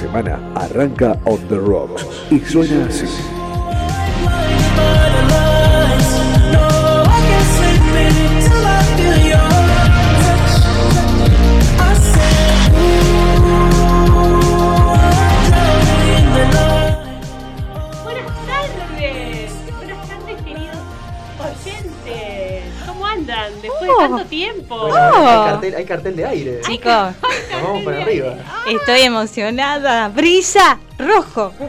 semana arranca On The Rocks y suena así. De Oh. tanto tiempo? Bueno, Oh. hay, cartel, hay cartel de aire. Chicos, Nos vamos para arriba. estoy emocionada. Brilla rojo.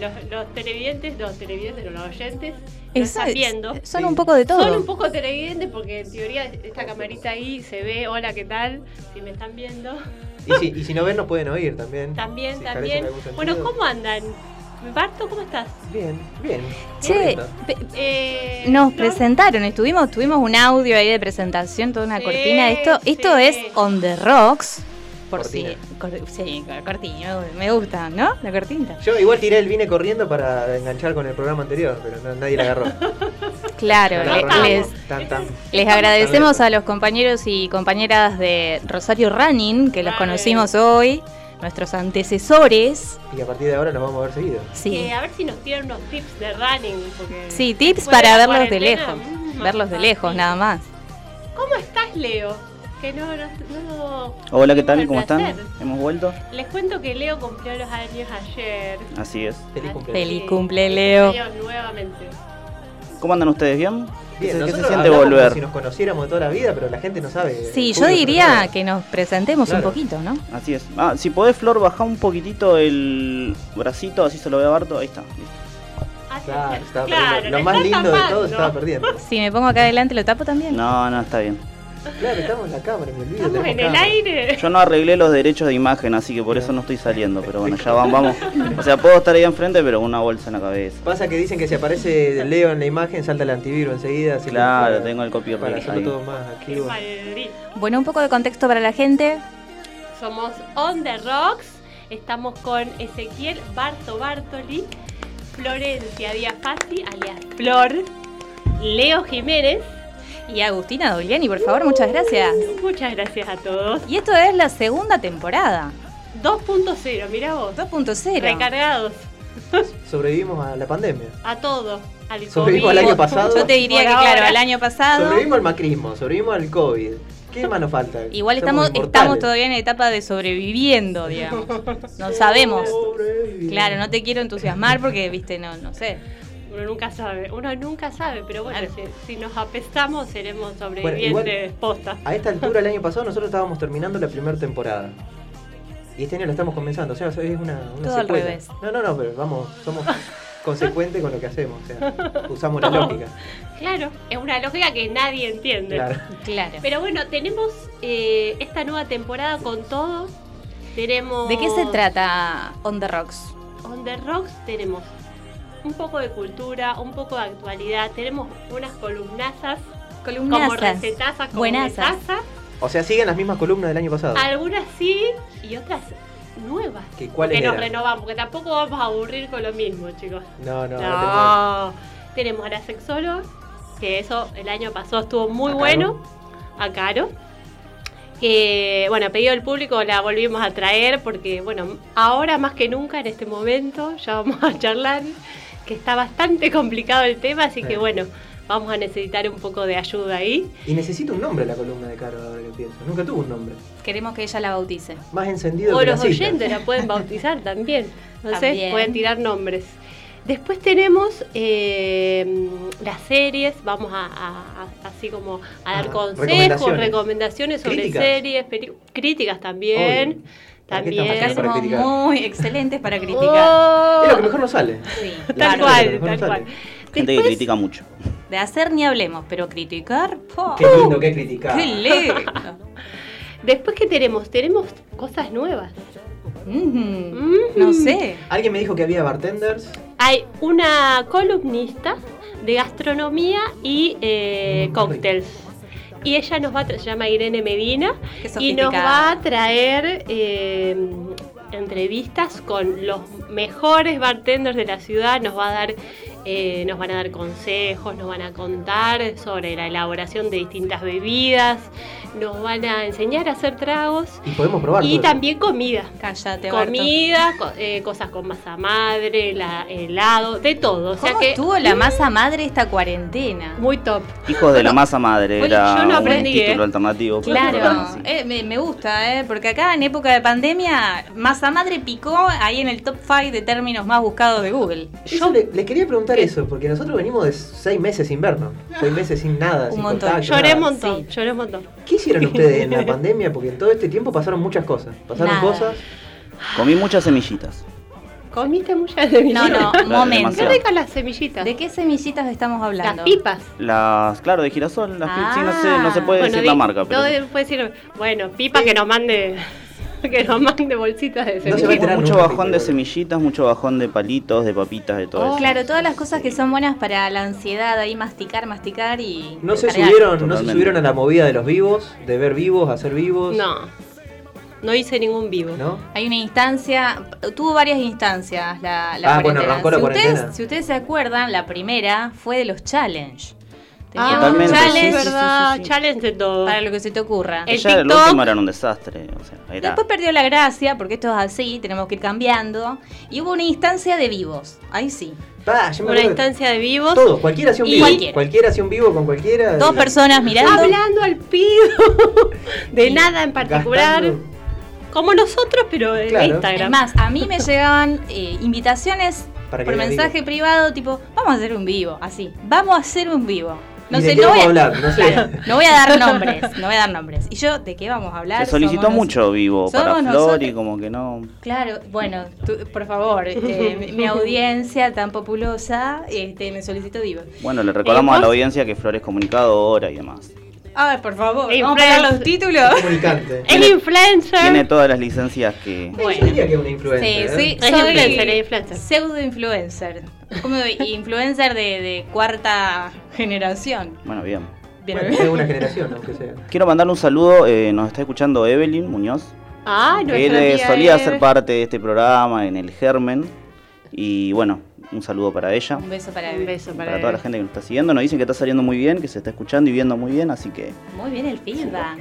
Los, los televidentes, los televidentes, no, los oyentes, lo están es- viendo. Son un poco de todo. Son un poco televidentes porque en teoría esta camarita ahí se ve, hola, ¿qué tal? Si me están viendo. Y si, y si no ven, nos pueden oír también. También, Si también. Bueno. ¿cómo andan? Barto, ¿cómo estás? Bien, bien. Che, Eh, nos Flor, presentaron, estuvimos, tuvimos un audio ahí de presentación, toda una Sí, cortina. Esto, esto sí. es On The Rocks. Por Cortina. si. cor- sí, cor- cortina, me gusta, ¿no? La cortina. Yo igual tiré el vine corriendo para enganchar con el programa anterior, pero no- nadie la agarró. Claro, No agarró. les, Tan, tan. les agradecemos a los compañeros y compañeras de Rosario Running, que los conocimos hoy, nuestros antecesores. Y a partir de ahora nos vamos a ver seguido. Sí. que a ver si nos tiran unos tips de running. Porque Sí, tips para verlos de lejos. mm, Verlos de lejos, nada más. ¿Cómo estás, Leo? Que no, no, no- Hola, ¿qué tal? ¿Cómo están? ¿Hemos vuelto? Les cuento que Leo cumplió los años ayer. Así es. Feliz cumpleaños. Feliz cumple, feliz Leo. cumpleaños nuevamente. ¿Cómo andan ustedes? ¿Bien? Bien, ¿Qué se- ¿Qué se nosotros siente como volver? si nos conociéramos de toda la vida, pero la gente no sabe. Sí, yo diría que nos presentemos un poquito, ¿no? Así es. Ah, si podés, Flor, bajar un poquitito el bracito, así se lo ve a Barto. Ahí está. listo. Así Claro, Claro. Lo más lindo de todo estaba perdiendo. Si me pongo acá adelante, ¿lo tapo también? No, no, está bien. Claro, estamos en la cámara, me olvido. Estamos en el aire. Yo no arreglé los derechos de imagen, así que por eso no estoy saliendo. Pero bueno, ya van- vamos. O sea, puedo estar ahí enfrente, pero con una bolsa en la cabeza. Pasa que dicen que si aparece Leo en la imagen, salta el antivirus enseguida. así Claro, para- tengo el Para copyright hacerlo ahí. todo más Qué activo. maldito. Bueno, un poco de contexto para la gente. Somos On The Rocks. Estamos con Ezequiel Barto Bartoli, Florencia Díaz Fasi, alias Flor, Leo Jiménez. Y Agustina Dogliani, por favor, muchas gracias. Muchas gracias a todos. Y esto es la segunda temporada. 2.0, mira vos. 2.0. Recargados Sobrevivimos a la pandemia. a todo. Al Sobrevivimos COVID. al año pasado. Yo te diría Por que, claro, el año pasado. Sobrevivimos al macrismo, sobrevivimos al COVID. ¿Qué más nos falta? Igual estamos, estamos todavía en etapa de sobreviviendo, digamos. No sabemos. Claro, no te quiero entusiasmar porque, viste, no, no sé. Uno nunca sabe, uno nunca sabe, pero bueno, Claro. si, si nos apestamos seremos Bueno, sobrevivientes posta. A esta altura, el año pasado, nosotros estábamos terminando la primera temporada. Y este año la estamos comenzando. O sea, es una, una Todo al secuela. revés. No, no, no, pero vamos, somos consecuentes con lo que hacemos. O sea, usamos la lógica. Claro, es una lógica que nadie entiende. Claro. Claro. Pero bueno, tenemos eh, esta nueva temporada con todo. Tenemos. ¿De qué se trata On The Rocks? On the Rocks tenemos un poco de cultura, un poco de actualidad. Tenemos unas columnazas, como Columnazas. recetazas, como Buenazas. retazas. O sea, siguen las mismas columnas del año pasado. Algunas sí y otras nuevas. ¿Que ¿Cuáles que nos eran? renovamos, porque tampoco vamos a aburrir con lo mismo, chicos. No, no, No. Tenemos a la sexóloga, que eso el año pasado estuvo muy A Caro. bueno. A Caro. Que, bueno, a pedido del público la volvimos a traer porque, bueno, ahora más que nunca en este momento ya vamos a charlar, que está bastante complicado el tema, así que, bueno, vamos a necesitar un poco de ayuda ahí. Y necesito un nombre la columna de Caro, ahora que pienso. Nunca tuvo un nombre. Queremos que ella la bautice. Más encendido O que los oyentes la pueden bautizar también. No sé, También. pueden tirar nombres. Después tenemos eh, las series, vamos a, a- a- así como a dar Ah, consejos, recomendaciones. recomendaciones, sobre Críticas. series, críticas también. Obvio. ¿Para qué También. somos criticar. muy excelentes para criticar. Oh, Es lo que mejor nos sale. Sí, tal claro. cual, que tal cual. Gente que critica mucho. De hacer ni hablemos, pero criticar, ¡po! Qué lindo, qué criticar. ¡Qué lindo! Después, ¿qué tenemos? Tenemos cosas nuevas. Mm, No sé. Alguien me dijo que había bartenders. Hay una columnista de gastronomía y eh, Mm, cócteles. Y ella nos va a se llama Irene Medina y nos va a traer eh, entrevistas con los mejores bartenders de la ciudad, nos va a dar eh, nos van a dar consejos, nos van a contar sobre la elaboración de distintas bebidas, nos van a enseñar a hacer tragos Y podemos probar. y también comida. Cállate. Comida, co- eh, cosas con masa madre, la- helado, de todo. O sea ¿Cómo que estuvo la masa madre esta cuarentena? muy top. Hijos de la masa madre, Oye, era yo no un aprendí, título ¿eh? alternativo. Claro, eh, me, me gusta, ¿eh? porque acá en época de pandemia, masa madre picó ahí en el top 5 de términos más buscados de Google. Yo le, le quería preguntar eso, porque nosotros venimos de seis meses sin vernos. Seis meses sin nada, Un sin montón. contacto, Lloré un montón, Sí. lloré un montón. ¿Qué hicieron ustedes en la pandemia? Porque en todo este tiempo pasaron muchas cosas. Pasaron Nada. cosas. Comí muchas semillitas. ¿Comiste muchas semillitas? No, no, momento. Qué ricas las semillitas. ¿De qué semillitas estamos hablando? Las pipas. Las, claro, de girasol, las pi- sí, no sé, no se Ah. puede Bueno, decir di- la marca, pero no de- puede decir, bueno, pipa que nos mande que nos mande bolsitas de No se va a enterar mucho bajón de semillitas, mucho bajón de palitos, de papitas, de todo Oh, eso. Claro, todas las cosas que son buenas para la ansiedad, ahí masticar, masticar y... No se subieron, no se subieron a la movida de los vivos, de ver vivos, hacer vivos. No, no hice ningún vivo. ¿No? Hay una instancia, tuvo varias instancias la, la Ah, bueno, arrancó la si, cuarentena. Ustedes, si ustedes se acuerdan, la primera fue de los challenge. Ah, Teníamos Totalmente, challenge es sí, sí, verdad, sí, sí. challenge de todo. para lo que se te ocurra. El Ya el TikTok- último era un desastre. O sea, era, Después perdió la gracia, porque esto es así, tenemos que ir cambiando. Y hubo una instancia de vivos, ahí sí. Pa, yo me Una instancia de vivos. Todo, cualquiera hacía un vivo. cualquiera. Cualquiera hacía un vivo con cualquiera. Dos personas mirando. Hablando al pido de Y nada en particular. gastando- Como nosotros, pero en Claro. Instagram. Es más, a mí me llegaban eh, invitaciones por mensaje privado, tipo, vamos a hacer un vivo, así. Vamos a hacer un vivo. No ¿Y de sé, no voy, a, hablar? No sé. Claro, no voy a dar nombres, no voy a dar nombres. ¿Y yo de qué vamos a hablar? se solicitó Somos mucho vivo para Flor nosotros- y como que no. Claro, bueno, tú, por favor, eh, mi, mi audiencia tan populosa este, me solicitó vivo. Bueno, le recordamos a la audiencia que Flor es comunicadora y demás. A ver, por favor, Influencer. vamos los títulos. Comunicante. El influencer. Tiene todas las licencias que. Yo diría que es una influencer. Sí, sí, Es soy influencer, es influencer. pseudo influencer. Como influencer de, de cuarta generación. Bueno, bien. Bien, Bueno, es una generación, aunque sea. Quiero mandarle un saludo, eh, nos está escuchando Evelyn Muñoz. Ah, que él tía solía ser parte de este programa en el Germen. Y bueno, un saludo para ella. Un beso para Un Eve. beso para, Para toda la gente que nos está siguiendo, nos dicen que está saliendo muy bien, que se está escuchando y viendo muy bien, así que Muy bien el feedback.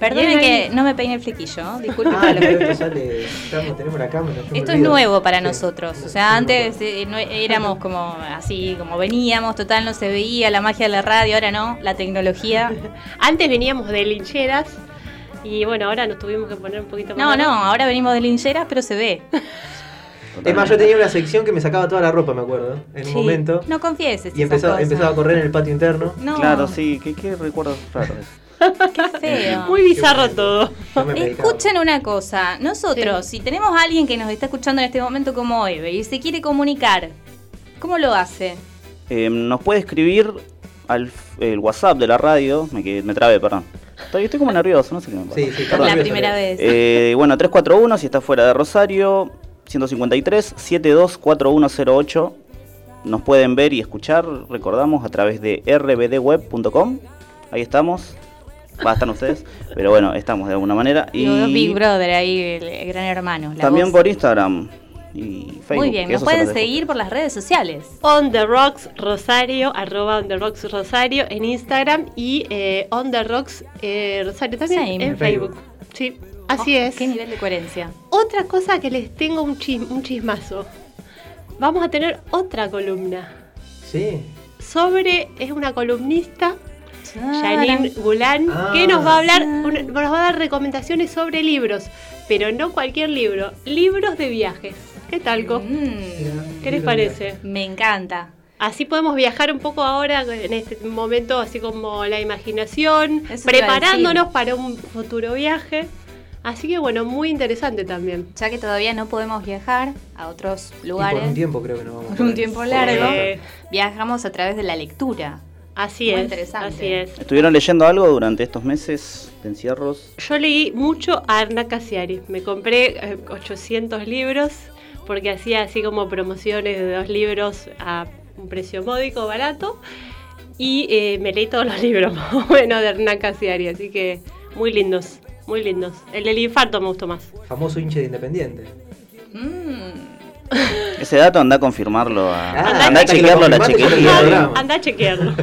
Perdonen que no me peine el flequillo, disculpen. Ah, sale. Estamos, tenemos la cámara. yo me Esto es nuevo para Sí. nosotros. O sea, antes eh, no éramos como así, como veníamos, total no se veía la magia de la radio, ahora no, la tecnología. Antes veníamos de lincheras y bueno, ahora nos tuvimos que poner un poquito más. No, no, ahora venimos de lincheras, pero se ve. Es más, yo tenía una sección que me sacaba toda la ropa, me acuerdo, en un Sí. momento. No confieses. Y empezaba, a correr en el patio interno. No, Claro, sí, qué, qué recuerdos raros. qué feo. Muy bizarro todo. Escuchen una cosa, nosotros, si tenemos a alguien que nos está escuchando en este momento como Eve y se quiere comunicar, ¿cómo lo hace? Eh, nos puede escribir al el WhatsApp de la radio, me, me trabé, perdón. Estoy, estoy como nervioso, no sé qué me pasa. Sí, sí. La primera vez. Eh, bueno, 341 si está fuera de Rosario, 153 724108. Nos pueden ver y escuchar, recordamos, a través de rbdweb.com. Ahí estamos. Va a estar ustedes, pero bueno, estamos de alguna manera. Y Digo, Big Brother ahí, el, el gran hermano. la también voz. por Instagram y Facebook. Muy bien, nos pueden seguir por las redes sociales. On the Rocks Rosario, arroba On the Rocks Rosario en Instagram y eh, On the Rocks eh, Rosario también Same. en En Facebook. Facebook. Sí, así Oh, es. Qué nivel de coherencia. Otra cosa que les tengo un, chis- un chismazo. Vamos a tener otra columna Sí. sobre, es una columnista, Janine Gulan, Ah. que nos va a hablar, nos va a dar recomendaciones sobre libros, pero no cualquier libro, libros de viajes. ¿Qué tal, Co? Mm, ¿Qué les parece? me encanta. Así podemos viajar un poco ahora en este momento, así como la imaginación, Eso preparándonos para un futuro viaje. Así que bueno, muy interesante también. Ya que todavía no podemos viajar a otros Y lugares, por un tiempo creo que nos vamos. por un tiempo largo, Eh, viajamos a través de la lectura. así Muy es, interesante. así es. ¿Estuvieron leyendo algo durante estos meses de encierros? Yo leí mucho a Arna Casiari. Me compré eh, 800 libros porque hacía así como promociones de dos libros a un precio módico, barato. Y eh, me leí todos los libros más o menos de Hernán Casiari, así que muy lindos, muy lindos. El del infarto me gustó más. Famoso hincha de Independiente. Mm, Ese dato anda a confirmarlo. A, Ah, anda a chequearlo a la chequería. Anda, a chequearlo.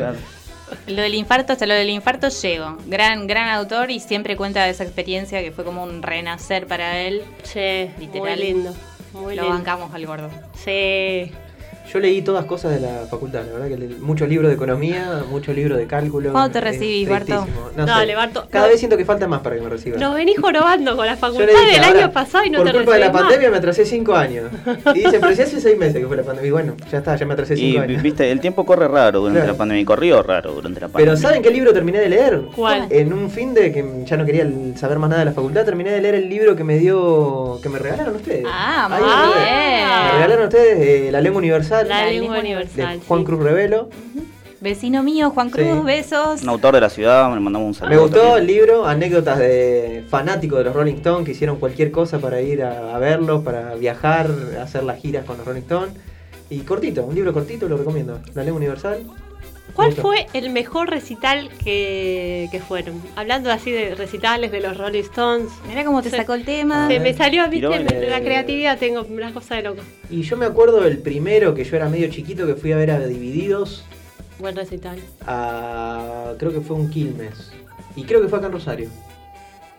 Lo del infarto, hasta lo del infarto llego. Gran, gran autor y siempre cuenta de esa experiencia que fue como un renacer para él. Sí, Literal. muy lindo. Muy Lo lindo. bancamos al gordo. Sí. Yo leí todas cosas de la facultad, la verdad que leí muchos libros de economía, muchos libros de cálculo. ¿Cuándo te recibís, Barto? No Dale, sé. Barto. Cada No. vez siento que falta más para que me reciba. Nos venís jorobando con la facultad le dije, del año pasado y no por te culpa de la recibís más. pandemia me atrasé cinco años. Y dicen, pero si hace seis meses que fue la pandemia. Y bueno, ya está, ya me atrasé Y cinco años. viste, el tiempo corre raro durante Claro. la pandemia y corrió raro durante la pandemia. Pero ¿saben qué libro terminé de leer? ¿Cuál? En un fin de que ya no quería saber más nada de la facultad, terminé de leer el libro que me dio, que me regalaron ustedes. Ah, Ahí muy bien. Me regalaron ustedes eh, La Lengua Universal La La lengua universal. de Juan sí. Cruz Revelo. Vecino mío, Juan Cruz, Sí. besos. Un autor de la ciudad, le mandamos un saludo. Me gustó también. el libro, anécdotas de fanáticos de los Rolling Stones que hicieron cualquier cosa para ir a, a verlos, para viajar, hacer las giras con los Rolling Stones. Y cortito, un libro cortito, lo recomiendo. La Lengua Universal. ¿Cuál fue el mejor recital que, que fueron? Hablando así de recitales de los Rolling Stones. Mira cómo te Se- sacó el tema. Se me salió, viste, eh, la creatividad tengo una cosa de loco. Y yo me acuerdo del primero que yo era medio chiquito que fui a ver a Divididos. Buen recital. a creo que fue un Quilmes y creo que fue acá en Rosario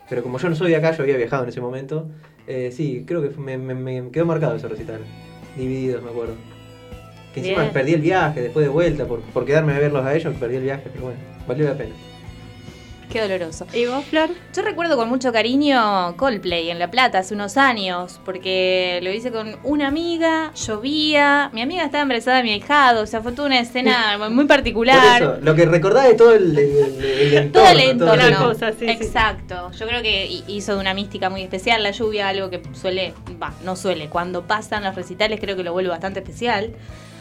pero como yo no soy de acá yo había viajado en ese momento eh, sí creo que fue- me, me- me quedó marcado ese recital divididos me acuerdo que encima Bien. perdí el viaje después de vuelta por, por quedarme a verlos a ellos perdí el viaje pero bueno valió la pena Qué doloroso. ¿Y vos, Flor? Yo recuerdo con mucho cariño Coldplay en La Plata hace unos años, porque lo hice con una amiga, llovía, mi amiga estaba embarazada de mi hijado, o sea, fue toda una escena muy por particular. eso lo que recordás es todo el, el- el- el entorno Todo el entorno. La cosa, sí, sí. Exacto. Yo creo que hi- hizo de una mística muy especial la lluvia, algo que suele, va, no suele. Cuando pasan los recitales creo que lo vuelve bastante especial,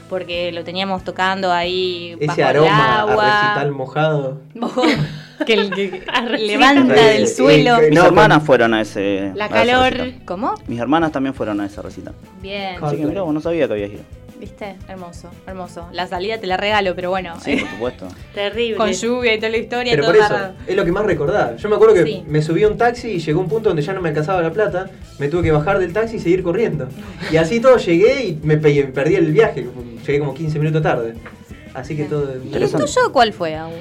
porque lo teníamos tocando ahí bajo ese el aroma agua. a recital mojado que, el- que levanta del suelo. eh, Mis No, hermanas fueron a ese. La a ese calor. recital. ¿Cómo? Mis hermanas también fueron a ese recital. Bien. Así que mirá, vos no sabía que habías ido. ¿Viste? Hermoso, hermoso. La salida te la regalo, pero bueno. Sí, por supuesto. Terrible. Con lluvia y toda la historia, Pero todo por eso, es lo que más recordaba. Yo me acuerdo que Sí. me subí a un taxi y llegó un punto donde ya no me alcanzaba la plata. Me tuve que bajar del taxi y seguir corriendo. Y así todo llegué y me pe- perdí el viaje. Llegué como 15 minutos tarde. Así que todo. ¿Y el tuyo cuál fue, Agus?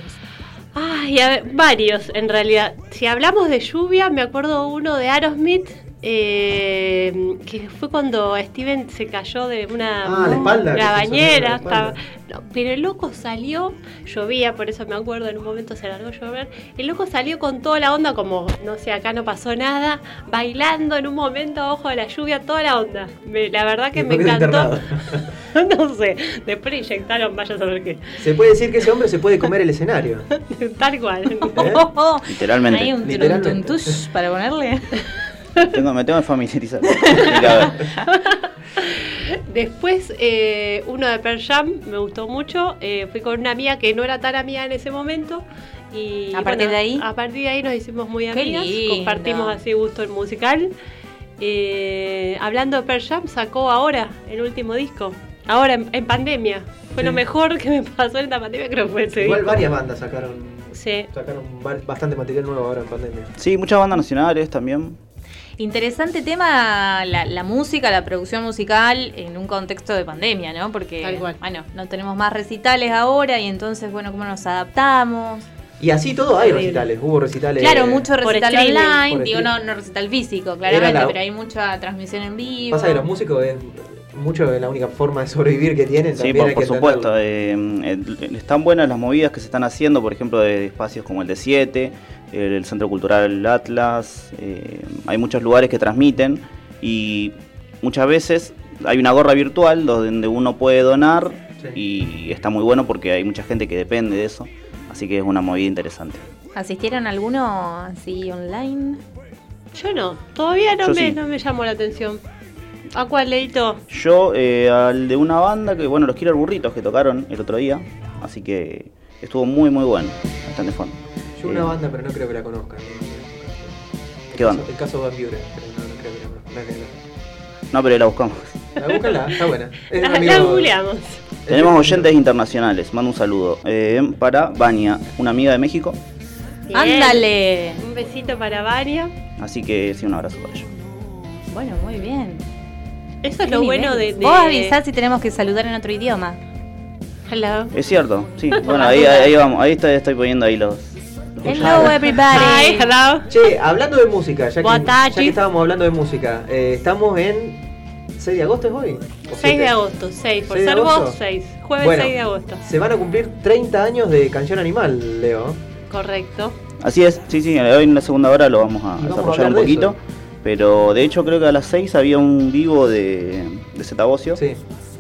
Ay, a ver, varios en realidad. Si hablamos de lluvia, me acuerdo uno de Aerosmith, eh, que fue cuando Steven se cayó de una Ah, la espalda, se bañera. sonó la estaba- espalda. no, pero el loco salió, llovía, por eso me acuerdo, en un momento se largó a llover. El loco salió con toda la onda, como, no sé, acá no pasó nada, bailando en un momento, ojo de la lluvia, toda la onda. Me- la verdad que me encantó. no sé, después le inyectaron, vaya a saber qué. Se puede decir que ese hombre se puede comer el escenario. Tal cual. ¿Eh? Literalmente. Hay un Literalmente. para ponerle. Tengo, me tengo que familiarizar. Después, eh, uno de Pearl Jam me gustó mucho. Eh, fui con una amiga que no era tan amiga en ese momento. Y ¿A partir de ahí? A partir de ahí nos hicimos muy amigas. Compartimos así gusto el musical. Eh, hablando de Pearl Jam, sacó ahora el último disco. Ahora, en, en pandemia. Fue lo mejor que me pasó en la pandemia, creo que fue ese Igual disco. varias bandas sacaron, Sí. sacaron ba- bastante material nuevo ahora en pandemia. Sí, muchas bandas nacionales también. Interesante tema la, la música, la producción musical en un contexto de pandemia, ¿no? Porque, Tal cual. bueno, no tenemos más recitales ahora y entonces, bueno, ¿cómo nos adaptamos? Y así todo hay recitales. Hubo recitales. Claro, mucho recital online, por digo, no, no recital físico, claramente, la- pero hay mucha transmisión en vivo. Pasa que los músicos es mucho de la única forma de sobrevivir que tienen. Sí, también por, hay por que supuesto. eh, eh, están buenas las movidas que se están haciendo, por ejemplo, de espacios como el de 7, el Centro Cultural Atlas. eh, hay muchos lugares que transmiten y muchas veces hay una gorra virtual donde uno puede donar Sí. y está muy bueno porque hay mucha gente que depende de eso. Así que es una movida interesante. ¿Asistieron alguno así online? Yo no, todavía no Yo me, sí. no me llamó la atención. ¿A cuál leíto? Yo, eh, al de una banda que, bueno, los Killer Burritos que tocaron el otro día. Así que estuvo muy, muy bueno. Bastante fun. Yo una Eh, banda, pero no creo que la conozcan. ¿Qué banda? El caso Van Buren, pero no, no creo que la conozcan. No, pero la buscamos. La búscala, está buena. Es La, amigo- la googleamos. Tenemos oyentes internacionales. Mando un saludo. eh, para Vania, una amiga de México. Bien. ¡Ándale! Un besito para Vania. Así que sí, un abrazo para ella. Bueno, muy bien. Eso es lo nivel. bueno de. de- Vos avisás si tenemos que saludar en otro idioma. Hello. Es cierto, sí. Bueno, ahí, ahí vamos. Ahí estoy, estoy poniendo ahí los. Hello Hi, everybody. hello. Che, hablando de música, ya que, ya que estábamos hablando de música, eh, estamos en 6 de agosto, ¿es hoy? ¿O 6 siete? de agosto, 6. Por 6 de ser vos, agosto. 6. Jueves Bueno, 6 de agosto. Se van a cumplir 30 años de Canción Animal, Leo. Correcto. Así es, sí, sí. Hoy en la segunda hora lo vamos a Y vamos a desarrollar un poquito. eso. Pero de hecho creo que a las 6 había un vivo de, de Zetabocio Sí.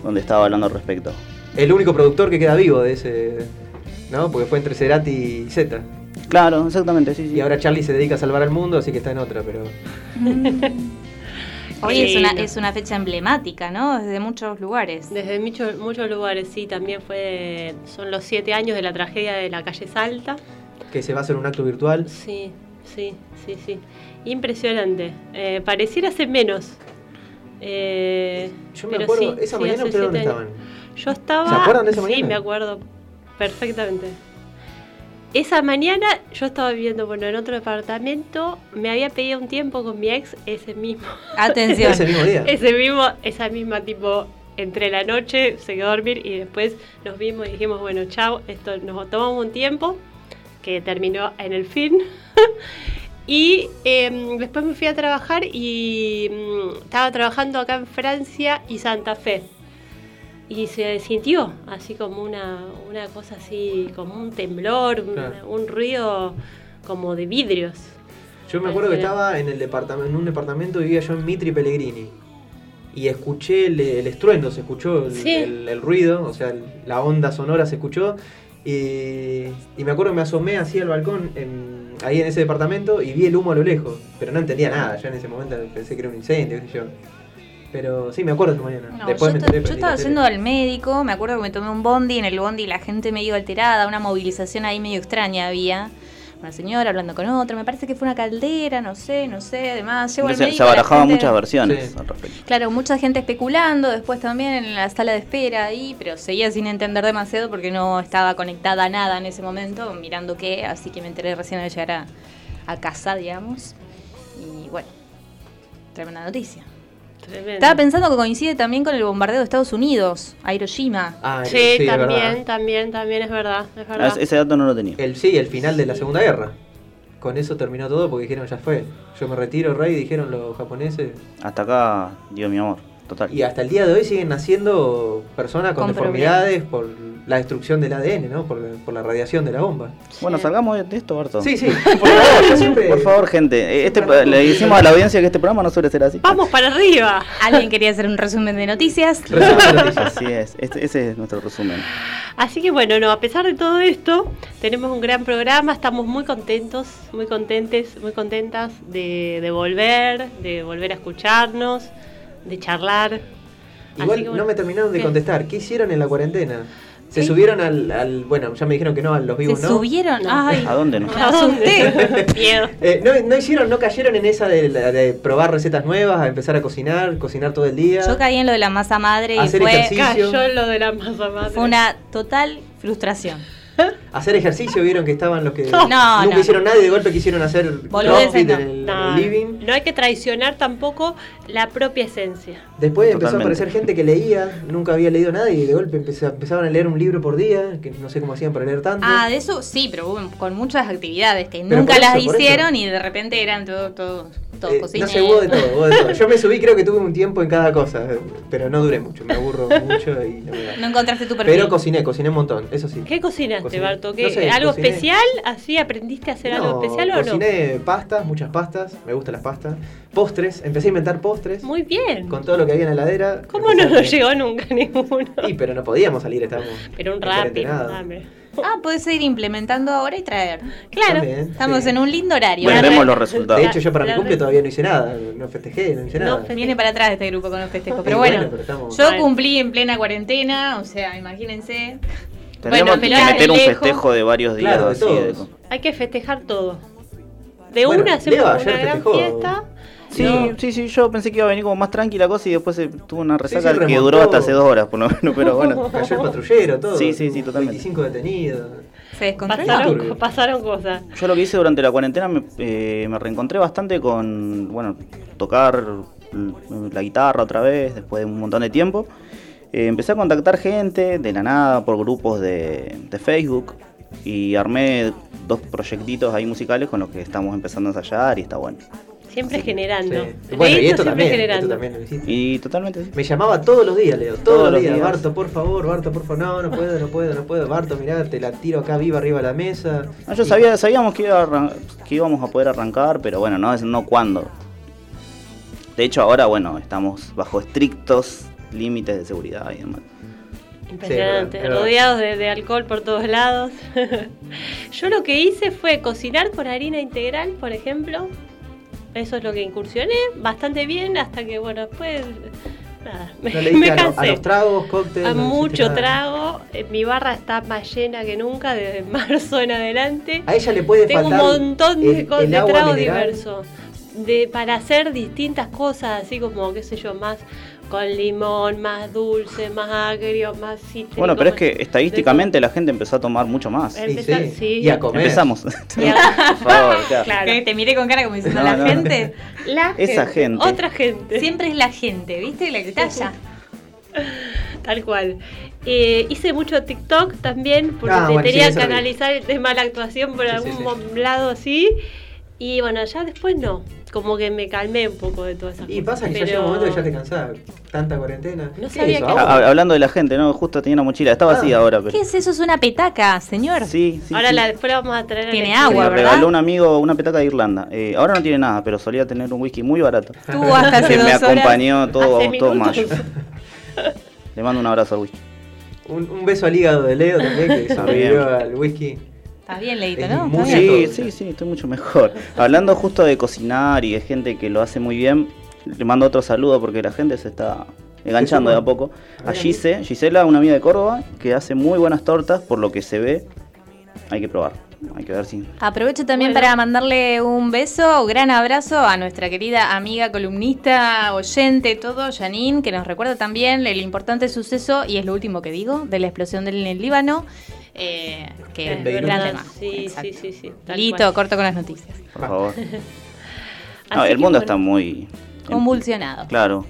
donde estaba hablando al respecto. El único productor que queda vivo de ese. ¿No? Porque fue entre Cerati y Z. Claro, exactamente, sí, sí. Y ahora Charlie se dedica a salvar al mundo, así que está en otra, pero. Hoy es una, es una fecha emblemática, ¿no? Desde muchos lugares. Desde muchos muchos lugares, sí, también fue. Son los 7 años de la tragedia de la calle Salta. Que se va a hacer un acto virtual. Sí, sí, sí, sí. Impresionante. Eh, pareciera ser menos. Eh, Yo me pero acuerdo, sí, esa sí, mañana ustedes dónde estaban. Yo estaba. ¿Se acuerdan de esa Sí, mañana? me acuerdo perfectamente. Esa mañana yo estaba viviendo, bueno, en otro departamento. Me había pedido un tiempo con mi ex ese mismo. Atención. Ese mismo día. Ese mismo, esa misma tipo entre la noche se quedó a dormir y después nos vimos y dijimos, bueno, chao, esto nos tomamos un tiempo que terminó en el fin. y em, después me fui a trabajar y mm, estaba trabajando acá en Francia y Santa Fe. Y se sintió así como una, una cosa así, como un temblor, un- Claro. un ruido como de vidrios. Yo me acuerdo que estaba en el departamento, en un departamento vivía yo en Mitri Pellegrini. Y escuché el, el estruendo, se escuchó el, Sí. el- el ruido, o sea, la onda sonora se escuchó. Y, y me acuerdo que me asomé así al balcón, en- ahí en ese departamento, y vi el humo a lo lejos. Pero no entendía nada, yo en ese momento pensé que era un incendio, qué sé yo. Pero sí, me acuerdo esa mañana. No, Después yo, me enteré yo estaba yendo al médico, me acuerdo que me tomé un bondi, en el bondi la gente medio alterada, una movilización ahí medio extraña había. Una señora hablando con otra, me parece que fue una caldera, no sé, no sé, además. Al se, médico, se barajaban gente- muchas versiones Sí. al respecto. Claro, mucha gente especulando, después también en la sala de espera ahí, pero seguía sin entender demasiado porque no estaba conectada a nada en ese momento, mirando qué, así que me enteré recién al llegar a, a casa, digamos. Y bueno, tremenda noticia. Tremendo. Estaba pensando que coincide también con el bombardeo de Estados Unidos a Hiroshima. Ah, Sí, también, también, también es verdad, es Ah, verdad. ese- ese dato no lo tenía. El, sí, el final de la Segunda Guerra. Con eso terminó todo porque dijeron ya fue. Yo me retiro, rey, dijeron los japoneses. Hasta acá, Dios mi amor, total. Y hasta el día de hoy siguen naciendo personas con, Con deformidades por la destrucción del ADN, ¿no? Por, por la radiación de la bomba. Bueno, salgamos de- esto, Barto. Sí, sí, por favor, yo siempre. Por favor, gente. eh, Este, le decimos a la audiencia que este programa no suele ser así. Vamos para arriba. ¿Alguien quería hacer un resumen de noticias? Resumen de noticias. Así es, este- ese es nuestro resumen. Así que bueno, no, a pesar de todo esto, tenemos un gran programa, estamos muy contentos, muy contentes, muy contentas de, de volver, de volver a escucharnos, de charlar. Igual Así que, bueno, no me terminaron de ¿qué? contestar. ¿Qué hicieron en la cuarentena? Se ¿Qué? subieron al, al- Bueno, ya me dijeron que no, a los ¿Se vivos, ¿no? subieron? No. Ay, ¿A dónde no? asusté. Miedo. Eh, no, no hicieron, no cayeron en esa de, probar recetas nuevas, a empezar a cocinar, cocinar todo el día. Yo caí en lo de la masa madre y Hacer fue, ejercicio. Cayó lo de la masa madre. fue una total frustración. Hacer ejercicio, vieron que estaban los que No. Nunca no. hicieron nada y de golpe quisieron hacer crossfit no. en el, No, en el living. no hay que traicionar tampoco la propia esencia. Después empezó a aparecer gente que leía, nunca había leído nada y de golpe empezaban a leer un libro por día, que no sé cómo hacían para leer tanto. Ah, de eso sí, pero hubo con muchas actividades que Pero nunca las eso, hicieron eso. y de repente eran todo, todo, todo Eh, no sé, hubo de todo, hubo de todo. Yo me subí, creo que tuve un tiempo en cada cosa, pero no duré mucho, me aburro mucho y no me da. No encontraste tu perfil. Pero cociné, cociné un montón, eso sí. ¿Qué cocinaste, No sé, ¿Algo cociné. especial? ¿Así aprendiste a hacer algo especial o no? cociné pastas, muchas pastas, me gustan las pastas. Postres, empecé a inventar postres. Muy bien. Con todo lo que había en la heladera. ¿Cómo no nos llegó nunca ninguno? Sí, pero no podíamos salir, estábamos. Pero un rápido. Ah, puedes ir implementando ahora y traer. Claro. También, Estamos sí. en un lindo horario. Bueno, vemos los resultados. De hecho, yo para mi La cumple red- todavía no hice nada, no festejé, no hice No nada. festejé. Viene para atrás este grupo con los festejos. Pero bueno, bueno, pero estamos- yo cumplí en plena cuarentena, o sea, imagínense. Tendríamos pero que meter un lejos. festejo de varios días Claro, de así. de- todos. Hay que festejar todo. De Bueno, una hacemos Leo una gran festejó. fiesta. Sí, No. sí, sí, yo pensé que iba a venir como más tranquila cosa y después se tuvo una resaca sí, que duró hasta hace dos horas, por lo menos, pero bueno. Cayó el patrullero, todo. Sí, sí, sí, totalmente. 25 detenidos. Se. Pasaron, pasaron cosas. Yo lo que hice durante la cuarentena me, eh, me reencontré bastante con, bueno, tocar la guitarra otra vez después de un montón de tiempo. Eh, empecé a contactar gente de la nada por grupos de, de Facebook y armé dos proyectitos ahí musicales con los que estamos empezando a ensayar y está bueno. Siempre Sí. generando. Sí. Bueno, y esto esto generando. también lo hiciste. Y totalmente sí. Me llamaba todos los días, Leo, todos, Todos los días. días. Barto, por favor, Barto, por favor. No, no puedo, no puedo, no puedo. Barto, mirá, te la tiro acá viva arriba de la mesa. No, yo Y- sabía, sabíamos que, iba que íbamos a poder arrancar, pero bueno, no, es- no cuándo. De hecho, ahora, bueno, estamos bajo estrictos límites de seguridad y demás. Impresionante, Sí, rodeados de, de alcohol por todos lados. Yo lo que hice fue cocinar con harina integral, por ejemplo. Eso es lo que incursioné bastante bien hasta que, bueno, después. Nada, me, No le me diste a, lo- a cansé. los tragos, cócteles. A no mucho trago. Eh, Mi barra está más llena que nunca desde marzo en adelante. A ella le puede Tengo un montón de, el- co- el de tragos mineral. diversos. De, para hacer distintas cosas, así como, qué sé yo, más con limón, más dulce, más agrio, más cítrico. Bueno, pero es que estadísticamente la gente empezó a tomar mucho más. Empezar- sí, sí. Y a comer. Empezamos. Y a- Por favor, claro. Claro. Que Te miré con cara como diciendo No, la no. gente. La Esa gente. Otra gente. Siempre es la gente, ¿viste? La que está allá. Tal cual. Eh, hice mucho TikTok también porque Ah, te- bueno, sí, tenía eso que lo vi. analizar el tema de la actuación por Sí, algún sí, sí. mo- lado así. Y bueno, ya después no. Como que me calmé un poco de todas esas Y pasa que ya llega un momento que ya te cansás. Tanta cuarentena. No ¿Qué sabía es eso? que- ¿Agua? Hablando de la gente, ¿no? Justo tenía una mochila. Está vacía Ah. ahora, pero. ¿Qué es eso? Es una petaca, señor. Sí, sí. Ahora sí. la, después la vamos a traer. Tiene agua, Me ¿verdad? regaló un amigo una petaca de Irlanda. Eh, ahora no tiene nada, pero solía tener un whisky muy barato. Tú hasta hace Que dos me horas. acompañó todo, Hace todo mayo. Le mando un abrazo al whisky. Un, un beso al hígado de Leo también, que sobrevivió al whisky. Estás bien, Leito, ¿no? muy Está bien. Sí, sí, sí, estoy mucho mejor. Hablando justo de cocinar y de gente que lo hace muy bien, le mando otro saludo porque la gente se está enganchando de a poco. A Gise, Gisela, una amiga de Córdoba, que hace muy buenas tortas, por lo que se ve. Hay que probar, hay que ver si... Aprovecho también Bueno. para mandarle un beso, gran abrazo a nuestra querida amiga, columnista, oyente, todo, Janine, que nos recuerda también el importante suceso, y es lo último que digo, de la explosión del en el Líbano. Eh, que Es gran verdad, tema. Sí, Exacto. sí, sí, sí. tal Listo, cual. corto con las noticias. Por favor. No, el mundo bueno, está muy... Convulsionado. Claro.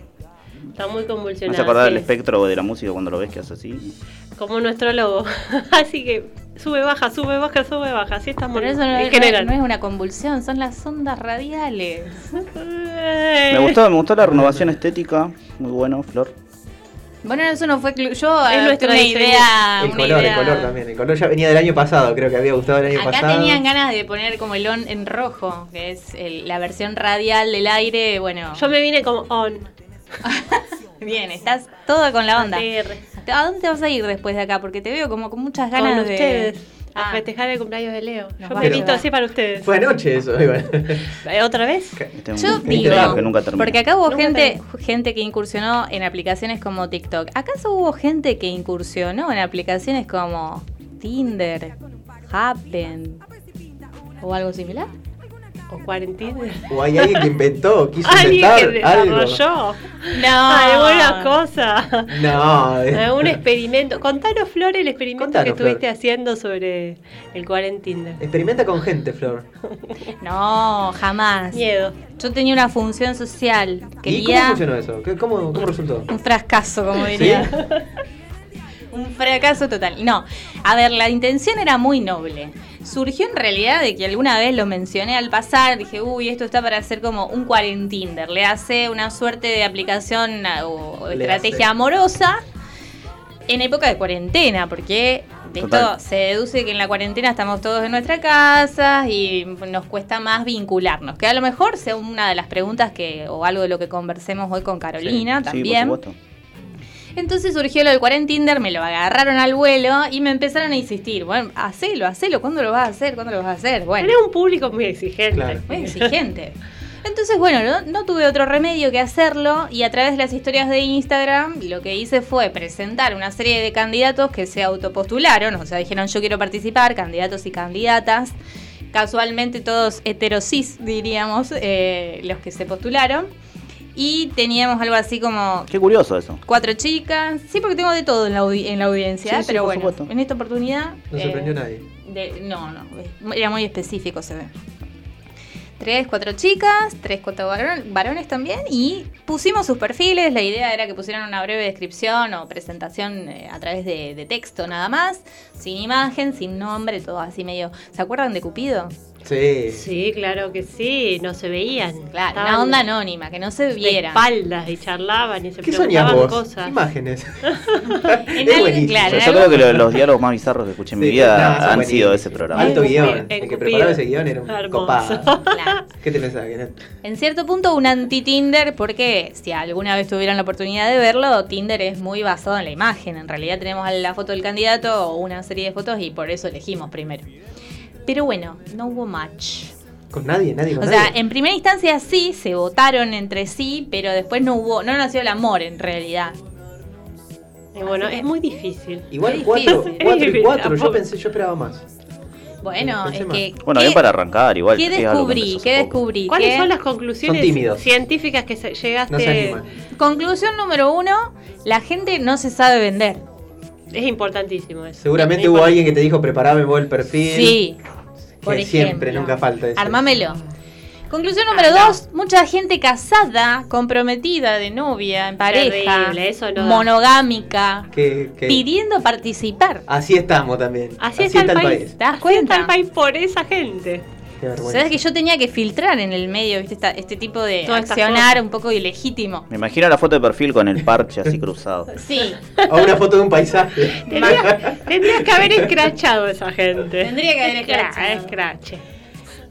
Está muy convulsionado. se acordaba del sí. espectro de la música cuando lo ves que hace así. Como nuestro logo. Así que sube, baja, sube, baja, sube, baja. Así estamos Pero eso no, en es- general. no es una convulsión, son las ondas radiales. Me gustó, me gustó la renovación estética. Muy bueno, Flor. Bueno, eso no fue. Yo Es eh, nuestra una idea. el una color, idea- el color también. El color ya venía del año pasado, creo que había gustado el año Acá pasado. tenían ganas de poner como el on en rojo, que es el- la versión radial del aire. Bueno, Yo me vine como on. bien, estás todo con la onda. ¿A dónde te vas a ir después de acá? Porque te veo como con muchas Con ganas de. ustedes. Ah. A festejar el cumpleaños de Leo. Nos Yo me así para ustedes. Fue anoche eso, igual. Eh, ¿Otra vez? Yo digo, que nunca porque acá hubo Nunca gente, gente que incursionó en aplicaciones como TikTok. ¿Acaso hubo gente que incursionó en aplicaciones como Tinder, Happen o algo similar? ¿O cuarentena? O hay alguien que inventó, quiso Alguien inventar que algo. desarrolló No. alguna cosa. No. Algún experimento. Contanos, Flor, el experimento Contanos, que estuviste Flor. haciendo sobre el cuarentena. experimenta con gente, Flor. No, jamás. Miedo. Yo tenía una función social. ¿Y cómo Quería funcionó eso? ¿Qué- ¿Cómo, cómo resultó? un fracaso, como diría. un fracaso total. No, a ver, la intención era muy noble. Surgió en realidad de que alguna vez lo mencioné al pasar, dije, uy, esto está para hacer como un cuarentinder. Le hace una suerte de aplicación o, estrategia amorosa en época de cuarentena, porque de esto Total. se deduce que en la cuarentena estamos todos en nuestra casa y nos cuesta más vincularnos. Que a lo mejor sea una de las preguntas que, o algo de lo que conversemos hoy con Carolina Sí, también. por supuesto. Entonces surgió lo del Tinder, me lo agarraron al vuelo y me empezaron a insistir. Bueno, hacelo, hacelo, ¿cuándo lo vas a hacer? ¿Cuándo lo vas a hacer? Bueno, Tenés un público muy exigente. Claro. muy exigente. Entonces, bueno, no, no tuve otro remedio que hacerlo y a través de las historias de Instagram lo que hice fue presentar una serie de candidatos que se autopostularon, o sea, dijeron yo quiero participar, candidatos y candidatas, casualmente todos heterosis, diríamos, eh, los que se postularon. Y teníamos algo así como Qué curioso eso. cuatro chicas. Sí, porque tengo de todo en la, audi- en la audiencia, Sí, ¿eh? sí, pero bueno, supuesto. en esta oportunidad. No eh, sorprendió a nadie. De- no, no, era muy específico, se ve. Tres, cuatro chicas, tres, cuatro varon- varones también, y pusimos sus perfiles. La idea era que pusieran una breve descripción o presentación eh, a través de, de texto nada más, sin imagen, sin nombre, todo así medio. ¿Se acuerdan de Cupido? Sí. Sí, claro que sí, no se veían. Claro, Estaban una onda anónima, que no se de viera. espaldas y charlaban y se ¿Qué soñás preguntaban vos? cosas. Imágenes. En Es algo- claro, Yo, en yo algo- creo que lo- los diálogos más bizarros que escuché en mi vida no, han sido de ese programa. Alto guion. El que preparaba ese guion era un Hermoso. copado. Claro. ¿Qué te no- En cierto punto, un anti-Tinder, porque si alguna vez tuvieran la oportunidad de verlo, Tinder es muy basado en la imagen. En realidad tenemos la foto del candidato o una serie de fotos y por eso elegimos primero. Pero bueno, no hubo match. Con nadie, nadie O con sea, nadie. en primera instancia sí, se votaron entre sí, pero después no hubo, no nació el amor en realidad. Y bueno, es muy difícil. Igual cuatro, difícil. cuatro y cuatro, yo Tampoco. pensé, yo esperaba más. Bueno, Pensé es más. que... Bueno, ¿qué- bien para arrancar, igual. ¿Qué descubrí? ¿Qué descubrí? ¿Cuáles ¿Qué- son las conclusiones científicas que llegaste? No se. Conclusión número uno, la gente no se sabe vender. Es importantísimo eso. Seguramente Es hubo alguien que te dijo, preparame vos el perfil. Sí. Que siempre, nunca falta eso. Armámelo. Conclusión número Ah, no. dos, mucha gente casada, comprometida, de novia, en pareja, Terrible, eso no da. monogámica, Que, que- pidiendo participar. Así estamos también. Así, está, el país. ¿Te das Así cuenta? está el país por esa gente. Qué vergüenza. Sabes que yo tenía que filtrar en el medio ¿viste? Esta- este tipo de accionar un poco ilegítimo. Me imagino la foto de perfil con el parche así cruzado. Sí, O una foto de un paisaje. Tendrías, tendrías que haber escrachado a esa gente. Tendría que haber escrachado. Escrache.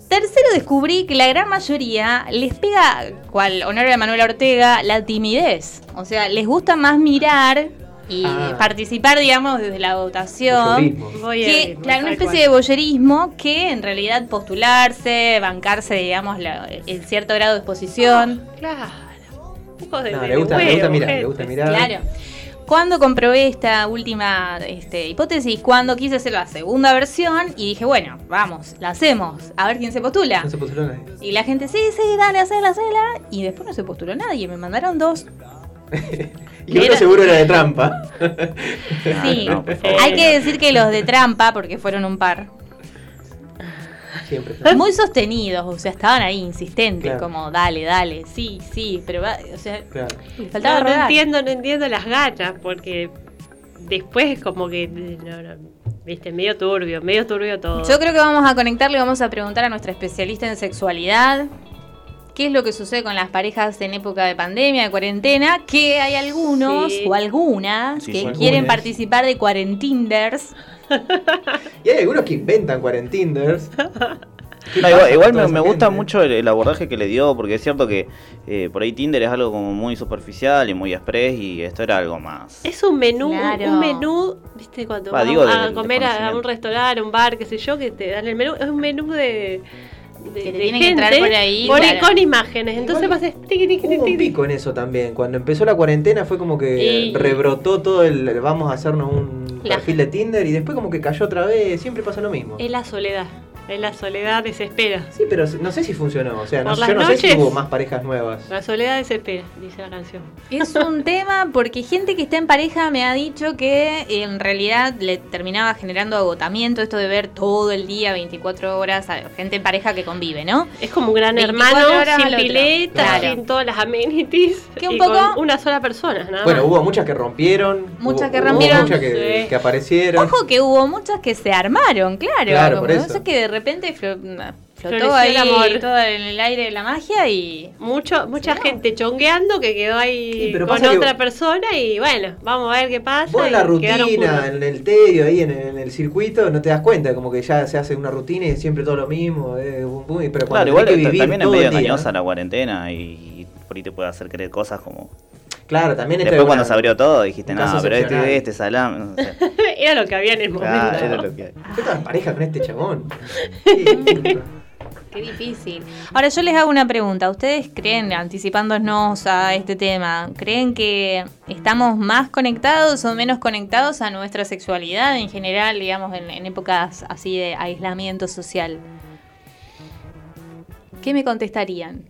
Tercero descubrí que la gran mayoría les pega, cual honor a Manuela Ortega, la timidez. O sea, les gusta más mirar y Ah. participar, digamos, desde la votación. Que, claro, una especie de boyerismo que en realidad postularse, bancarse, digamos, la- el cierto grado de exposición. Claro. Un poco de, No, de le gusta, le huevo, gusta mirar, le gusta mirar. Claro. Cuando comprobé esta última este, hipótesis, cuando quise hacer la segunda versión y dije, bueno, vamos, la hacemos, a ver quién se postula. No se postuló nadie. Y la gente, sí, sí, dale, hacela, hacela. Y después no se postuló nadie, me mandaron dos. Y uno Era- seguro era de trampa. Sí, no, hay que decir que los de trampa, porque fueron un par, Siempre. está. muy sostenidos, o sea, estaban ahí insistentes, Claro. como dale, dale, sí, sí, pero va, o sea, Claro. faltaba No, entiendo, no entiendo las ganas, porque después como que, no, no, viste, medio turbio, medio turbio todo. Yo creo que vamos a conectarle, vamos a preguntar a nuestra especialista en sexualidad. ¿Qué es lo que sucede con las parejas en época de pandemia, de cuarentena? Que hay algunos Sí. o algunas Sí, que quieren Algunas. participar de cuarentinders. Y hay algunos que inventan cuarentinders. ¿Qué No, igual me, gusta mucho el, el abordaje que le dio, porque es cierto que eh, por ahí Tinder es algo como muy superficial y muy express, y esto era algo más. Es un menú, Claro. un menú, viste, cuando Va, vamos digo, a comer a, a un restaurante, a un bar, qué sé yo, que te dan el menú, es un menú de, de, Que te de tienen que gente entrar por ahí, por- claro. con imágenes. Entonces tiqui, Hubo un pico en eso también. Cuando empezó la cuarentena fue como que Y- rebrotó todo el el vamos a hacernos un La- perfil de Tinder y después como que cayó otra vez. Siempre pasa lo mismo. Es la soledad, es la soledad desespera. Sí, pero no sé si funcionó. O sea, no, yo no sé si hubo más parejas nuevas. La soledad desespera, dice la canción. Es un tema porque gente que está en pareja me ha dicho que en realidad le terminaba generando agotamiento esto de ver todo el día, 24 horas, a gente en pareja que convive, ¿no? Es como un gran 24 hermano, sin pileta, Claro. sin todas las amenities. Que un y poco- con una sola persona, nada Bueno, más. hubo muchas que rompieron. Muchas hubo- que hubo rompieron. muchas que, Sí. que aparecieron. Ojo que hubo muchas que se armaron, claro. Claro, por eso. que de repente flo- flotó Floreció ahí el amor. todo en el aire la magia y... Mucho, mucha Sí, gente chongueando que quedó ahí Sí, pero con que- otra persona y bueno, vamos a ver qué pasa. Vos en la rutina, en el tedio, ahí en el, en el circuito, no te das cuenta, como que ya se hace una rutina y siempre todo lo mismo, eh, bum, bum, y- pero Claro, cuando igual que ta- vivir también es medio engañosa la cuarentena y, y por ahí te puede hacer creer cosas como... Claro, también esto Después es cuando una- se abrió todo dijiste, no, pero este, este salame... No sé. Era lo que había en el momento. Claro, era lo que. Yo estaba en pareja con este chabón. Qué difícil. Ahora yo les hago una pregunta. ¿Ustedes creen, anticipándonos a este tema, creen que estamos más conectados o menos conectados a nuestra sexualidad en general, digamos, en, en épocas así de aislamiento social? ¿Qué me contestarían?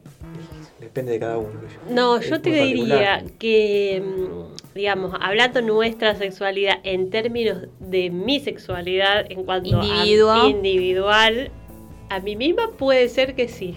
Depende de cada uno. No, Es yo te diría que mm, digamos, hablando nuestra sexualidad en términos de mi sexualidad en cuanto Individuo. a individual, a mí misma puede ser que sí.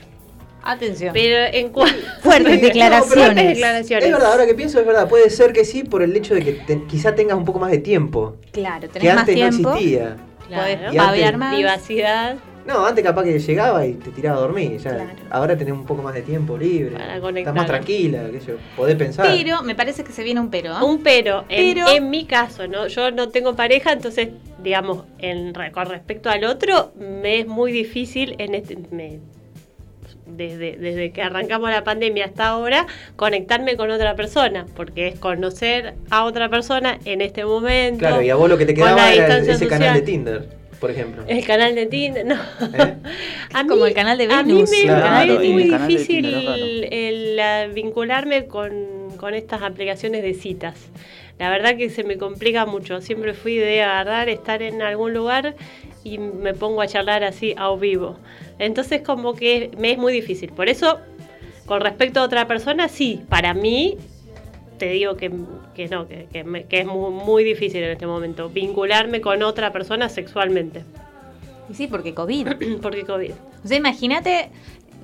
Atención. Pero en cuanto Fuertes No, declaraciones. Es verdad, ahora que pienso, es verdad, puede ser que sí por el hecho de que te- quizá tengas un poco más de tiempo. Claro, tenés Que más antes tiempo. no existía. Claro. Y antes- más. privacidad No, antes capaz que llegaba y te tiraba a dormir. Ya. Claro. Ahora tenés un poco más de tiempo libre. Para Estás conectar. más tranquila, qué sé yo, podés pensar. Pero me parece que se viene un pero. ¿eh? Un pero, en, Pero- en mi caso, ¿no? Yo no tengo pareja, entonces, digamos, en, con respecto al otro, me es muy difícil en este. me- desde, desde que arrancamos la pandemia hasta ahora, conectarme con otra persona, porque es conocer a otra persona en este momento. Claro, y a vos lo que te quedaba era ese canal de Tinder, por ejemplo. El canal de Tinder, no. ¿Eh? A Como el canal de A mí Venus, me, es muy. El difícil el, vincularme con, con estas aplicaciones de citas. La verdad que se me complica mucho. Siempre fui de agarrar, estar en algún lugar y me pongo a charlar así a vivo. Entonces como que me es muy difícil. Por eso, con respecto a otra persona, sí, para mí te digo que, que no, que, que me- que es muy, muy difícil en este momento vincularme con otra persona sexualmente. Sí, porque COVID. Porque COVID. O sea, imagínate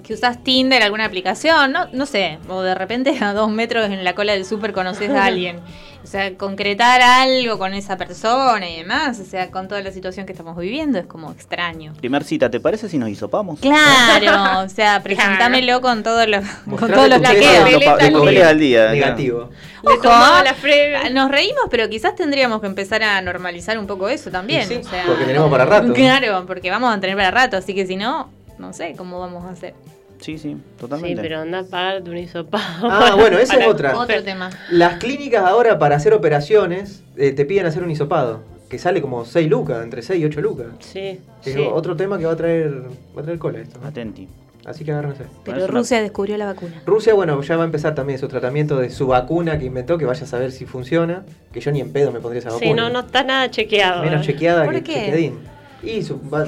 que usas Tinder, alguna aplicación, no, no sé, o de repente a dos metros en la cola del súper conoces a alguien. O sea, concretar algo con esa persona y demás, o sea, con toda la situación que estamos viviendo, es como extraño. Primer cita, ¿te parece si nos hisopamos? Claro, o sea, presentámelo con todos los, con todos los al día. Negativo. Ojo, la frega. Nos reímos, pero quizás tendríamos que empezar a normalizar un poco eso también. Sí, o sea, porque tenemos para rato. Claro, porque vamos a tener para rato, así que si no, no sé cómo vamos a hacer. Sí, sí, Sí, totalmente. pero anda a pagarte un hisopado. Ah, bueno, esa es otra. Otro tema. Las clínicas ahora para hacer operaciones eh, te piden hacer un hisopado, que sale como 6 lucas, entre 6 y 8 lucas. Sí, Es sí. otro tema que va a traer va a traer cola esto. ¿no? Atenti. Así que agárrense. Pero una- Rusia descubrió la vacuna. Rusia, bueno, ya va a empezar también su tratamiento de su vacuna que inventó, que vaya a saber si funciona, que yo ni en pedo me pondría esa vacuna. Sí, no, no está nada chequeado. Menos ¿eh? chequeada ¿Por que qué? chequeadín. Y su va,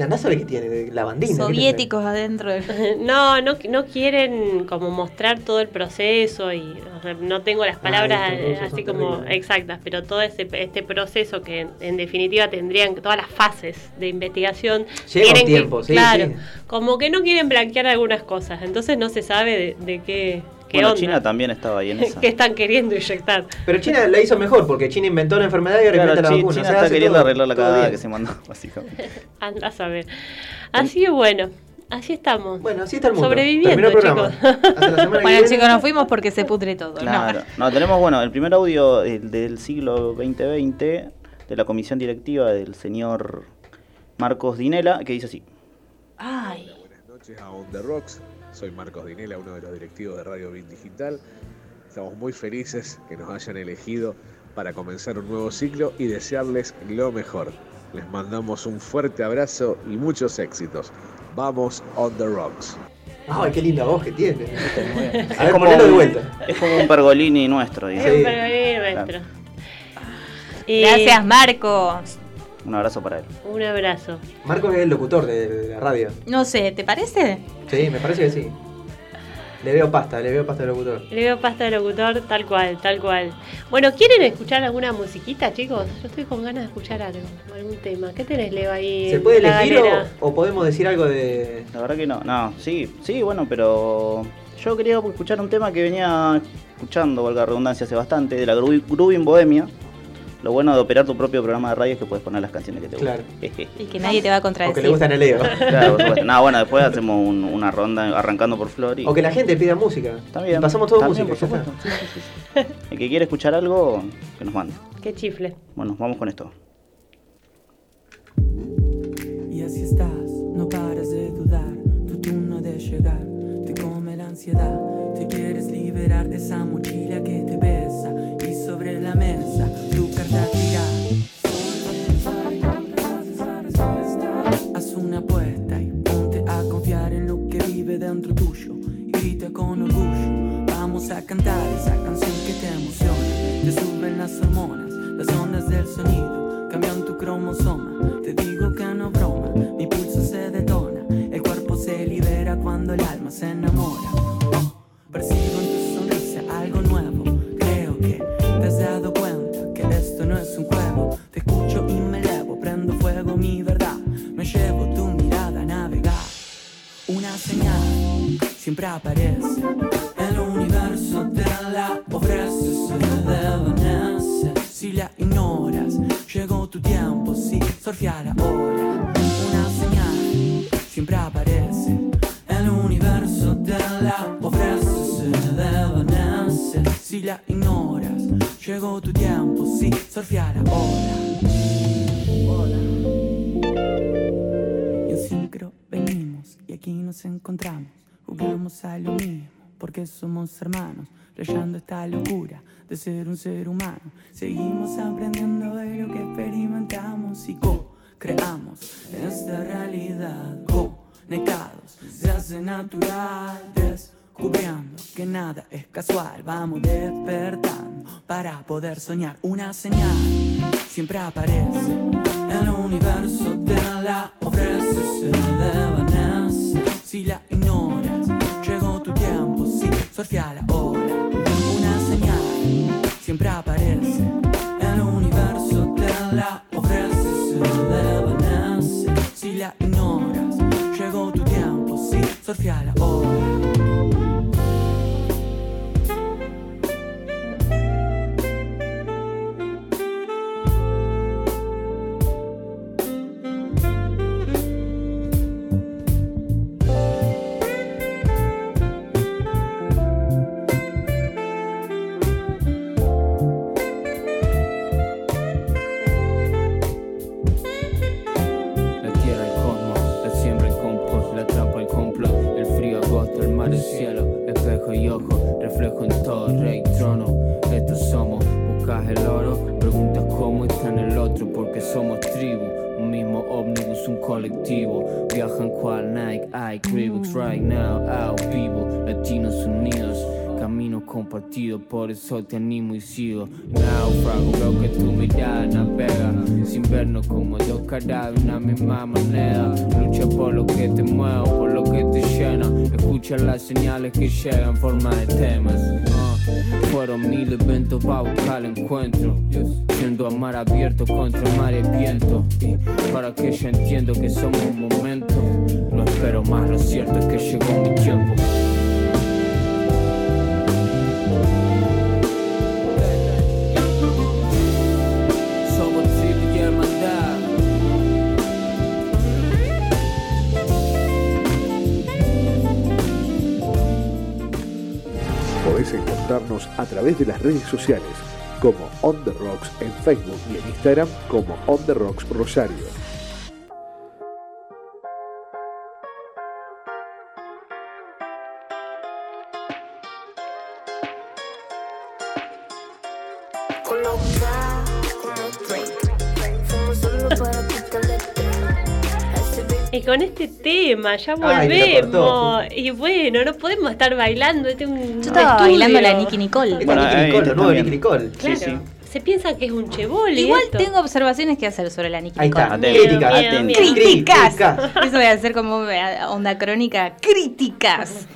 andá a saber qué tiene, de lavandina. ¿qué Soviéticos adentro. No, no, no quieren como mostrar todo el proceso y o sea, no tengo las palabras estos eh, así como terribles. exactas, pero todo ese, este proceso que en, en definitiva tendrían todas las fases de investigación. Lleva que- tiempo, sí, Claro, sí. como que no quieren blanquear algunas cosas, entonces no se sabe de, de qué, qué Bueno, onda, China también estaba ahí en esa. qué están queriendo inyectar. Pero China la hizo mejor, porque China inventó la enfermedad y ahora Claro, inventa la vacuna. China O sea, está queriendo todo- arreglar la cagada que se mandó, básicamente. Anda a saber. Así que bueno, así estamos. Bueno, así está el mundo. Sobreviviendo, el chicos. Bueno, chicos, nos fuimos porque se pudre todo. Claro. No. No, tenemos, bueno, el primer audio el del siglo 2020 de la comisión directiva del señor Marcos Dinela, que dice así. Ay. Buenas noches a On The Rocks. Soy Marcos Dinela, uno de los directivos de Radio Bit Digital. Estamos muy felices que nos hayan elegido para comenzar un nuevo ciclo y desearles lo mejor. Les mandamos un fuerte abrazo y muchos éxitos. Vamos On The Rocks. Ay, qué linda voz que tiene. Es A ver, como de un- vuelta. Es como un pergolini nuestro, Es dice. un pergolini nuestro. Gracias, Marcos. Un abrazo para él. Un abrazo. Marcos es el locutor de la radio. No sé, ¿te parece? Sí, me parece que sí. Le veo pasta, le veo pasta de locutor. Le veo pasta de locutor, tal cual, tal cual. Bueno, ¿quieren escuchar alguna musiquita, chicos? Yo estoy con ganas de escuchar algo, algún tema. ¿Qué tenés, Leo, ahí? ¿Se en puede la elegir o, podemos decir algo de. La verdad que no. No, sí, sí, bueno, pero yo quería escuchar un tema que venía escuchando, valga la redundancia, hace bastante, de la Gru- Grooving Bohemia. Lo bueno de operar tu propio programa de radio es que puedes poner las canciones que te gustan. Claro. Y que nadie te va a O que contradecir. le gustan a Leo. Claro. No, bueno, después hacemos un- una ronda arrancando por Flor y... O que la gente pida música. También. Y pasamos todo También, música. por supuesto. está. Sí, sí, sí. El que quiere escuchar algo, que nos mande. Qué chifle. Bueno, vamos con esto. Y así estás, no paras de dudar, tu turno de llegar, te come la ansiedad, te quieres liberar de esa mochila que te vive dentro tuyo y grita con orgullo. Vamos a cantar esa canción que te emociona. Te suben las hormonas, las ondas del sonido cambian tu cromosoma. Te digo que no broma, mi pulso se detona. El cuerpo se libera cuando el alma se enamora. Oh, percibo en tu sonrisa algo nuevo. Creo que te has dado cuenta que esto no es un juego. Te escucho y me elevo, prendo fuego mi verdad. Me llevo desde aparece. El universo te la ofrece, se desvanece. Si la ignoras, llegó tu tiempo, sí, surfear ahora. Una señal siempre aparece. El universo te la ofrece, se desvanece. Si la ignoras, llegó tu tiempo, sí, surfear ahora. Y en sincro venimos y aquí nos encontramos. Jugamos a lo mismo porque somos hermanos. Rayando esta locura de ser un ser humano. Seguimos aprendiendo de lo que experimentamos y co-creamos esta realidad. Conectados, se hace natural. Descubriendo que nada es casual. Vamos despertando para poder soñar. Una señal siempre aparece. El universo te la ofrece, se. Si la ignoras, llegó tu tiempo, sí, surfear ahora. Una señal siempre aparece. El universo te la ofrece, se desvanece. Si la ignoras, llegó tu tiempo, sí, surfear ahora. La eso te animo y sigo. Náufrago, veo que tu mirada navega sin vernos como dos caras de una misma moneda. Lucha por lo que te mueve, por lo que te llena. Escucha las señales que llegan en forma de temas. Ah, fueron mil eventos para buscar el encuentro. Siendo amar abierto contra el mar y viento. Para que yo entiendo que somos un momento. No espero más, lo cierto es que llegó mi tiempo. A través de las redes sociales como On The Rocks en Facebook y en Instagram como On The Rocks Rosario. Con este tema ya Ay, volvemos. Y bueno, no podemos estar bailando. Este es un Yo estaba estudio. bailando la Nicky Nicole. Bueno, Nicky Nicole, lo nuevo. Nicky Nicole. Claro. Sí, sí. Se piensa que es un cheboli. Igual esto. tengo observaciones que hacer sobre la Nicky Ahí Nicole. está, críticas. atento. Críticas. Críticas. Eso voy a hacer como onda crónica. Críticas.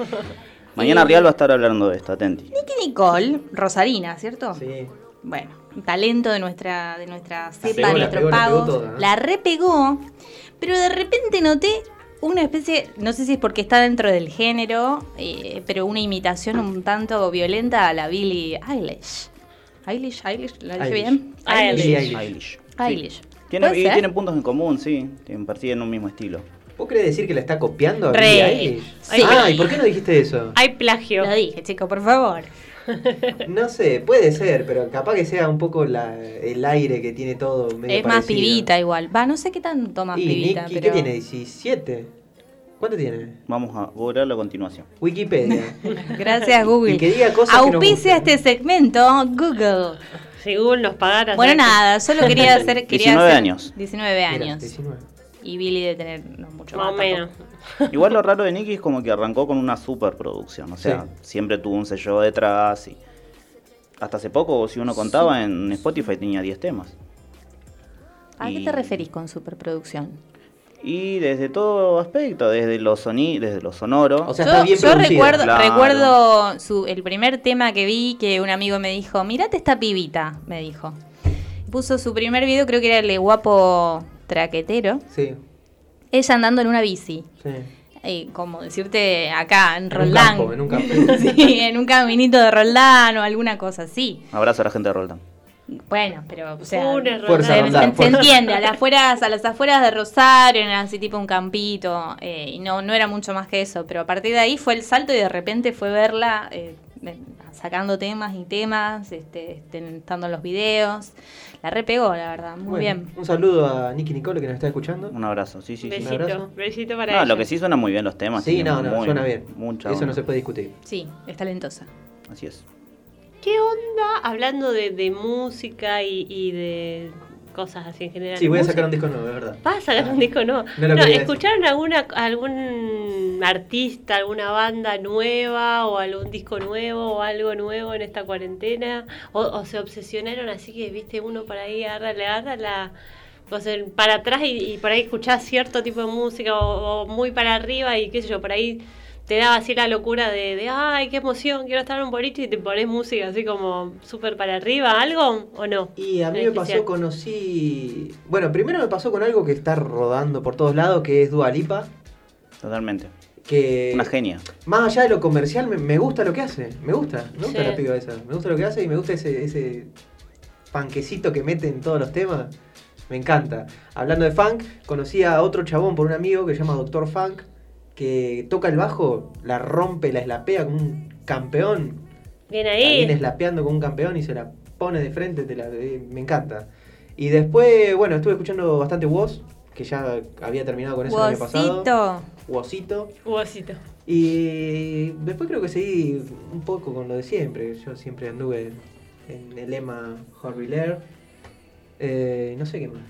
Mañana Real va a estar hablando de esto, atenti. Nicky Nicole, Rosarina, ¿cierto? Sí. Bueno, un talento de nuestra, de nuestra cepa, pegó, de la nuestro pago. La repegó, pero de repente noté una especie, no sé si es porque está dentro del género, eh, pero una imitación un tanto violenta a la Billie Eilish. Eilish, Eilish, ¿la dije Eilish. bien? Eilish. Billie Eilish. Eilish. Eilish. Tiene, ¿Puede y ser? tienen puntos en común, sí. Tienen, persiguen un mismo estilo. ¿Vos querés decir que la está copiando a. Billie Eilish? Sí. Ah, ¿y por qué no dijiste eso? Hay plagio. Lo dije, chico, por favor. No sé, puede ser, pero capaz que sea un poco la- el aire que tiene todo medio Es más parecido. pibita igual. Va, no sé qué tanto más Y pibita, Nicky, pero... ¿qué tiene? ¿17? ¿Cuánto tiene? Vamos a googlearlo a continuación. Wikipedia. Gracias, Google. Y que diga cosas que no Auspicia este segmento, Google. Si Google nos pagara. Bueno, nada, solo quería hacer. Quería 19 hacer- años. 19 Mira, años. 19. Y Billy de tener no mucho Más más. o menos. Igual lo raro de Nicky es como que arrancó con una superproducción. O sea, Sí. siempre tuvo un sello detrás y. Hasta hace poco, si uno contaba, en Spotify tenía 10 temas. ¿A qué te referís con superproducción? Y desde todo aspecto, desde lo soni desde lo sonoro. O sea, yo está bien yo producida. recuerdo, Claro. recuerdo su, el primer tema que vi que un amigo me dijo, mirate esta pibita, me dijo. Puso su primer video, creo que era el de guapo traquetero. Sí, Ella andando en una bici. sí. eh, como decirte acá, en En un Roldán. campo, en un campo. sí, en un caminito de Roldán o alguna cosa así. Abrazo a la gente de Roldán. Bueno, pero, o sea, Un error. Fuerza se, Roldán, se fuerza. entiende, a las afueras, a las afueras de Rosario, era así tipo un campito, eh, y no, no era mucho más que eso, pero a partir de ahí fue el salto y de repente fue verla eh, sacando temas y temas, este, este, estando en los videos, la repegó, la verdad, muy Bueno, bien. Un saludo a Nicky Nicole que nos está escuchando. Un abrazo, sí, sí, sí. Un abrazo. Besito, besito para No, ella. lo que sí suena muy bien los temas. Sí, no, no, muy- suena bien. Mucha Eso no se puede discutir. Sí, es talentosa. Así es. ¿Qué onda hablando de, de música y, y de cosas así en general? Sí, voy a sacar un disco nuevo, es verdad. ¿Vas a sacar un disco nuevo? No lo No, quería decir. ¿Escucharon alguna, algún artista, alguna banda nueva o algún disco nuevo o algo nuevo en esta cuarentena? ¿O, o se obsesionaron así que, viste, uno para ahí agarra, le agarra la... O sea, para atrás y, y por ahí escuchás cierto tipo de música o, o muy para arriba y qué sé yo, por ahí te daba así la locura de, de ay, qué emoción, quiero estar en un boliche y te pones música así como súper para arriba, ¿algo o no? Y a mí me especial. pasó, conocí... Bueno, primero me pasó con algo que está rodando por todos lados, que es Dua Lipa. Totalmente. Que Una genia. más allá de lo comercial, me, me gusta lo que hace. Me gusta, me gusta Sí. la piba esa. Me gusta lo que hace y me gusta ese, ese panquecito que mete en todos los temas. Me encanta. Hablando de funk, conocí a otro chabón por un amigo que se llama Doctor Funk, que toca el bajo, la rompe, la eslapea como un campeón. Bien La ahí. viene slapeando como un campeón y se la pone de frente, te la, eh, me encanta. Y después, bueno, estuve escuchando bastante Woz, que ya había terminado con eso el año pasado. Wosito. Wozito. Huesito. Y después creo que seguí un poco con lo de siempre. Yo siempre anduve en el lema Horriler. Eh, no sé qué más.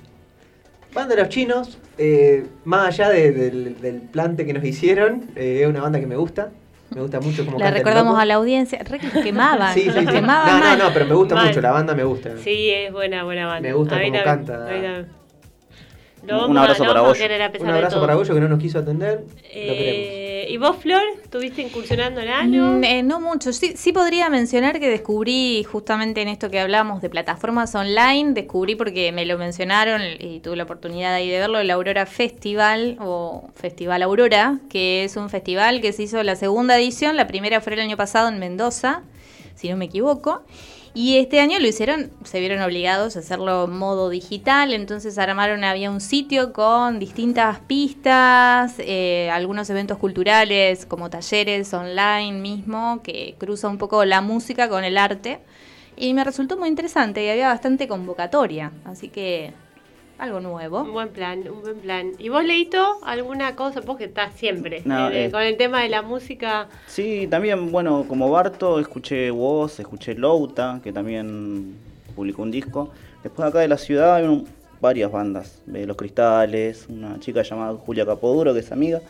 Banda de los chinos, eh, más allá de- del, del plante que nos hicieron, eh, es una banda que me gusta. Me gusta mucho como el recordamos a la audiencia, re que quemaban, Sí, sí, sí. quemaban No, no, no, pero me gusta Mal. mucho, la banda me gusta. Sí, es buena, buena banda. Me gusta A mí cómo canta. Un a- abrazo lo para pesar Un abrazo para Goyo que no nos quiso atender. Lo Eh, queremos. ¿Y vos, Flor? ¿Estuviste incursionando en algo? Mm, eh, no mucho. Sí, sí podría mencionar que descubrí justamente en esto que hablamos de plataformas online, descubrí porque me lo mencionaron y tuve la oportunidad ahí de verlo, el Aurora Festival o Festival Aurora, que es un festival que se hizo la segunda edición, la primera fue el año pasado en Mendoza, si no me equivoco. Y este año lo hicieron, se vieron obligados a hacerlo modo digital, entonces armaron, había un sitio con distintas pistas, eh, algunos eventos culturales como talleres online mismo, que cruza un poco la música con el arte. Y me resultó muy interesante y había bastante convocatoria, así que algo nuevo. Un buen plan, un buen plan. ¿Y vos, Leito, alguna cosa? Vos que estás siempre No, eh, eh. con el tema de la música. Sí, también, bueno, como Barto, escuché Woz, escuché Louta, que también publicó un disco. Después acá de la ciudad hay un- varias bandas, de Los Cristales, una chica llamada Julia Capoduro, que es amiga.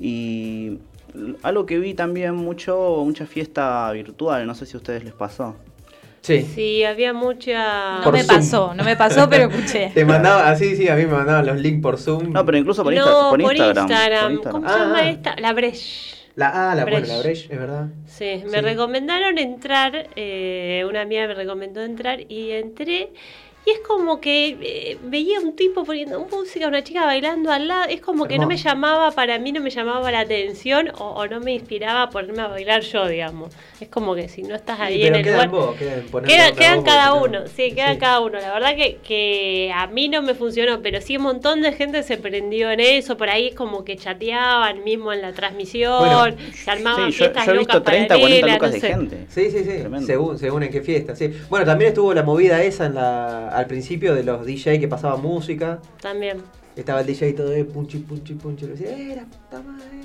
Y algo que vi también mucho, mucha fiesta virtual, no sé si a ustedes les pasó. Sí. Sí, había mucha. No Por me Zoom. pasó, no me pasó, pero escuché. Te mandaba, así, sí, a mí me mandaban los links por Zoom. No, pero incluso por, Insta- no, por por Instagram. Instagram. por Instagram. ¿Cómo se llama Ah. esta? La Breche. La, ah, la, bueno, Breche. la Breche, es verdad. Sí, me Sí. recomendaron entrar, eh, una amiga me recomendó entrar y entré y es como que eh, veía un tipo poniendo música, una chica bailando al lado, es como que no me llamaba, para mí no me llamaba la atención o, o no me inspiraba a ponerme a bailar yo, digamos. Es como que si no estás ahí Sí, en el queda lugar... vos, queda en ponerle Queda- onda quedan vos, cada porque no- uno, sí, quedan Sí. cada uno. La verdad que, que a mí no me funcionó, pero sí un montón de gente se prendió en eso. Por ahí es como que chateaban mismo en la transmisión, Bueno, se armaban Sí, yo, fiestas yo he locas visto 30, 40 paralelas, lucas no de sé. gente. Sí, sí, sí. Según, según en qué fiesta, sí. Bueno, también estuvo la movida esa en la, al principio de los DJ que pasaban música. También. Estaba el DJ todo de punchi, punchi, punchi. Le decía, ¡eh, la puta madre!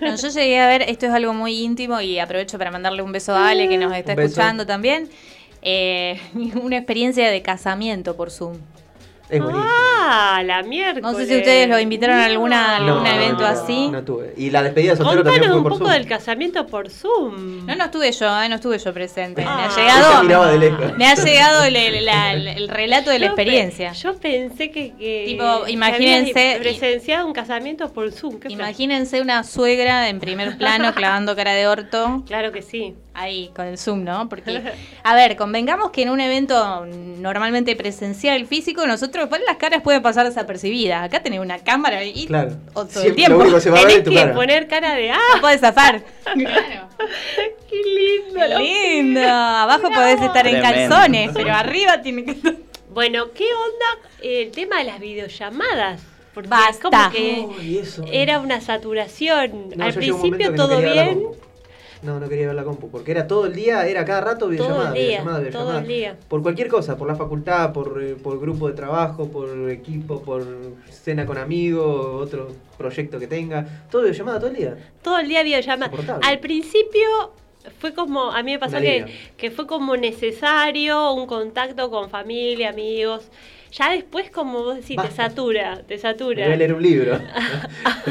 No, yo llegué a ver, esto es algo muy íntimo y aprovecho para mandarle un beso a Ale que nos está escuchando también. Eh, una experiencia de casamiento por Zoom. Es buenísimo. Ah, la miércoles. No sé si ustedes lo invitaron a alguna, No. algún evento no, así. No tuve. Y la despedida de soltero también Contanos fue un por poco Zoom. del casamiento por Zoom. No, no estuve yo, eh, no estuve yo presente. Ah. Me ha Ella llegado, miraba de lejos. me ha llegado el, el- la- el- el relato de la Yo pe- experiencia. Yo pensé que, que Tipo, imagínense- presenciado un casamiento por Zoom. ¿Qué Imagínense una suegra en primer plano clavando cara de orto. Claro que sí. Ahí con el Zoom, ¿no? Porque, a ver, convengamos que en un evento normalmente presencial, físico, nosotros, pues, las caras pueden pasar desapercibidas. Acá tenés una cámara y Claro. o todo Siempre el tiempo. Lo se va a ver es que cara. poner cara de ¡ah! No podés zafar. Claro. ¡Qué lindo! Qué lindo. Abajo podés estar en calzones, pero arriba tiene que estar. Bueno, ¿qué onda el tema de las videollamadas? Porque Basta. como que Uy, eso. era una saturación. No, Al principio no todo bien. No, no quería ver la compu, porque era todo el día, era cada rato todo videollamada, el día, videollamada, todo videollamada. el día. Por cualquier cosa, por la facultad, por, eh, por grupo de trabajo, por equipo, por cena con amigos, otro proyecto que tenga. Todo videollamada todo el día. Todo el día videollamada. Al principio fue como, a mí me pasó que, que fue como necesario un contacto con familia, amigos. Ya después, como vos decís, te satura, te satura. voy a leer un libro.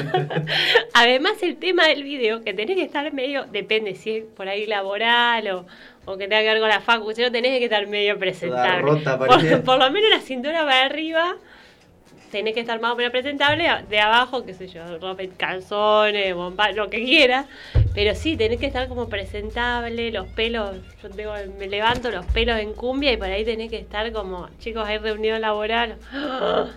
Además, el tema del video, que tenés que estar medio, depende si es por ahí laboral o, o que tenga que ver con la facu, si no tenés que estar medio presentable. por, por lo menos la cintura para arriba, tenés que estar más o menos presentable, de abajo, qué sé yo, ropa, calzones, bomba, lo que quieras. Pero sí, tenés que estar como presentable, los pelos, yo tengo, me levanto los pelos en cumbia y por ahí tenés que estar como, chicos, hay reunión laboral.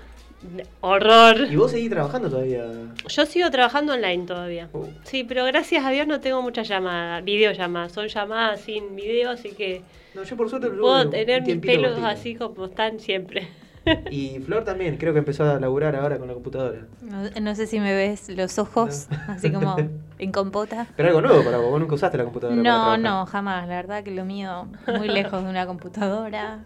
Horror. ¿Y vos seguís trabajando todavía? Yo sigo trabajando online todavía. Uh. Sí, pero gracias a Dios no tengo muchas llamadas, videollamadas. Son llamadas sin video, así que No, yo por suerte puedo tener mis pelos cortito. así como están siempre. Y Flor también, creo que empezó a laburar ahora con la computadora. No, no sé si me ves los ojos, así como en compota. Pero algo nuevo para vos, vos nunca usaste la computadora. No, no, jamás. La verdad que lo mío muy lejos de una computadora.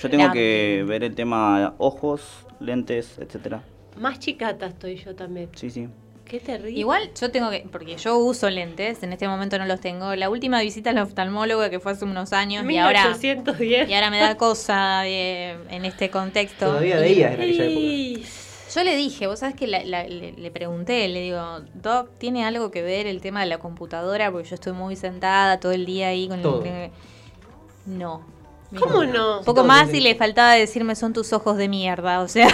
Yo tengo que ver el tema ojos, lentes, etcétera. Más chicata estoy yo también. Sí, sí. Qué terrible. Igual yo tengo que, porque yo uso lentes, en este momento no los tengo. La última visita al oftalmólogo que fue hace unos años y ahora, 1810. y ahora me da cosa eh, en este contexto. Todavía veías en aquella época. Yo le dije, vos sabés que la- la- le, le pregunté, le digo, Doc, ¿tiene algo que ver el tema de la computadora? Porque yo estoy muy sentada todo el día ahí con Todo. el... No. ¿Cómo no? Un poco Todo más y le faltaba decirme son tus ojos de mierda, o sea...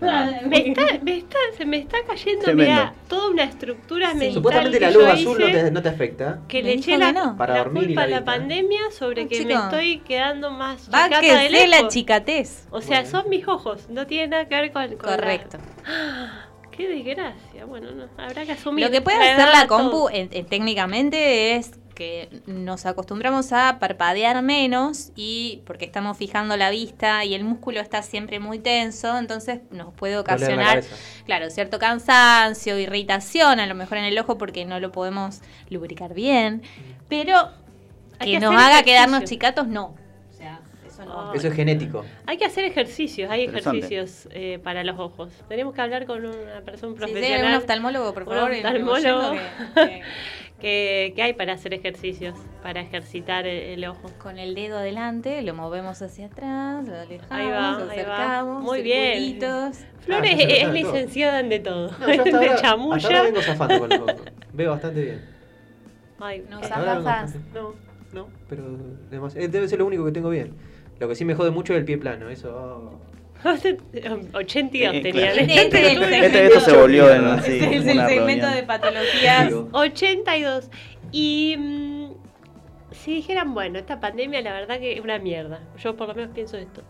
Me está, me está, se me está cayendo, mira, toda una estructura Sí. mental Supuestamente que la luz azul no te, no te afecta. que le eché la, no. Para la dormir y culpa la a la pandemia sobre No, que me estoy quedando más Va chicata que de sé la lejos. chicatez. O sea, Bueno. son mis ojos, no tiene nada que ver con, con la- Correcto. Qué desgracia. Bueno, no, habrá que asumir. Lo que puede hacer la compu en- en- técnicamente es que nos acostumbramos a parpadear menos y porque estamos fijando la vista y el músculo está siempre muy tenso, entonces nos puede ocasionar, claro, cierto cansancio, irritación, a lo mejor en el ojo porque no lo podemos lubricar bien, pero Hay que que nos haga ejercicio. quedarnos chicatos, no. O sea, eso no. Eso es genético. Hay que hacer ejercicios, hay ejercicios eh, para los ojos. Tenemos que hablar con una persona Si profesional. algún oftalmólogo, por un favor, oftalmólogo. Que hay para hacer ejercicios, para ejercitar el, el ojo. Con el dedo adelante lo movemos hacia atrás, lo alejamos, Ahí va, lo ahí va. acercamos, Muy bien. Flores Ah, es, licenciada en de todo. No, yo hasta de ahora, hasta chamulla. ahora vengo zafando con los ojos. Veo bastante bien. Ay, No Hasta zafás. bastante- No, no, pero demasiado. eh, Debe ser lo único que tengo bien. Lo que sí me jode mucho es el pie plano. Eso. oh. 82 Eh, tenía. claro. Este, este es el Este, segmento, esto se volvió en Este sí, este es el segmento reunión. de patologías. Digo, 82. Y mm, si dijeran, bueno, esta pandemia la verdad que es una mierda. Yo por lo menos pienso esto.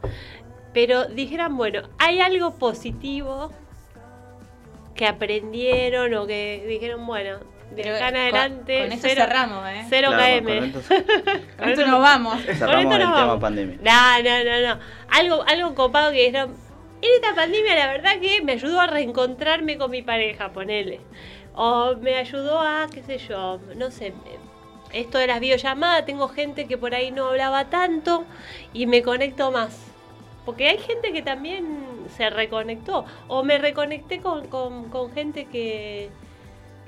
Pero dijeran, bueno, hay algo positivo que aprendieron o que dijeron, bueno, de Pero acá en adelante. Con, esto cero, cerramos, ¿eh? cero Claro, KM. con esto Con esto nos vamos. cerramos esto el nos tema vamos. pandemia. No, no, no, no. Algo, algo copado que dijeron. En esta pandemia, la verdad que me ayudó a reencontrarme con mi pareja, ponele. O me ayudó a, qué sé yo, no sé. Esto de las videollamadas, tengo gente que por ahí no hablaba tanto y me conecto más. Porque hay gente que también se reconectó. O me reconecté con, con, con gente que,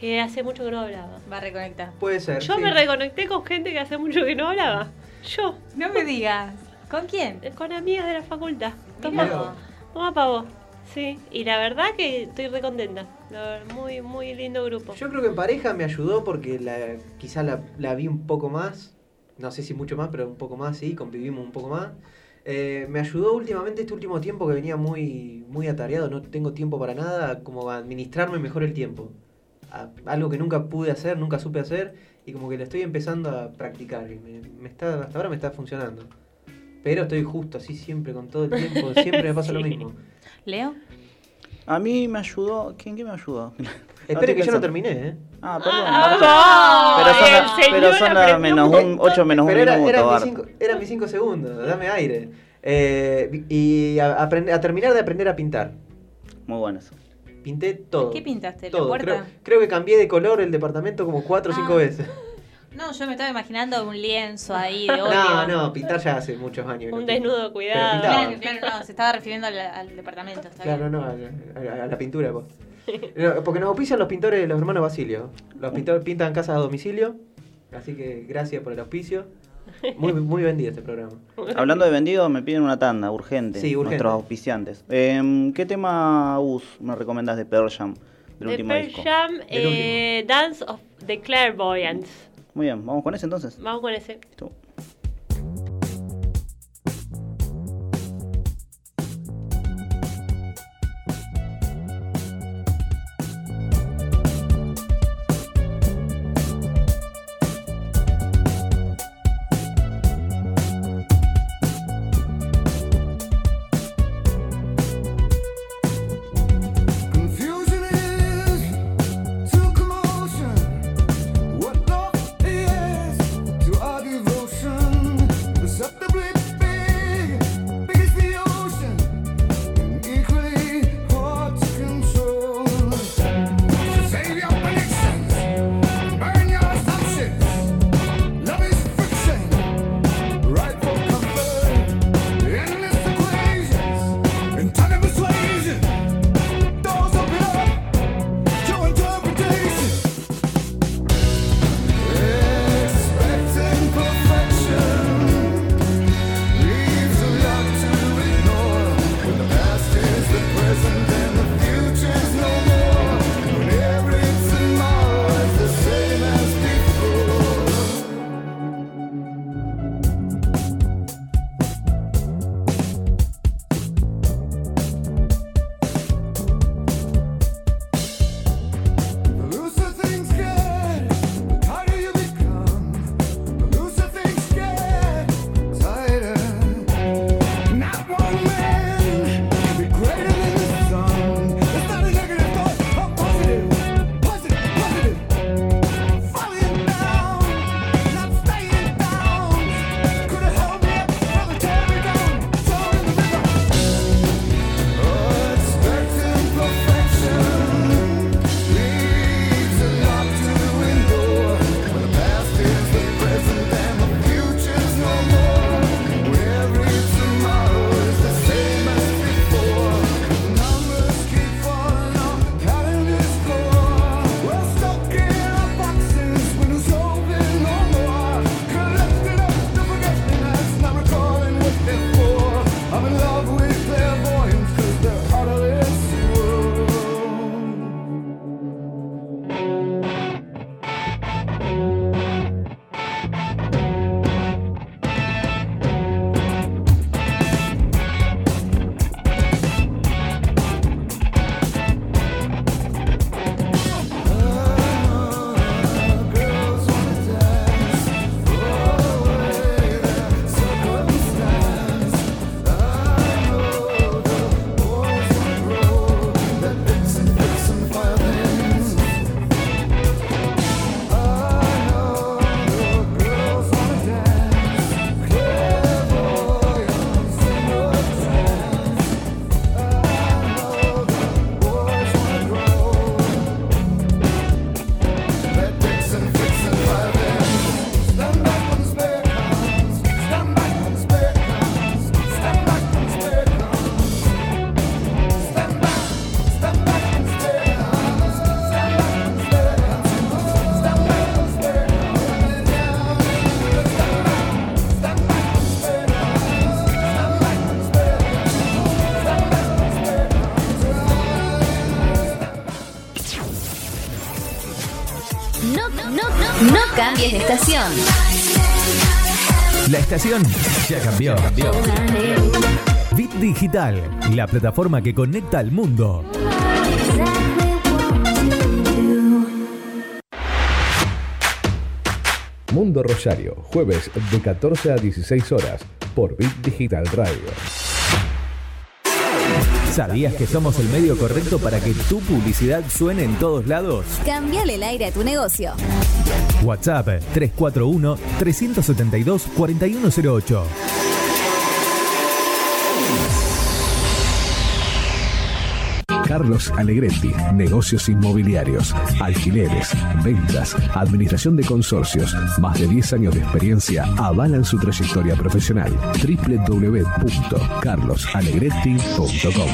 que hace mucho que no hablaba. Va a reconectar. Puede ser. Yo sí. me reconecté con gente que hace mucho que no hablaba. Yo, No me digas. ¿Con quién? eh, con amigas de la facultad. Mirá. Toma, toma pa' vos. Sí, y la verdad que estoy recontenta. Muy, muy lindo grupo. Yo creo que en pareja me ayudó porque la, quizá la, la vi un poco más. No sé si mucho más, pero un poco más, sí, convivimos un poco más. Eh, me ayudó últimamente este último tiempo que venía muy, muy atareado, no tengo tiempo para nada, como a administrarme mejor el tiempo. A- algo que nunca pude hacer, nunca supe hacer, y como que lo estoy empezando a practicar y me, me está, hasta ahora me está funcionando. Pero estoy justo así siempre con todo el tiempo, siempre me pasa lo mismo. ¿Leo? A mí me ayudó. ¿Quién, quién me ayudó? Espere que yo no terminé, ¿eh? Ah, perdón. Ah, pero son, el la- pero señor son la aprendió menos un un, montón 8 menos un Pero era, minuto, eran, mis Bart. cinco, eran mis cinco segundos, dame aire. Eh, y a, aprend- a terminar de aprender a pintar. Muy bueno eso. Pinté todo. ¿Qué pintaste? ¿La todo. puerta? Creo, creo que cambié de color el departamento como cuatro o cinco Ah. veces. No, yo me estaba imaginando un lienzo ahí de óleo. No, no, pintar ya hace muchos años. Un no desnudo, cuidado. Claro, claro, no, se estaba refiriendo al, al departamento. Está Claro, bien. no, a, la- a la pintura. po. No, Porque nos auspician los pintores, los hermanos Basilio. Los pintores pintan casas a domicilio. Así que gracias por el auspicio. Muy, muy vendido este programa. Hablando de vendido, me piden una tanda, urgente. Sí, urgente. Nuestros auspiciantes. Em, ¿Qué tema, Gus, me recomendás de Pearl Jam? Del último Pearl disco. Jam, eh, Dance of the Clairvoyants. Muy bien, vamos con ese entonces. Vamos con ese. Estación. La estación ya cambió. Bit Digital, la plataforma que conecta al mundo. Mundo Rosario, jueves de 14 a 16 horas por Bit Digital Radio. ¿Sabías que somos el medio correcto para que tu publicidad suene en todos lados? Cambiale el aire a tu negocio. WhatsApp 341-372-4108. Carlos Alegretti, negocios inmobiliarios, alquileres, ventas, administración de consorcios, más de 10 años de experiencia avalan su trayectoria profesional. www.carlosalegretti.com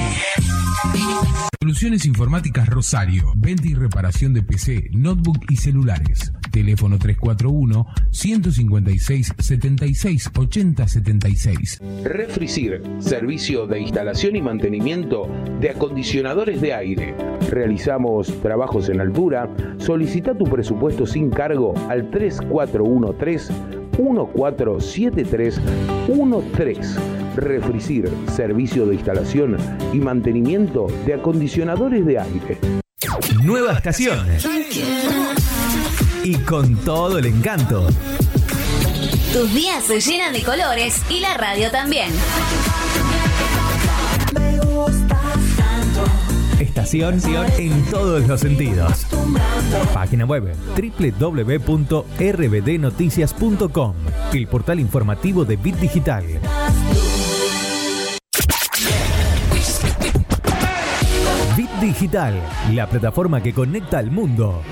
Soluciones Informáticas Rosario. Venta y reparación de PC, notebook y celulares. Teléfono 341-156-76-80-76. Refricir, servicio de instalación y mantenimiento de acondicionadores de aire. Realizamos trabajos en altura. Solicita tu presupuesto sin cargo al 3413 147313. Refricir, servicio de instalación y mantenimiento de acondicionadores de aire. Nueva estación. Y con todo el encanto. Tus días se llenan de colores y la radio también. Estación en todos los sentidos. Página web www.rbdnoticias.com, el portal informativo de Bit Digital. Bit Digital, la plataforma que conecta al mundo.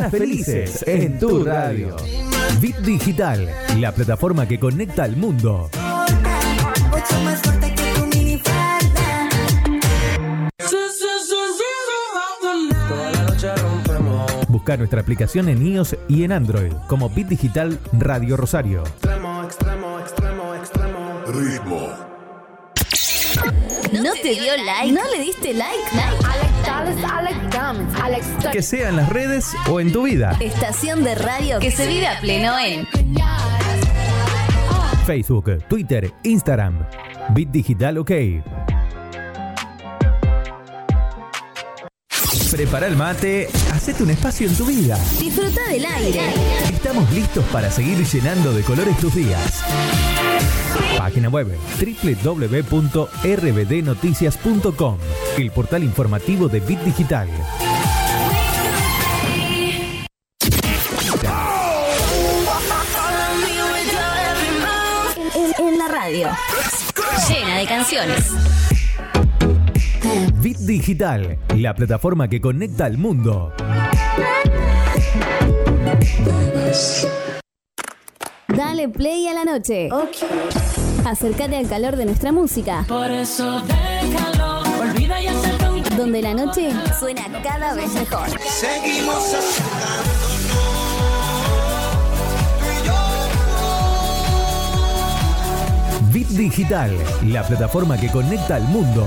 Mañanas felices en tu radio. Bit Digital, la plataforma que conecta al mundo. Busca nuestra aplicación en iOS y en Android como Bit Digital Radio Rosario. Extremo, extremo, extremo, extremo. Ritmo. ¿No te dio like? ¿No le diste like? Que sea en las redes o en tu vida. Estación de radio que se vive a pleno en Facebook, Twitter, Instagram. Bit Digital OK. Prepara el mate, hacete un espacio en tu vida. Disfruta del aire. Estamos listos para seguir llenando de colores tus días. Página web www.rbdnoticias.com, el portal informativo de Bit Digital. En, en la radio. Llena de canciones. Bit Digital, la plataforma que conecta al mundo. Dale play a la noche. Acércate al calor de nuestra música. Por eso déjalo, olvida y acepta un Donde la noche suena cada vez mejor. Seguimos Bit Digital, la plataforma que conecta al mundo.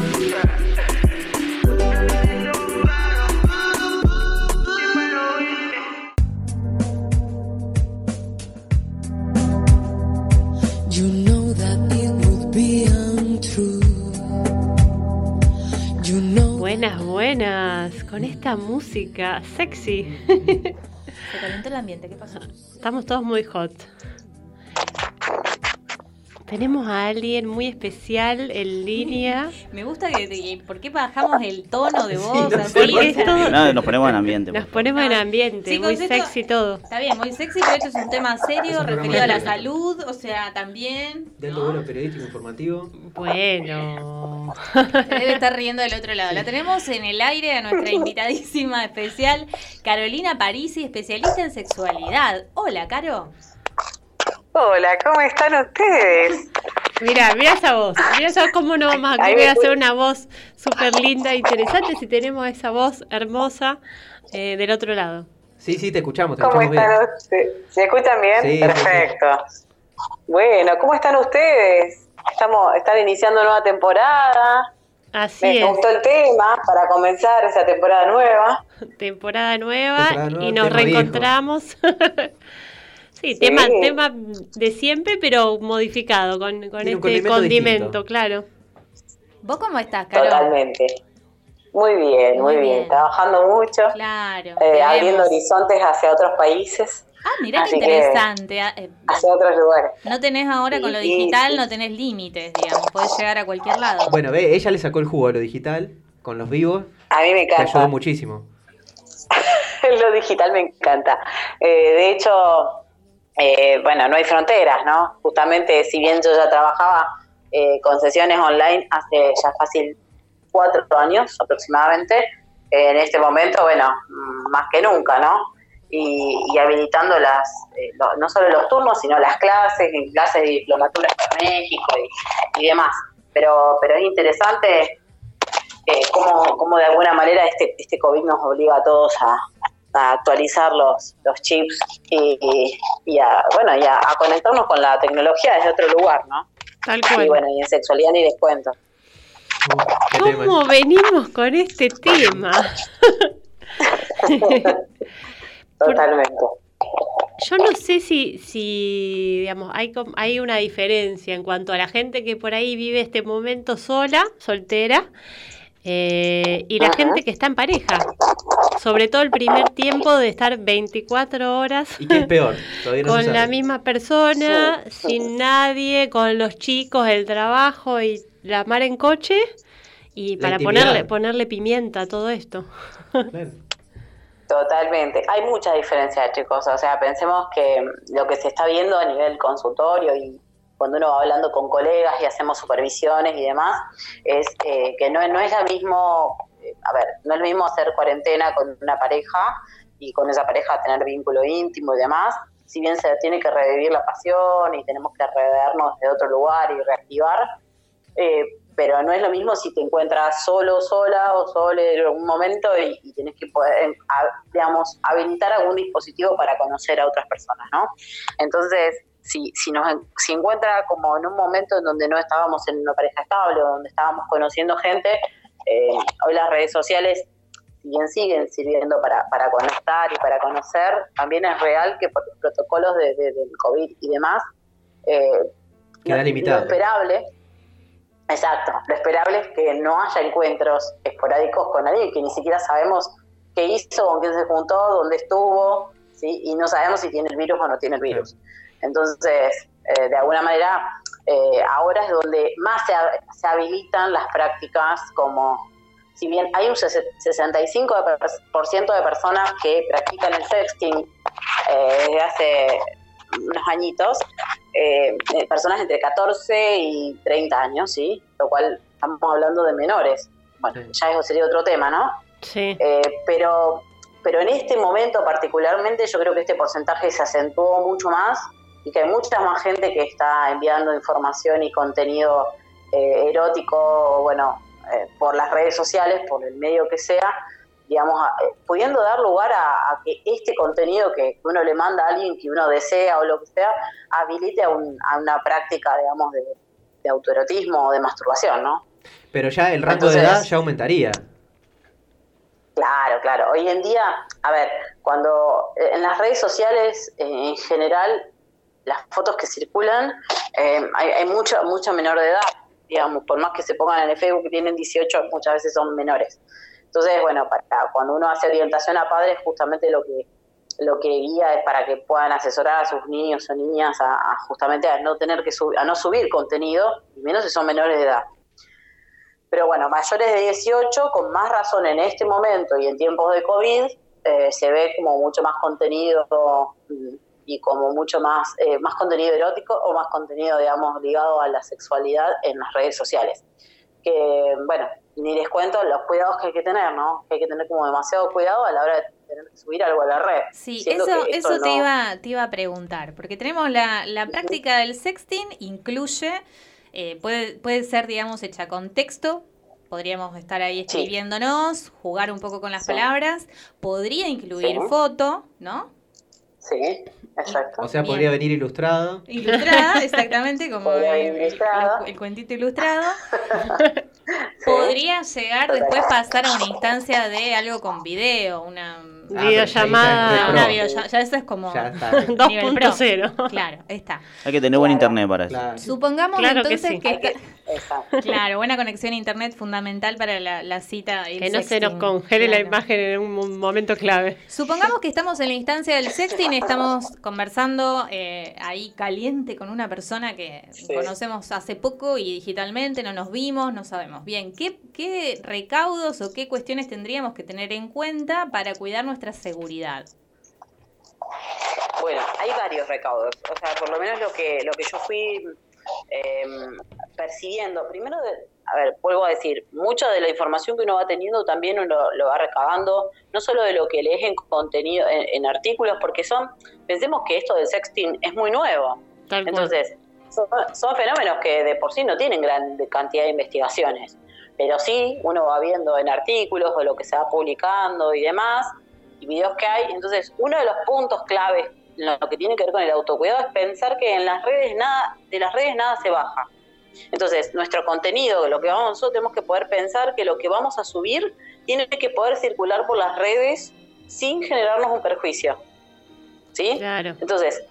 Con esta música sexy. Se calentó el ambiente, ¿qué pasó? Estamos todos muy hot. Tenemos a alguien muy especial en línea. Me gusta que, ¿por qué bajamos el tono de voz no así? nos ponemos en ambiente. Nos ponemos en ambiente, Chicos, muy esto- sexy todo. Está bien, muy sexy, pero esto es un tema serio, referido a la salud, o sea, también De alto vuelo periodístico informativo. Bueno. debe estar riendo del otro lado. La tenemos en el aire a nuestra invitadísima especial, Carolina Parisi, especialista en sexualidad. Hola, Caro. Hola, ¿cómo están ustedes? Mira, mira esa voz. Mira esa voz, cómo no vamos a querer hacer una voz súper linda e interesante si tenemos esa voz hermosa eh, del otro lado. Sí, sí, te escuchamos, te ¿Cómo escuchamos bien. están? ¿Se, se escuchan bien? Sí, sí, Perfecto. Bueno, ¿cómo están ustedes? Estamos, están iniciando nueva temporada. Así Me es. gustó el tema para comenzar esa temporada nueva. Temporada nueva Temporada nueva, y nos reencontramos. sí, Sí. Tema, tema de siempre, pero modificado con, este condimento claro. ¿Vos cómo estás, Carol? Totalmente. Muy bien, muy, Muy bien. bien. Trabajando mucho. Claro. eh, te abriendo horizontes hacia otros países. Ah, mirá qué Así interesante. Ah, eh, Hacia otros lugares. No tenés ahora con lo digital, sí. no tenés límites, digamos. Podés llegar a cualquier lado. Bueno, ve, ella le sacó el jugo a lo digital con los vivos. A mí me Te encanta. ayudó muchísimo. Lo digital me encanta. Eh, de hecho, eh, bueno, no hay fronteras, ¿no? Justamente, si bien yo ya trabajaba eh, con sesiones online hace ya fácil cuatro años aproximadamente, en este momento, bueno, más que nunca, ¿no? Y, habilitando las, eh, no solo los turnos, sino las clases, clases de diplomatura para México y, y demás. Pero, pero es interesante eh, cómo, cómo de alguna manera este, este COVID nos obliga a todos a, a actualizar los, los chips y, y- y a, bueno, y a, a conectarnos con la tecnología desde otro lugar, ¿no? Tal Y cual. bueno, y en sexualidad ni les cuento. ¿Cómo venimos con este tema? Totalmente. Yo no sé si, si digamos, hay, com- hay una diferencia en cuanto a la gente que por ahí vive este momento sola, soltera, eh, y la Ajá. gente que está en pareja. Sobre todo el primer tiempo de estar 24 horas ¿Y qué es peor? Todavía no se con la misma persona, sin nadie, con los chicos, el trabajo y la mar en coche, y La para intimidad. ponerle, ponerle pimienta a todo esto. Totalmente. Hay mucha diferencia, chicos. O sea, pensemos que lo que se está viendo a nivel consultorio y cuando uno va hablando con colegas y hacemos supervisiones y demás, es eh, que no, no es lo mismo, a ver, no es lo mismo hacer cuarentena con una pareja y con esa pareja tener vínculo íntimo y demás. Si bien se tiene que revivir la pasión y tenemos que revernos de otro lugar y reactivar, eh, pero no es lo mismo si te encuentras solo, sola o solo en algún momento y, y tienes que poder, digamos, habilitar algún dispositivo para conocer a otras personas, ¿no? Entonces, si, si nos si encuentra como en un momento en donde no estábamos en una pareja estable donde estábamos conociendo gente, eh, hoy las redes sociales, bien siguen sirviendo para, para conectar y para conocer, también es real que por los protocolos de, de- del COVID y demás, eh, Queda limitado. Lo esperable, exacto, lo esperable es que no haya encuentros esporádicos con alguien que ni siquiera sabemos qué hizo, con quién se juntó, dónde estuvo, ¿sí? y no sabemos si tiene el virus o no tiene el virus. Entonces, eh, de alguna manera, eh, ahora es donde más se, se habilitan las prácticas como, si bien hay un sese- 65% de per- por ciento de personas que practican el sexting eh, desde hace unos añitos, eh, eh, personas entre 14 y 30 años, ¿sí? Lo cual estamos hablando de menores. Bueno, ya eso sería otro tema, ¿no? Sí. Eh, pero, pero en este momento particularmente yo creo que este porcentaje se acentuó mucho más y que hay mucha más gente que está enviando información y contenido eh, erótico, bueno, eh, por las redes sociales, por el medio que sea, digamos, eh, pudiendo dar lugar a, a que este contenido que uno le manda a alguien que uno desea o lo que sea, habilite a, un- a una práctica, digamos, de, de autoerotismo o de masturbación, ¿no? Pero ya el rango Entonces- de edad ya aumentaría. Claro, claro. Hoy en día, a ver, cuando en las redes sociales eh, en general, las fotos que circulan, eh, hay, hay mucha, mucha menor de edad, digamos, por más que se pongan en el Facebook que tienen 18, muchas veces son menores. Entonces, bueno, para cuando uno hace orientación a padres, justamente lo que lo que guía es para que puedan asesorar a sus niños o niñas a, justamente a no tener que subir, a no subir contenido, menos si son menores de edad. Pero bueno, mayores de 18, con más razón en este momento y en tiempos de COVID, eh, se ve como mucho más contenido mm, y como mucho más, eh, más contenido erótico o más contenido, digamos, ligado a la sexualidad en las redes sociales. Que, bueno, ni les cuento los cuidados que hay que tener, ¿no? Que hay que tener como demasiado cuidado a la hora de tener que subir algo a la red. Sí, eso, eso te, no- iba, te iba a preguntar, porque tenemos la, la práctica del sexting, incluye Eh, puede, puede ser, digamos, hecha con texto. Podríamos estar ahí escribiéndonos, jugar un poco con las palabras. Podría incluir Sí. foto, ¿no? Sí, exacto. O sea, Bien. podría venir ilustrada. Ilustrada, exactamente, como el, cuentito ilustrado. Podría llegar después pasar a una instancia de algo con video, una Ah, Videollamada. Una videollamada. Ya eso es como Ya está. nivel pro. 2.0. Claro, ahí está. Hay que tener buen internet para eso. Supongamos Claro que entonces que, claro, buena conexión a internet fundamental para la, la cita. y el Que no se nos congele la imagen en un mo- momento clave. Supongamos que estamos en la instancia del sexting, estamos conversando eh, ahí caliente con una persona que conocemos hace poco y digitalmente, no nos vimos, no sabemos. Bien, ¿qué, ¿qué recaudos o qué cuestiones tendríamos que tener en cuenta para cuidar nuestra seguridad? Bueno, hay varios recaudos. O sea, por lo menos lo que, lo que yo fui eh, percibiendo. Primero, de- a ver, vuelvo a decir, mucha de la información que uno va teniendo también uno lo va recabando, no solo de lo que lees en contenido, en, en artículos, porque son, pensemos que esto del sexting es muy nuevo. Tal. Entonces, son, son fenómenos que de por sí no tienen gran cantidad de investigaciones, pero sí uno va viendo en artículos o lo que se va publicando y demás, y videos que hay. Entonces, uno de los puntos claves lo que tiene que ver con el autocuidado es pensar que en las redes nada, de las redes nada se baja. Entonces, nuestro contenido, lo que vamos nosotros tenemos que poder pensar que lo que vamos a subir tiene que poder circular por las redes sin generarnos un perjuicio. ¿Sí? Claro. Entonces,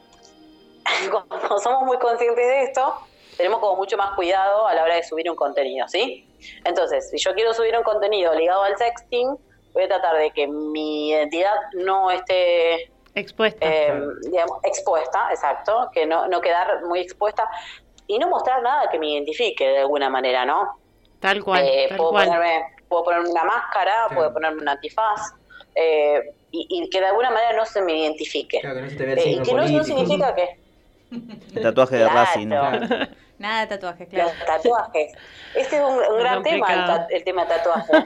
como somos muy conscientes de esto, tenemos como mucho más cuidado a la hora de subir un contenido, ¿sí? Entonces, si yo quiero subir un contenido ligado al sexting, voy a tratar de que mi identidad no esté Expuesta. eh, digamos, expuesta, exacto, que no, no quedar muy expuesta y no mostrar nada que me identifique de alguna manera, ¿no? Tal cual. Eh, tal puedo, cual. ponerme, puedo ponerme una máscara, puedo ponerme un antifaz, eh, y, y que de alguna manera no se me identifique. Claro, que no se te vea el Eh, y que no, significa que El tatuaje de Claro. Racing. ¿no? Nada de tatuajes, claro. los tatuajes. Este es un, un gran tema, el, el tema de tatuajes.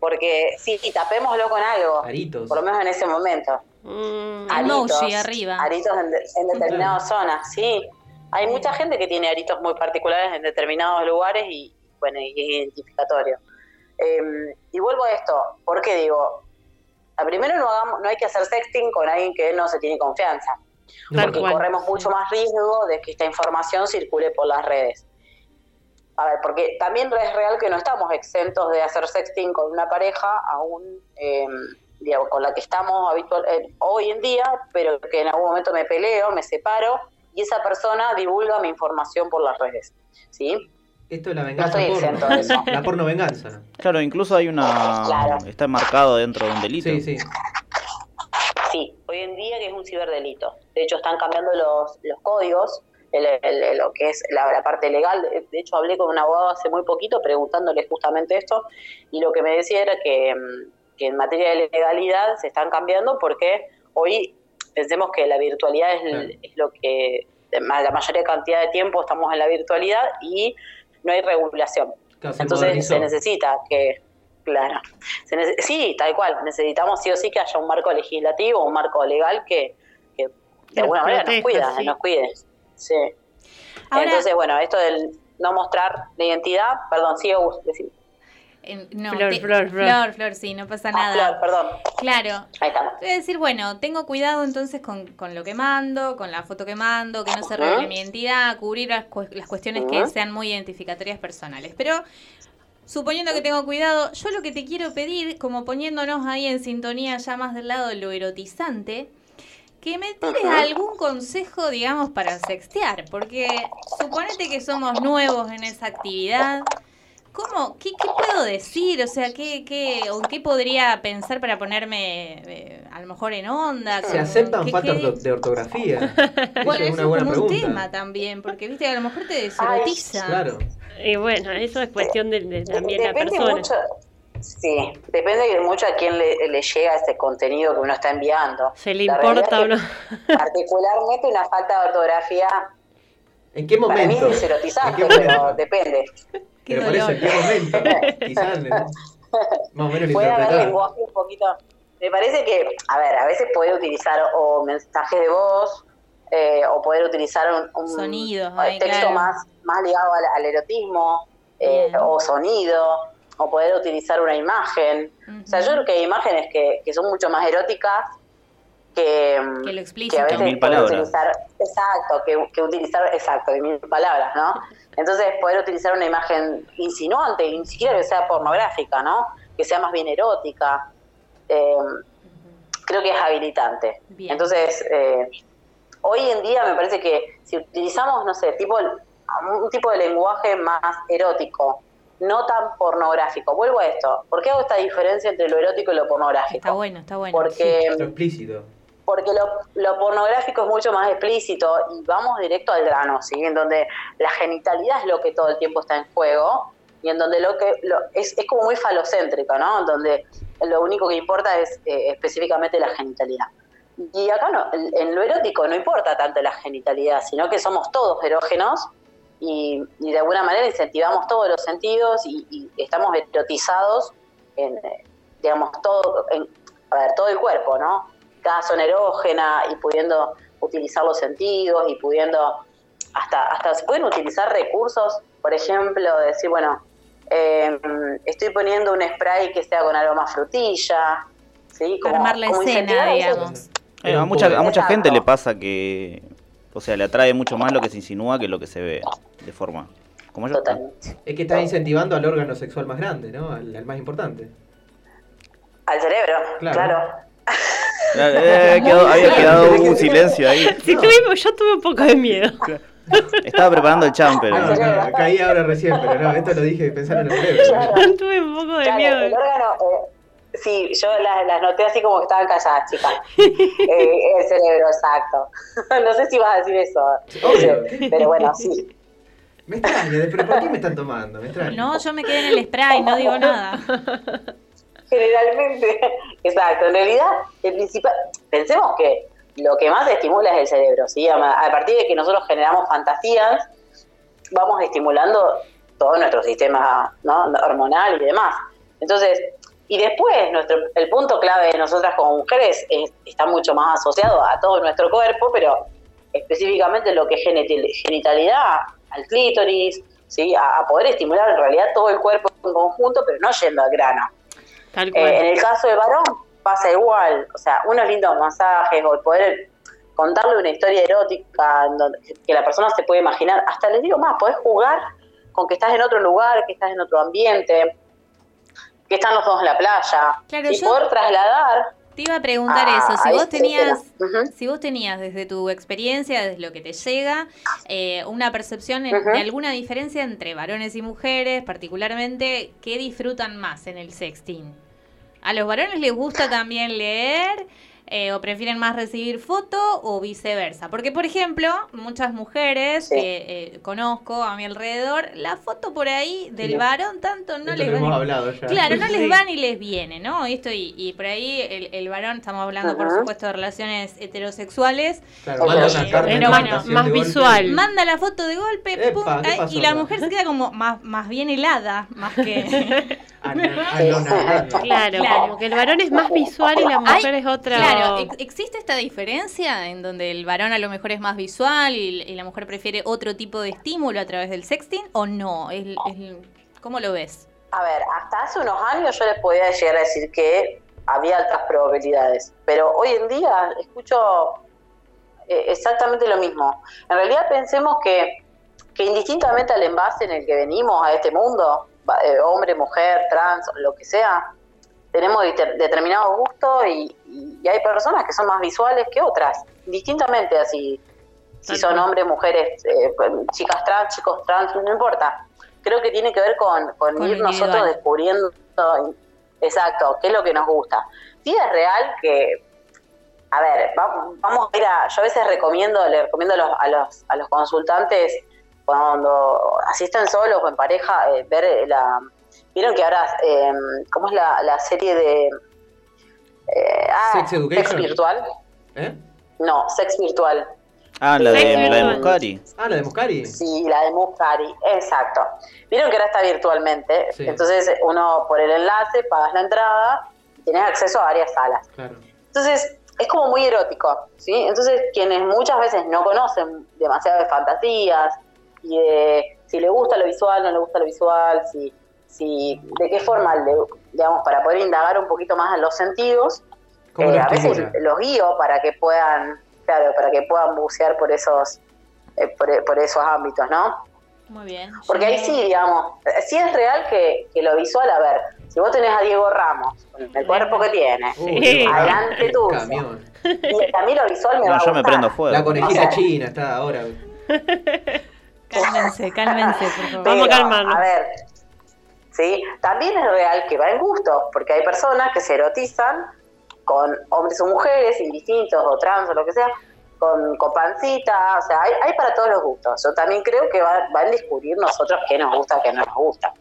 Porque sí, y tapémoslo con algo. Aritos. Por lo menos en ese momento. Mm, Emoji arriba. Aritos en, de- en determinadas zonas, sí. Hay mucha gente que tiene aritos muy particulares en determinados lugares y, bueno, y es identificatorio. Eh, y vuelvo a esto, ¿por qué digo? A primero no, hagamos, no hay que hacer sexting con alguien que no se tiene confianza, Tal porque cual. corremos mucho más riesgo de que esta información circule por las redes. A ver, porque también es real que no estamos exentos de hacer sexting con una pareja aún, eh, digamos, con la que estamos habitual, eh, hoy en día, pero que en algún momento me peleo, me separo y esa persona divulga mi información por las redes. ¿Sí? Esto es la venganza estoy exento de eso. porno. La porno venganza. Claro, incluso hay una. Claro. Está marcado dentro de un delito. Sí, sí. Sí, hoy en día que es un ciberdelito. De hecho, están cambiando los, los códigos, el- el- el- lo que es la, la parte legal. De, de hecho, hablé con un abogado hace muy poquito preguntándole justamente esto y lo que me decía era que, mm, que en materia de legalidad se están cambiando porque hoy pensemos que la virtualidad es, el- es lo que la mayoría cantidad de tiempo estamos en la virtualidad y no hay regulación. Claro, Entonces modernizó. se necesita que, claro, se nece- sí, tal cual, necesitamos sí o sí que haya un marco legislativo, un marco legal que, que de Nos alguna manera nos cuida, sí. nos cuide. Sí. Ahora- Entonces, bueno, esto del no mostrar la identidad, perdón, sí, No, Flor, te- flor, flor. Flor, Flor, sí, no pasa Ah, nada. Flor, perdón. Claro. Ahí está. Voy a decir, bueno, tengo cuidado entonces con, con lo que mando, con la foto que mando, que no se revele mi identidad, cubrir las, las cuestiones que sean muy identificatorias personales. Pero suponiendo que tengo cuidado, yo lo que te quiero pedir, como poniéndonos ahí en sintonía ya más del lado de lo erotizante, que me tires algún consejo, digamos, para sextear, porque suponete que somos nuevos en esa actividad. ¿Cómo? ¿Qué, qué puedo decir? O sea, ¿qué, qué, o ¿qué podría pensar para ponerme eh, a lo mejor en onda? Se Con- aceptan ¿qué- faltas qué- de, de ortografía. Bueno, es una buena como un pregunta. tema también, porque viste, a lo mejor te deserotiza. Claro. Y bueno, eso es cuestión de, de también la Depende persona. mucho, sí, depende de mucho a quién le, le llega ese contenido que uno está enviando. ¿Se le La importa o no? Particularmente una falta de ortografía ¿En qué para mí momento? es deserotizante, ¿En qué pero momento? depende. Pero por eso, ¿en qué momento? Quizás ¿no? más o menos lo lenguaje un poquito. Me parece que, a ver, a veces puede utilizar o mensajes de voz eh, o poder utilizar un, un Sonidos, ahí, texto claro. más, más ligado al, al erotismo eh, o sonido, o poder utilizar una imagen. O sea, yo creo que hay imágenes que, que son mucho más eróticas que, Que lo que a veces palabras. utilizar, exacto, que, que utilizar, exacto, que mil palabras, ¿no? Entonces poder utilizar una imagen insinuante, ni siquiera que sea pornográfica, ¿no? Que sea más bien erótica, eh, creo que es habilitante. Bien. Entonces, eh, hoy en día me parece que si utilizamos, no sé, tipo un tipo de lenguaje más erótico, no tan pornográfico. Vuelvo a esto. ¿Por qué hago esta diferencia entre lo erótico y lo pornográfico? Está bueno, está bueno. Porque explícito. Porque lo, pornográfico es mucho más explícito y vamos directo al grano, ¿sí? En donde la genitalidad es lo que todo el tiempo está en juego y en donde lo que lo, es, es como muy falocéntrico, ¿no? En donde lo único que importa es eh, específicamente la genitalidad. Y acá no, en, lo erótico no importa tanto la genitalidad, sino que somos todos erógenos y, de alguna manera incentivamos todos los sentidos y, y estamos erotizados en, eh, digamos, todo, a ver, todo el cuerpo, ¿no? Cada zona erógena y pudiendo utilizar los sentidos y pudiendo, hasta, hasta se pueden utilizar recursos, por ejemplo, decir, bueno, eh, estoy poniendo un spray que sea con aroma frutilla, ¿sí? Como- Armar la como escena, digamos. Eh, a mucha, a mucha gente le pasa que, o sea, le atrae mucho más lo que se insinúa que lo que se ve de forma. Como yo. Totalmente. Es que estás incentivando al órgano sexual más grande, ¿no? Al, al más importante. Al cerebro, Claro. claro. Eh, quedó- había quedado un silencio ahí. Sí, tuve- yo tuve un poco de miedo. Estaba preparando el champ, pero. No, caí ahora recién, pero no, esto lo dije pensando en el cerebro. tuve un poco de Claro, miedo. el órgano, eh, sí, yo las, las noté así como que estaban calladas, chicas. Eh, el cerebro, exacto. no sé si vas a decir eso, Obvio. pero bueno, sí. Me extraña, pero ¿por qué me están tomando? Me extraña. No, yo me quedé en el spray, no digo nada. Generalmente, exacto. En realidad, el principal, pensemos que lo que más estimula es el cerebro, ¿sí? A partir de que nosotros generamos fantasías, vamos estimulando todo nuestro sistema ¿no? hormonal y demás. Entonces, y después, nuestro, el punto clave de nosotras como mujeres es- está mucho más asociado a todo nuestro cuerpo, pero específicamente lo que es genitalidad, al clítoris, ¿sí? a, a poder estimular en realidad todo el cuerpo en conjunto, pero no yendo al grano. Tal Eh, en el caso del varón pasa igual, o sea, unos lindos masajes o el poder contarle una historia erótica donde- que la persona se puede imaginar, hasta les digo más, podés jugar con que estás en otro lugar, que estás en otro ambiente, que están los dos en la playa, Claro, y yo- poder trasladar Te iba a preguntar Ah, eso, si vos sí, tenías, si vos tenías desde tu experiencia, desde lo que te llega, eh, una percepción de alguna diferencia entre varones y mujeres, particularmente, ¿qué disfrutan más en el sexting? ¿A los varones les gusta también leer? eh, o prefieren más recibir foto o viceversa. Porque, por ejemplo, muchas mujeres que eh, conozco a mi alrededor, la foto por ahí del Sí. varón tanto no Esto les lo va hemos ni- hablado ya. Claro, no les va ni les viene, ¿no? Esto y, y por ahí el, el varón, estamos hablando por supuesto de relaciones heterosexuales. Claro, manda una Eh, carta de pero bueno, más golpe. visual. Manda la foto de golpe Epa, pum, ¿qué ay, pasó y la mujer se queda como más, más bien helada, más que... Claro, Claro. como que el varón es más visual y la mujer Ay, es otra. Claro, ex- ¿existe esta diferencia en donde el varón a lo mejor es más visual y, y la mujer prefiere otro tipo de estímulo a través del sexting o no? Es- es- ¿Cómo lo ves? A ver, hasta hace unos años yo les podía llegar a decir que había altas probabilidades, pero hoy en día escucho eh, exactamente lo mismo. En realidad pensemos que, que indistintamente al envase en el que venimos a este mundo, hombre, mujer, trans, lo que sea, tenemos deter- determinados gustos y, y- y hay personas que son más visuales que otras, distintamente así. Si son hombres, mujeres, eh, chicas trans, chicos trans, no importa. Creo que tiene que ver con, con Con ir nosotros descubriendo, exacto, qué es lo que nos gusta. Sí es real que, a ver, va- vamos a ir a, yo a veces recomiendo, le recomiendo a los, a los, a los consultantes cuando asisten solos o en pareja, eh, ver la, vieron que ahora, eh, ¿cómo es la, la serie de... eh, ah, Sex virtual? ¿Eh? No, sex virtual. Ah, la de, la de. Muscari. Ah, la de Muscari. Sí, la de Muscari, exacto. Vieron que ahora está virtualmente, Sí. entonces uno por el enlace pagas la entrada y tenés acceso a varias salas. Claro. Entonces, es como muy erótico, ¿sí? Entonces, quienes muchas veces no conocen demasiado de fantasías y de si le gusta lo visual, no le gusta lo visual, si, si de qué forma, le- digamos, para poder indagar un poquito más en los sentidos, ¿Cómo eh, lo a veces los guío para que puedan, claro, para que puedan bucear por esos, eh, por, por esos ámbitos, ¿no? Muy bien. Porque ahí sí, digamos, eh, sí es real que, que lo visual, a ver, si vos tenés a Diego Ramos, con el cuerpo que tiene, Sí. adelante camión. y a mí lo visual me va No, a yo me gustar. prendo fuego. La conejita O sea, china está ahora. Cálmense, cálmense, por favor. Pero, A ver, sí, también es real que va en gusto, porque hay personas que se erotizan con hombres o mujeres, indistintos o trans o lo que sea, con, con pancita, o sea, hay, hay para todos los gustos. Yo también creo que va, va en descubrir nosotros qué nos gusta, qué no nos gusta.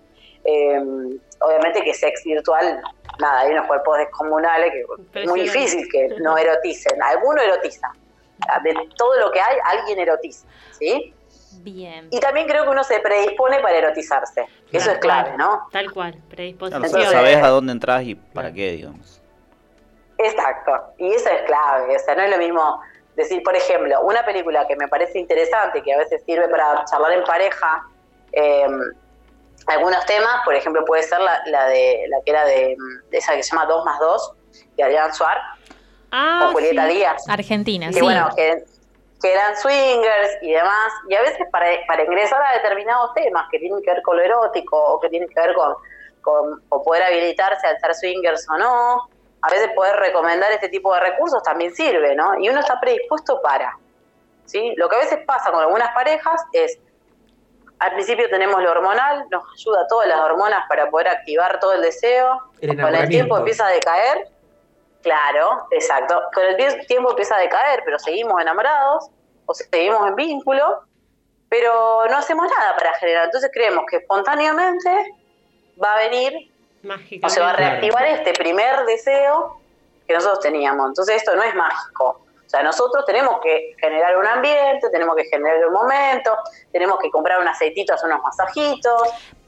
Eh, obviamente que sex virtual, nada, hay unos cuerpos descomunales que es muy difícil que no eroticen. Alguno erotiza. De todo lo que hay, alguien erotiza, ¿sí? Bien. Y también creo que uno se predispone para erotizarse. Eso es clave, ¿no? Tal cual, Claro, predisposición. Entonces- sabés a dónde entras y para qué, digamos. Exacto. Y eso es clave. O sea, no es lo mismo decir, por ejemplo, una película que me parece interesante, que a veces sirve para charlar en pareja, eh, algunos temas, por ejemplo, puede ser la, la de la que era de, de esa que se llama 2 más 2, de Adrián Suar, Ah, con Julieta sí. Díaz. Argentina, que sí. bueno, que, que eran swingers y demás, y a veces para, para ingresar a determinados temas que tienen que ver con lo erótico o que tienen que ver con, con o poder habilitarse al ser swingers o no, a veces poder recomendar este tipo de recursos también sirve, ¿no? Y uno está predispuesto para, ¿sí? Lo que a veces pasa con algunas parejas es, al principio tenemos lo hormonal, nos ayuda todas las hormonas para poder activar todo el deseo, El con el tiempo empieza a decaer, claro, exacto, con el tiempo empieza a decaer, pero seguimos enamorados o seguimos en vínculo, pero no hacemos nada para generar. Entonces creemos que espontáneamente va a venir o se va a reactivar este primer deseo que nosotros teníamos. Entonces esto no es mágico. O sea, nosotros tenemos que generar un ambiente, tenemos que generar un momento, tenemos que comprar un aceitito, hacer unos masajitos.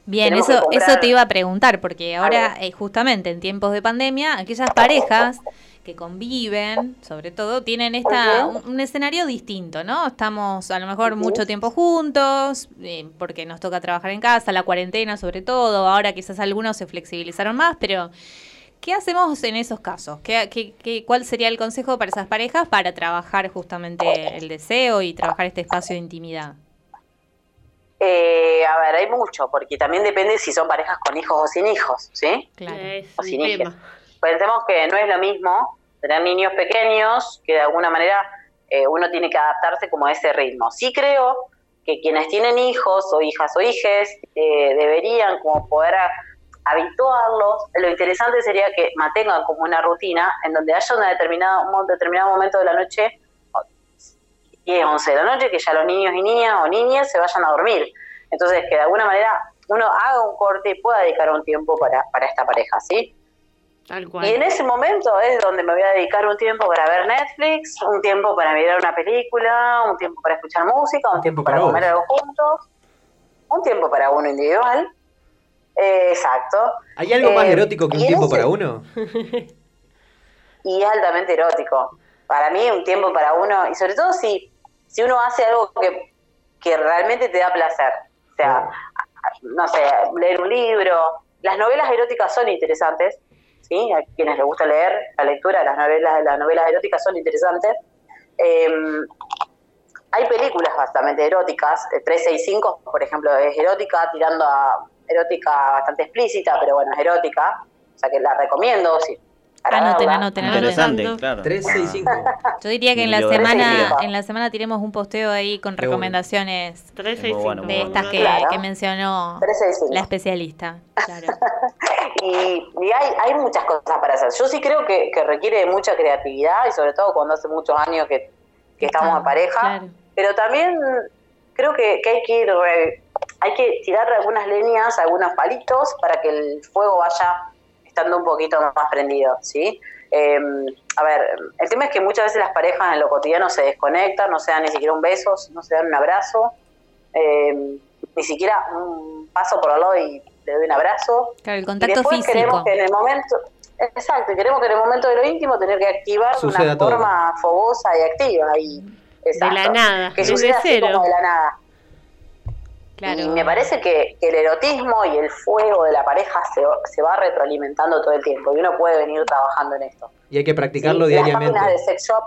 Bien, eso, comprar- eso te iba a preguntar, porque ahora, eh, justamente en tiempos de pandemia, aquellas parejas que conviven, sobre todo, tienen esta un, un escenario distinto, ¿no? Estamos a lo mejor mucho tiempo juntos, eh, porque nos toca trabajar en casa, la cuarentena sobre todo, ahora quizás algunos se flexibilizaron más, pero ¿qué hacemos en esos casos? ¿Qué, qué, qué- cuál sería el consejo para esas parejas para trabajar justamente el deseo y trabajar este espacio de intimidad? Eh, a ver, hay mucho, porque también depende si son parejas con hijos o sin hijos, ¿sí? Es O un sin hijos. Pensemos que no es lo mismo tener niños pequeños, que de alguna manera eh, uno tiene que adaptarse como a ese ritmo. Sí creo que quienes tienen hijos o hijas o hijes eh, deberían como poder a- habituarlos. Lo interesante sería que mantengan como una rutina en donde haya una determinada, un determinado momento de la noche 10, 11 de la noche, que ya los niños y niñas o niñas se vayan a dormir. Entonces, que de alguna manera uno haga un corte y pueda dedicar un tiempo para, para esta pareja, ¿sí? Tal cual. Y en ese momento es donde me voy a dedicar un tiempo para ver Netflix, un tiempo para mirar una película, un tiempo para escuchar música, un tiempo para para comer algo juntos, un tiempo para uno individual. Eh, exacto. ¿Hay algo más Eh, erótico que un tiempo ese- para uno? y es altamente erótico. Para mí, un tiempo para uno, y sobre todo si, si uno hace algo que, que realmente te da placer. O sea, no sé, leer un libro. Las novelas eróticas son interesantes, ¿sí? A quienes les gusta leer, la lectura de las novelas, las novelas eróticas son interesantes. Eh, hay películas bastante eróticas, eh, 365, por ejemplo, es erótica, tirando a erótica bastante explícita, pero bueno, es erótica, o sea que la recomiendo, sí. para Anoten, anoten, Interesante, claro. 365. Yo diría que en la semana en la semana tiremos un posteo ahí con recomendaciones 365. Muy bueno, muy de bueno. estas que, Claro. que mencionó 365. la especialista. Claro. Y, y hay, hay muchas cosas para hacer. Yo sí creo que, que requiere de mucha creatividad y sobre todo cuando hace muchos años que, que estamos en pareja. Claro. Pero también creo que, que hay que ir, re- hay que tirar algunas leñas, algunos palitos para que el fuego vaya estando un poquito más prendido, ¿sí? Eh, a ver, el tema es que muchas veces las parejas en lo cotidiano se desconectan, no se dan ni siquiera un beso, no se dan un abrazo, eh, ni siquiera un paso por al lado y le doy un abrazo. Claro, el Y contacto después físico. queremos que en el momento, Exacto, y queremos que en el momento de lo íntimo tener que activar de Suceda una todo. forma fogosa y activa. Y, exacto, la nada, que suceda cero. como de la nada. Claro. Y me parece que, que el erotismo y el fuego de la pareja se, se va retroalimentando todo el tiempo y uno puede venir trabajando en esto. Y hay que practicarlo Sí, diariamente. Las páginas de sex shop,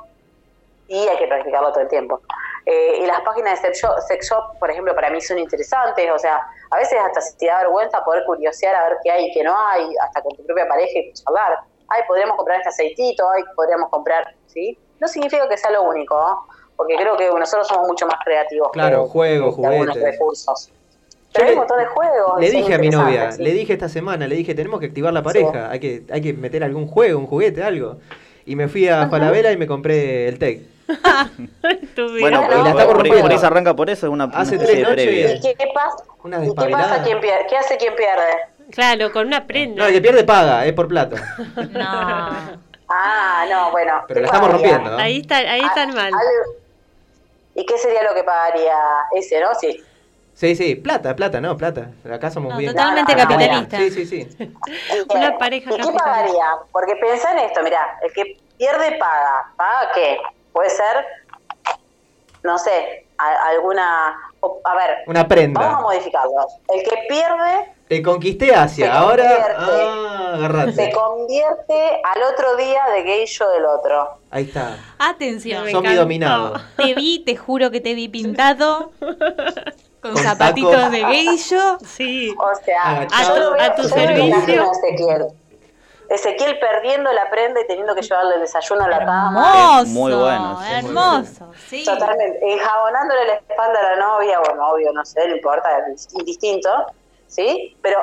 y hay que practicarlo todo el tiempo. Eh, y las páginas de sex shop, sex shop, por ejemplo, para mí son interesantes. O sea, a veces hasta se te da vergüenza poder curiosear a ver qué hay y qué no hay, hasta con tu propia pareja y charlar. Ay, podríamos comprar este aceitito, ay, podríamos comprar, ¿sí? No significa que sea lo único, ¿no? Porque creo que nosotros somos mucho más creativos. Claro, que- juegos, que algunos juguetes. recursos. Yo Pero hay le- un montón de juegos. Le dije a mi novia, sí. le dije esta semana, le dije, tenemos que activar la pareja, hay que hay que meter algún juego, un juguete, algo. Y me fui a Falabella y me compré el TEC. Bueno, Y por, la estamos por- por se arranca por eso, es una, Hace una tres noches- previa. ¿Y qué pasa? Una ¿Y qué pasa quien pierde? ¿Qué hace quien pierde? Claro, con una prenda. No, el que pierde paga, es por plata. Ah, no, bueno. Pero ¿qué la estamos rompiendo, ¿no? Ahí, está, ahí están mal. Al- ¿Y qué sería lo que pagaría ese, no? Sí. Sí, sí, plata, plata, no, plata. Acá somos No, bien. totalmente No, no, no, capitalista. Sí, sí, sí. Una pareja ¿Y qué pagaría? Porque pensá en esto, mira, el que pierde paga. ¿Paga qué? Puede ser, no sé, alguna... A ver, Una prenda. vamos a modificarlo. El que pierde Te conquisté Asia, Se ahora. convierte. Ah, se agarrate. convierte al otro día de gay yo del otro. Ahí está. Atención. Mi dominado. Te vi, te juro que te vi pintado. Con, Con zapatitos tacos. de geisho. Sí. O sea, yo veo- A tu yo me servicio. a Ezequiel. Ezequiel perdiendo la prenda y teniendo que llevarle el desayuno a la cama. Hermoso. Muy bueno, sí, muy hermoso. Sí. Totalmente. Enjabonándole la espalda a la novia, bueno, obvio, no sé, no importa, es indistinto, ¿sí? Pero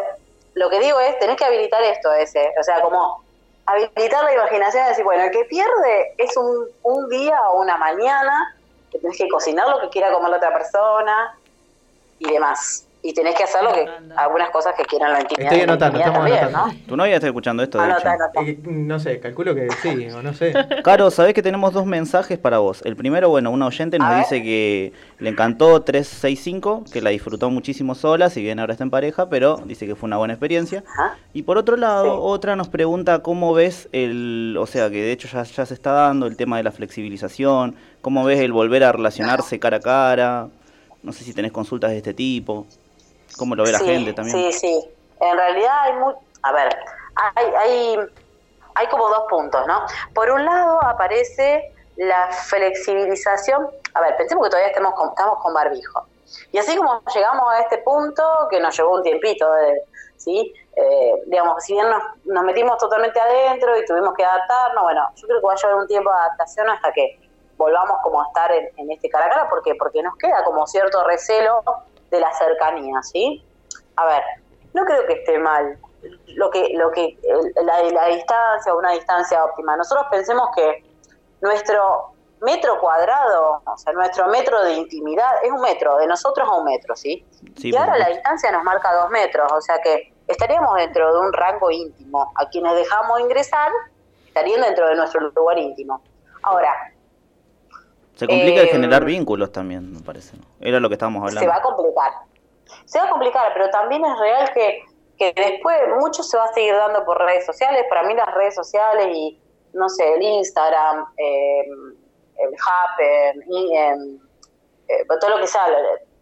lo que digo es, tenés que habilitar esto ese, o sea, como habilitar la imaginación y decir, bueno, el que pierde es un, un día o una mañana, que tenés que cocinar lo que quiera comer la otra persona y demás. Y tenés que hacer lo que, algunas cosas que quieran la intimidad. Estoy anotando, estamos también, anotando. Tu novia está escuchando esto, de ¿no? hecho. Anota, anota. Eh, no sé, calculo que sí, o no sé. Caro, sabés que tenemos dos mensajes para vos. El primero, bueno, una oyente nos A ver. dice que le encantó 365, que la disfrutó muchísimo sola, si bien ahora está en pareja, pero dice que fue una buena experiencia. Ajá. Y por otro lado, Sí. otra nos pregunta cómo ves el, o sea, que de hecho ya, ya se está dando el tema de la flexibilización, cómo ves el volver a relacionarse cara a cara, no sé si tenés consultas de este tipo, cómo lo ve la Sí, gente también. Sí, sí. En realidad hay muy... A ver, hay, hay, hay como dos puntos, ¿no? Por un lado aparece la flexibilización. A ver, pensemos que todavía estamos con, estamos con barbijo. Y así como llegamos a este punto, que nos llevó un tiempito, de, ¿sí? Eh, digamos, si bien nos, nos metimos totalmente adentro y tuvimos que adaptarnos, bueno, yo creo que va a llevar un tiempo de adaptación hasta que volvamos como a estar en, en este cara a cara, ¿por qué? Porque nos queda como cierto recelo de la cercanía, ¿sí? A ver, no creo que esté mal lo que lo que la, la distancia una distancia óptima. Nosotros pensemos que nuestro metro cuadrado, o sea, nuestro metro de intimidad es un metro, de nosotros a un metro, ¿sí? Sí, y ahora la distancia nos marca dos metros, o sea que estaríamos dentro de un rango íntimo. A quienes dejamos ingresar estarían dentro de nuestro lugar íntimo. Ahora, Se complica el generar vínculos también, me parece. ¿no? Era lo que estábamos hablando. se va a complicar. Se va a complicar, pero también es real que, que después mucho se va a seguir dando por redes sociales. Para mí las redes sociales y, no sé, el Instagram, eh, el Happen, y, em, eh, todo lo que sea,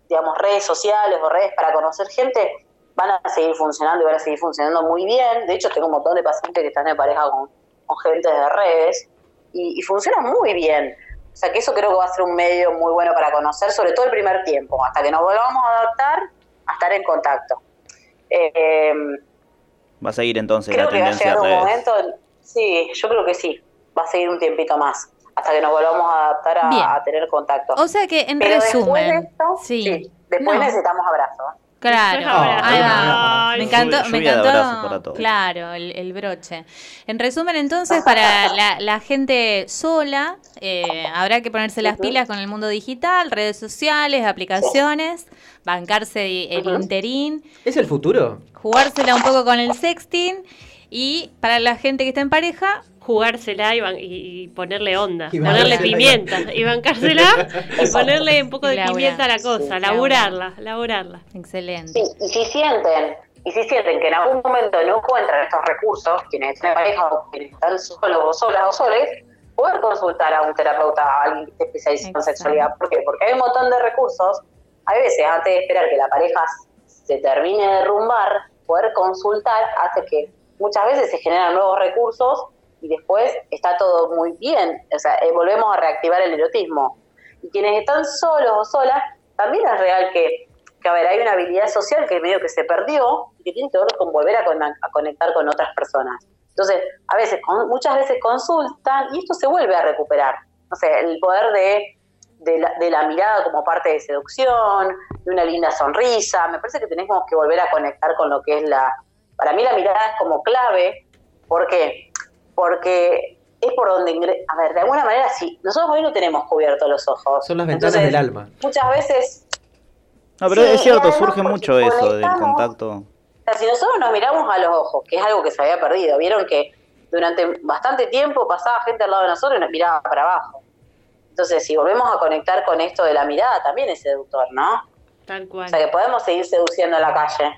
digamos, redes sociales o redes para conocer gente, van a seguir funcionando y van a seguir funcionando muy bien. De hecho, tengo un montón de pacientes que están en pareja con, con gente de redes y, y funciona muy bien. O sea que eso creo que va a ser un medio muy bueno para conocer, sobre todo el primer tiempo, hasta que nos volvamos a adaptar a estar en contacto. Eh, Va a seguir entonces creo la que va a llegar un redes. momento, sí, yo creo que sí, va a seguir un tiempito más, hasta que nos volvamos a adaptar a, tener contacto. O sea que en Pero después de resumen. esto, sí. después No. necesitamos abrazo. Claro, Después ahí va. abrazo. Me encantó, me encantó. abrazos para todos. Claro, el, el broche. En resumen, entonces, para la, la gente sola, eh, habrá que ponerse las pilas con el mundo digital, redes sociales, aplicaciones, bancarse el interín, ¿Es el futuro? jugársela un poco con el sexting y para la gente que está en pareja, Jugársela y, ban- y- ponerle onda, Y ponerle pimienta y bancársela y ponerle un poco de Laura. pimienta a la cosa, Sí, laburarla, laburarla. excelente. Sí, y si sienten Y si sienten que en algún momento no encuentran estos recursos, quienes tienen pareja o quienes están solos o solas o soles, poder consultar a un terapeuta, a alguien que esté especializado en sexualidad. ¿Por qué? Porque hay un montón de recursos. Hay veces, antes de esperar que la pareja se termine de derrumbar, poder consultar hace que muchas veces se generan nuevos recursos y después está todo muy bien. O sea, eh, volvemos a reactivar el erotismo. Y quienes están solos o solas, también es real que, que, a ver, hay una habilidad social que medio que se perdió y que tiene que ver con volver a, con- a conectar con otras personas. Entonces, a veces, muchas veces consultan y esto se vuelve a recuperar. No sé, el poder de, de la mirada como parte de seducción, de una linda sonrisa. Me parece que tenemos que volver a conectar con lo que es la... Para mí la mirada es como clave. ¿Por qué? Porque es por donde... ingre- A ver, de alguna manera, sí, nosotros hoy no tenemos cubiertos los ojos. Son las ventanas Entonces, del alma. Muchas veces No, pero Sí, es cierto, surge mucho eso del contacto. O sea, si nosotros nos miramos a los ojos, que es algo que se había perdido, vieron que durante bastante tiempo pasaba gente al lado de nosotros y nos miraba para abajo. Entonces, si volvemos a conectar con esto de la mirada, también es seductor, ¿no? Tal cual. O sea, que podemos seguir seduciendo en la calle,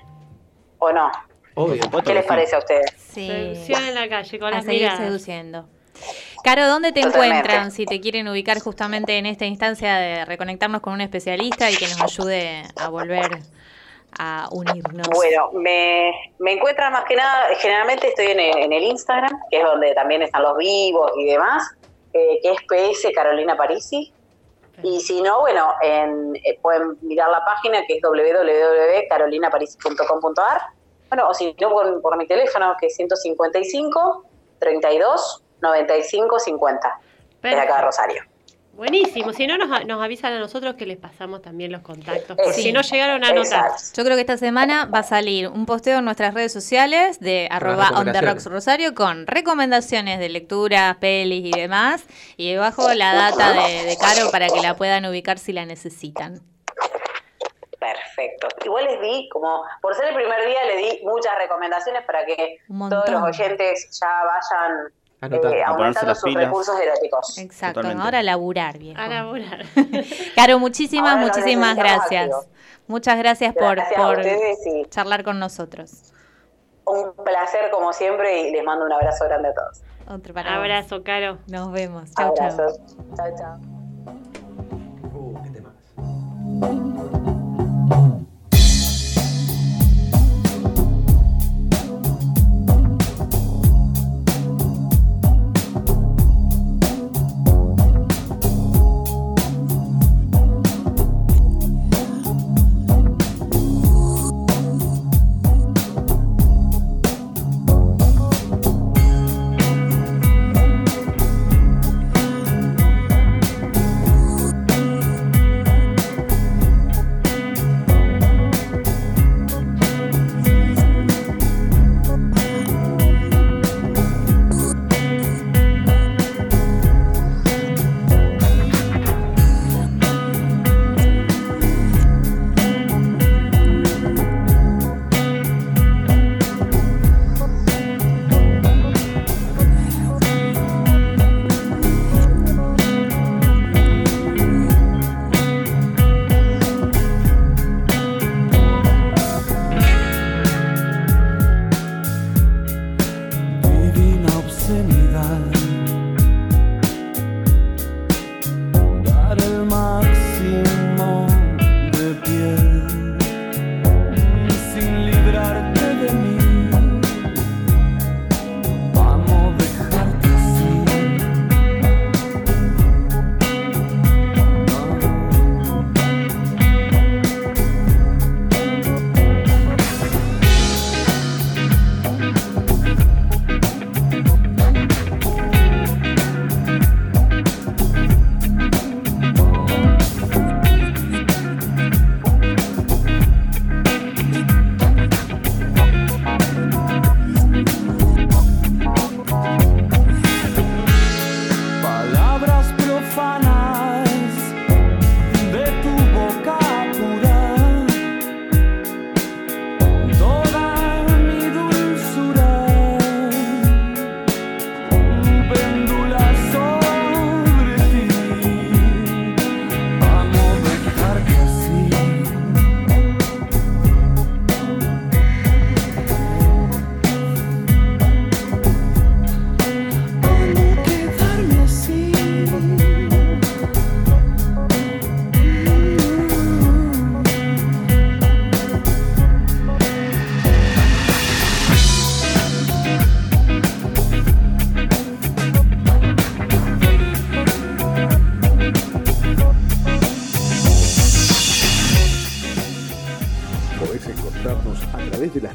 ¿o no? Obvio. ¿Qué les parece a ustedes? Sí. Seducción en la calle con A las seguir miradas. seduciendo. Caro, ¿dónde te Totalmente. encuentran si te quieren ubicar justamente en esta instancia de reconectarnos con un especialista y que nos ayude a volver a unirnos? Bueno, me, me encuentran más que nada, generalmente estoy en el, en el Instagram, que es donde también están los vivos y demás, eh, que es PS Carolina Parisi. Y si no, bueno, en, eh, pueden mirar la página que es www.carolinaparisi.com.ar. Bueno, o si no, por, por mi teléfono que es 155 32 95 50. De acá de. Rosario. Buenísimo. Si no, nos, nos avisan a nosotros que les pasamos también los contactos. Por Sí. si no llegaron a anotar. Yo creo que esta semana va a salir un posteo en nuestras redes sociales de arroba on the recomendaciones. rocks rosario con recomendaciones de lectura, pelis y demás. Y debajo la data de, de Caro para que la puedan ubicar si la necesitan. Perfecto. Igual les di, como por ser el primer día, le di muchas recomendaciones para que todos los oyentes ya vayan Anotar. eh, A ponerse aumentando las sus pilas. recursos eróticos. Exacto, Totalmente. ahora a laburar, viejo. A laburar. Caro, muchísimas, Ahora muchísimas gracias. Muchas gracias por, Gracias por y charlar con nosotros. un placer como siempre y les mando un abrazo grande a todos. Otro para vos. Abrazo, Caro. Nos vemos. Chau, chau. Abrazos. Chao, chao.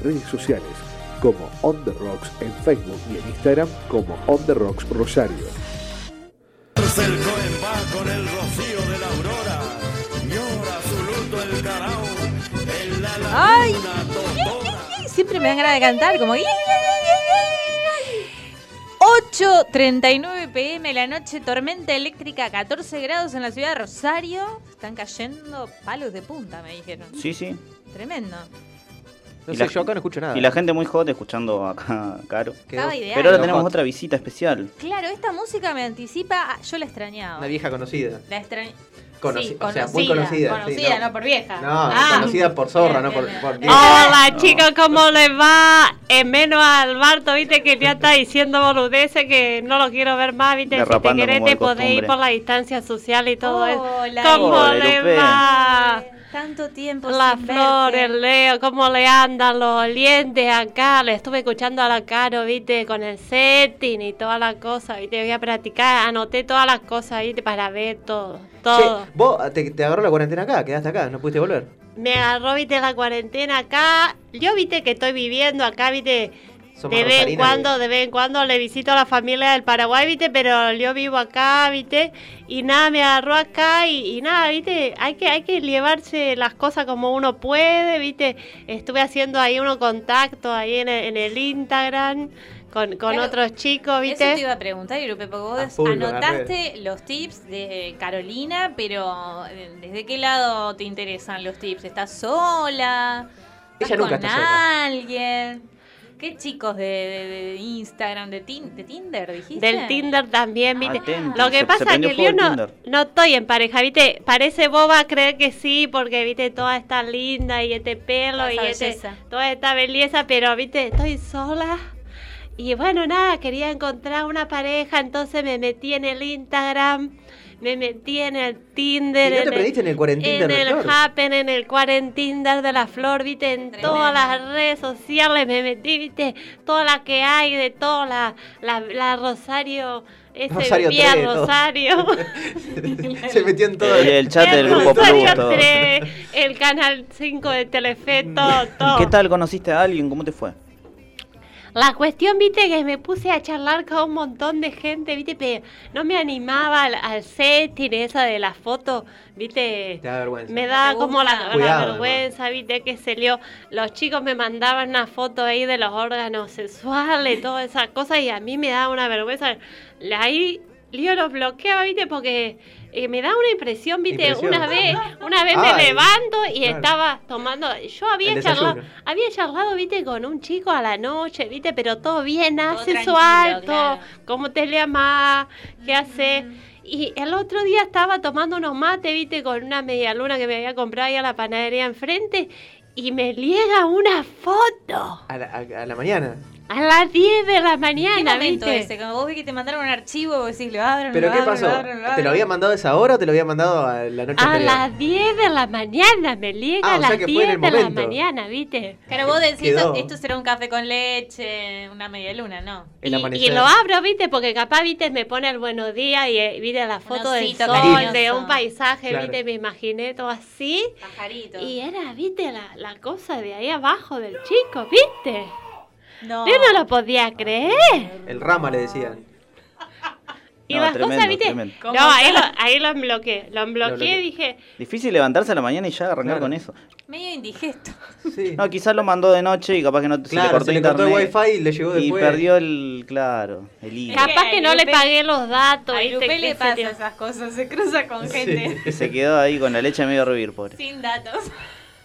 Las redes sociales como On The Rocks en Facebook y en Instagram como On The Rocks Rosario. Cercó en paz con el rocío de la aurora, llora su luto el carao, en la ¡Ay! Siempre me dan ganas de cantar, como. 8.39 pm la noche, tormenta eléctrica, 14 grados en la ciudad de Rosario. Están cayendo palos de punta, me dijeron. Sí, sí. Tremendo. No Y sé, la- yo acá no escucho nada. Y la gente muy hot escuchando acá, Caro. Estaba ideal. Pero ahora tenemos hot. otra visita especial. Claro, esta música me anticipa. yo la extrañaba. Una vieja conocida. La extrañaba. Conoci- sí, o sea, muy conocida, sí, Conocida, no. no. por vieja. No, Ah. conocida por zorra, no por, por vieja. Hola chicos, ¿cómo les va? En menos al Barto, viste que ya está diciendo boludeces que no lo quiero ver más, viste, si te querés te de podés ir por la distancia social y todo eso. Hola, ¿Cómo Hola, les Lupe. va? Tanto tiempo La sin flor, verte. el Leo, ¿cómo le andan los olientes acá? Le estuve escuchando a la Caro, viste, con el setting y todas las cosas, viste, voy a practicar, anoté todas las cosas, viste, para ver todo, todo. Che, vos te, te agarró la cuarentena acá, quedaste acá, no pudiste volver. Me agarró, viste, la cuarentena acá. Yo, viste, que estoy viviendo acá, viste. De vez en cuando, de vez en cuando le visito a la familia del Paraguay, viste, pero yo vivo acá, viste, y nada, me agarró acá y, y nada, viste, hay que, hay que llevarse las cosas como uno puede, viste, estuve haciendo ahí unos contactos ahí en el, en el Instagram con, con Claro, otros chicos, Eso viste. te iba a preguntar, Irupe, porque vos A full con las anotaste los tips de Carolina, pero eh, ¿desde qué lado te interesan los tips? ¿Estás sola? ¿Estás Ella nunca con está sola. alguien? ¿Qué chicos de, de- de Instagram, de, tin- de Tinder, dijiste? Del Tinder también, ¿viste? Atenti, Lo que se- pasa es que yo no, no estoy en pareja, ¿viste? Parece boba creer que sí, porque, ¿viste? Toda esta linda y este pelo Toda y este- toda esta belleza, pero, ¿viste? Estoy sola. Y bueno, nada, quería encontrar una pareja, entonces me metí en el Instagram, me metí en el Tinder. ¿Y no te en el- en el cuarentinder en de el Flor? Happen, en el Quarentinder de la Flor, viste, en todas las redes sociales me metí, viste, todas las que hay, de todas la, la, la Rosario, ese Rosario vía. Rosario. Se metió en todo. Y el chat el del grupo Rosario Plus. todo. 3, el canal 5 de Telefe, todo, todo. ¿Qué tal conociste a alguien? ¿Cómo te fue? La cuestión, viste, que me puse a charlar con un montón de gente, viste, pero no me animaba al, al setting esa de la foto, viste. Te da vergüenza. Me da ¿Te como la, vergüenza, viste, que se lió. Los chicos me mandaban una foto ahí de los órganos sexuales, todas esas cosas, y a mí me da una vergüenza. La- Ahí yo los bloqueaba, viste, porque eh, me da una impresión, viste, Impresión. una vez, una vez Ay, me levanto y claro. estaba tomando, yo había charlado, había charlado, viste, con un chico a la noche, viste, pero todo bien, tranquilo, todo, claro. cómo te llamas, qué hace. Y el otro día estaba tomando unos mates, viste, con una media luna que me había comprado ahí a la panadería enfrente y me liega una foto. A la, a- a la mañana. A las 10 de la ¿Qué mañana, momento viste. ese? Cuando vos vi que te mandaron un archivo, vos decís, lo abren, ¿Pero lo qué abren, pasó? lo abren, lo ¿Te abren. lo había mandado a esa hora o te lo había mandado a la noche A anterior? las 10 de la mañana, me liega Ah, a o sea las que 10 fue en el de la mañana, viste. Claro, vos decís, Quedó. esto, será un café con leche, una media luna, ¿no? El Y, y lo abro, viste, porque capaz, viste, me pone el buenos días y eh, viste la foto del sol, cariñoso. de un paisaje, Claro. viste, me imaginé todo así. Pajarito. Y era, viste, la, la cosa de ahí abajo del chico, viste. No. Yo no lo podía creer. El rama le decían. Y No, las tremendo, cosas, viste. tremendo. ¿Cómo No, ahí lo, ahí lo bloqueé. Lo bloqueé y dije, Difícil levantarse a la mañana y ya arrancar Claro. con eso. Medio indigesto. Sí. No, quizás lo mandó de noche y capaz que no se le claro, cortó se le cortó el internet. wifi y le llegó y perdió el, claro, el hilo. Cap- capaz que no le pagué los datos, A. Lupe qué le pasa esas cosas, se cruza con gente Que se quedó ahí con la leche medio a hervir, pobre. sin datos.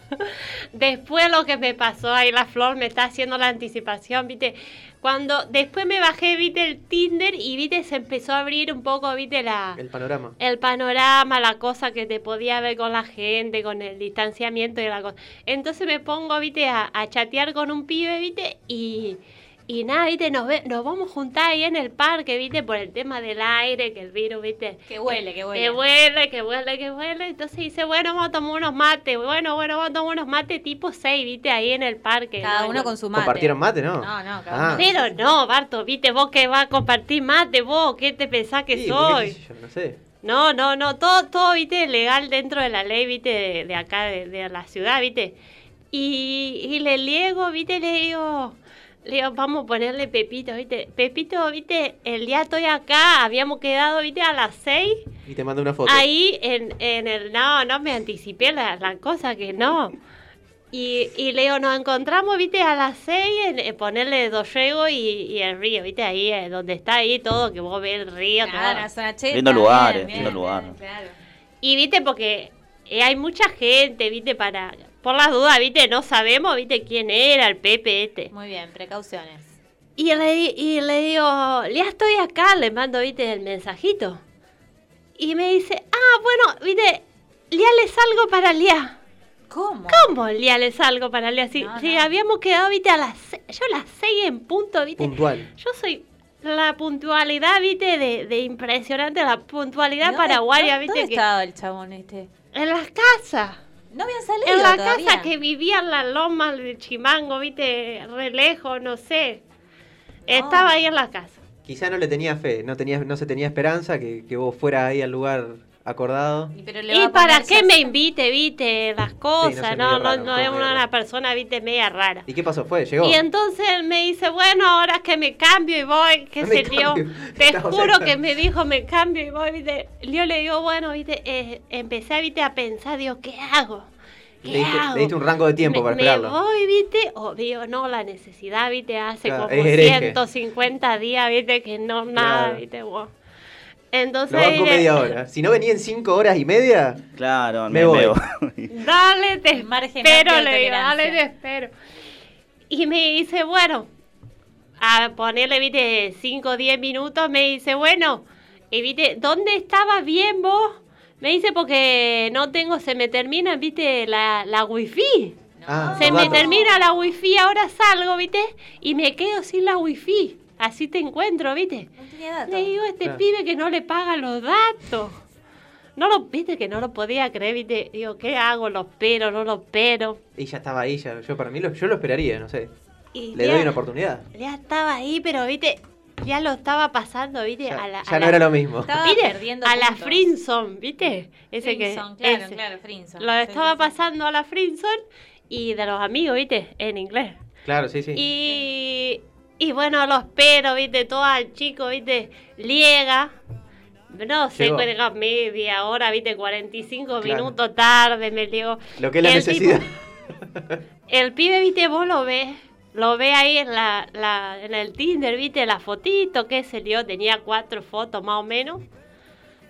Después lo que me pasó ahí, la flor me está haciendo la anticipación, viste. Cuando después me bajé, viste, el Tinder y viste, se empezó a abrir un poco, viste, la, El panorama. el panorama, la cosa que te podía ver con la gente, con el distanciamiento y la cosa. Entonces me pongo, viste, a, a chatear con un pibe, viste, y, y nada, viste, nos, ve- nos vamos a juntar ahí en el parque, viste, por el tema del aire, que el virus, viste. Que huele, que huele. Que huele, que huele, que huele. Entonces dice, bueno, vamos a tomar unos mates. Bueno, bueno, vamos a tomar unos mates tipo 6, viste, ahí en el parque. Cada ¿no? uno con su mate. ¿Compartieron mate, no? No, no, cada Ah. uno. Pero no, Barto, viste, vos que vas a compartir mate, vos, ¿qué te pensás que Sí, soy? yo, no sé. No, no, no, todo, todo, viste, legal dentro de la ley, viste, de, de acá, de, de la ciudad, viste. Y, y le liego, viste, le digo, le digo, vamos a ponerle Pepito, viste. Pepito, viste, el día estoy acá, habíamos quedado, viste, a las seis. Y te mando una foto. Ahí en, en el, no, no me anticipé la, la cosa que no. Y, y le digo, nos encontramos, viste, a las seis en, en ponerle Dorrego y, y el río, viste, ahí, eh, donde está ahí todo, que vos ves el río. Claro, todo. la zona cheta, Lindo lugares, bien, lindo lugar. claro. Y viste, porque eh, hay mucha gente, viste, para. Por las dudas, viste, no sabemos, viste, quién era el Pepe este. Muy bien, precauciones. Y le, y le digo, ya estoy acá, le mando, viste, el mensajito. Y me dice, ah, bueno, viste, ya le salgo para Lía. ¿Cómo? ¿Cómo ya le salgo para Lía? Si, si habíamos quedado, viste, a las se- yo a las seis en punto, viste. Puntual. Yo soy la puntualidad, viste, de, de impresionante, la puntualidad ¿Dónde- paraguaya, viste. ¿Dónde que- estaba el chabón este? En las casas. No habían salido En la todavía. casa que vivía en la loma de Chimango, viste, re lejos, no sé. Estaba ahí en la casa. Quizá no le tenía fe, no, tenía, no se tenía esperanza que, que vos fueras ahí al lugar acordado. ¿Y para qué me invite, viste, las cosas? no, no, raro, no, fue es una, raro. persona, viste, media rara. ¿Y qué pasó? ¿Fue? ¿Llegó? Y entonces él me dice, bueno, ahora que me cambio y voy, qué Me sé yo. Te Estamos juro que me dijo, me cambio y voy, viste. Yo le digo, bueno, viste, eh, empecé, viste, a pensar, digo, ¿qué hago? ¿Qué Le diste, hago? le diste un rango de tiempo me, para me esperarlo. voy, viste, o digo, no, la necesidad, viste, hace Claro, como es hereje. 150 días, viste, que no, nada, Claro. viste, vos. Entonces, Lo banco media hora. Si no venía en cinco horas y media, Claro, me me, voy. veo. Dale, te Margen espero, le digo, dale, te espero. Y me dice, bueno, a ponerle, viste, 5 o 10 minutos, me dice, bueno, y viste, ¿dónde estaba bien vos? Me dice, porque no tengo, se me termina, viste, la, la wifi. Ah, se me datos. termina la wifi, ahora salgo, viste, y me quedo sin la wifi. Así te encuentro, viste. Le digo, este Claro. pibe que no le paga los datos. No lo, viste que no lo podía creer, viste. Digo, ¿qué hago? ¿Lo espero? ¿No lo espero? y ya estaba ahí. Ya, yo para mí lo, yo lo esperaría, no sé. Y Le ya- doy una oportunidad. Ya estaba ahí, pero viste, ya lo estaba pasando, viste, Ya- a la. ya a no la- era lo mismo. Estaba ¿Viste? perdiendo A la. Frinson, ¿viste? Ese Frinson, que. claro, ese. claro, Frinson. Lo estaba sí, sí. pasando a la Frinson y de los amigos, ¿viste? En inglés. Claro, sí, sí. Y, y bueno, lo espero, viste, todo el chico, viste, liega. No sé, cuelga media hora, viste, 45 Claro. minutos tarde, me digo. Lo que es la El tipo- necesidad. el pibe, viste, vos lo ves, lo ves ahí en la, la- en el Tinder, viste, la fotito que se dio, tenía cuatro fotos más o menos.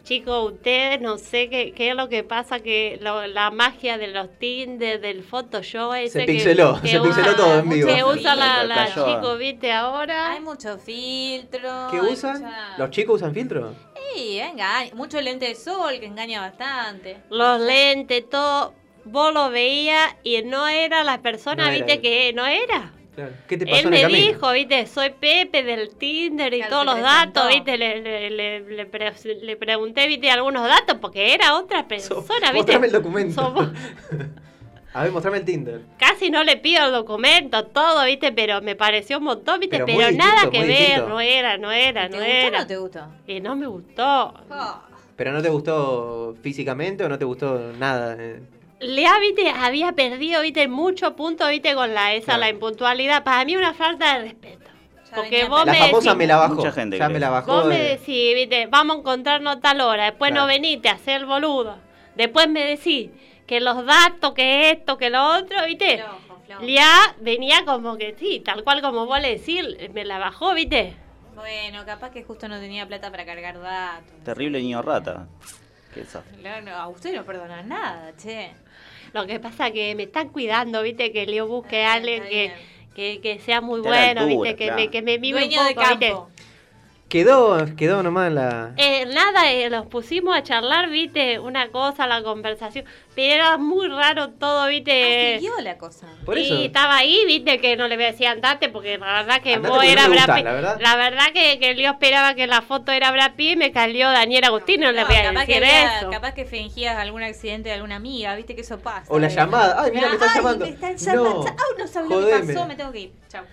Chicos, ustedes no sé qué, qué es lo que pasa, que lo- la magia de los Tinder, del Photoshop ese Se pixeló, que se pixeló todo en vivo. Que usa la, la Cayó. chico, viste, ahora. Hay mucho filtro. ¿Qué usan? mucha- ¿Los chicos usan filtro? Sí, venga, mucho lente de sol que engaña bastante. Los lentes, todo. Vos lo veías y no era la persona, No era viste, que no era. Claro. ¿Qué te pasó Él en me camino? dijo, viste, soy Pepe del Tinder y Claro, todos los presentó. datos, viste, le, le, le, le pre- le pregunté, viste, algunos datos porque era otra persona, viste. Mostrame el documento. Somos- A ver, mostrame el Tinder. Casi no le pido el documento, todo, viste, pero me pareció un montón, viste, Pero pero, muy distinto, nada que ver, distinto. no era, no era, ¿Te no gustó o era. no te gustó? Y no me gustó. ¿Pero no te gustó físicamente o no te gustó nada? Lea, viste, había perdido, viste, mucho punto, viste, con la esa, Claro. la impuntualidad. Para mí una falta de respeto. Porque vos La me famosa decís, me la bajó. Mucha gente ya cree me la bajó. vos me de- decís, viste, vamos a encontrarnos a tal hora, después Claro. no veniste a hacer el boludo. Después me decís que los datos, que esto, que lo otro, viste. Flojo, flojo. Ya venía como que sí, tal cual como vos le decís, me la bajó, viste. Bueno, capaz que justo no tenía plata para cargar datos. Terrible niño rata. Qué. Claro, no, a usted no perdona nada, che. Lo que pasa que me están cuidando, viste, que Leo busque a alguien está que, que, que sea muy bueno, altura, viste, que, claro. me, que me mime Dueño un de poco, viste. Quedó, quedó nomás la... Eh, nada, eh, nos pusimos a charlar, viste, una cosa, la conversación, pero era muy raro todo, viste. Ah, siguió la cosa. Por y eso. estaba ahí, viste, que no le decía andate, porque la verdad que Andate vos no era Brad Pitt. la verdad. La verdad que, que yo esperaba que la foto era Brad Pitt y me cayó Daniel Agustín, no, le No, voy a capaz, que decir había- eso. capaz que fingías algún accidente de alguna amiga, viste que eso pasa. O la llamada. Ay, mira, me están llamando. me están llamando. No, Ay, no que jodeme. pasó, me tengo que ir. Chau.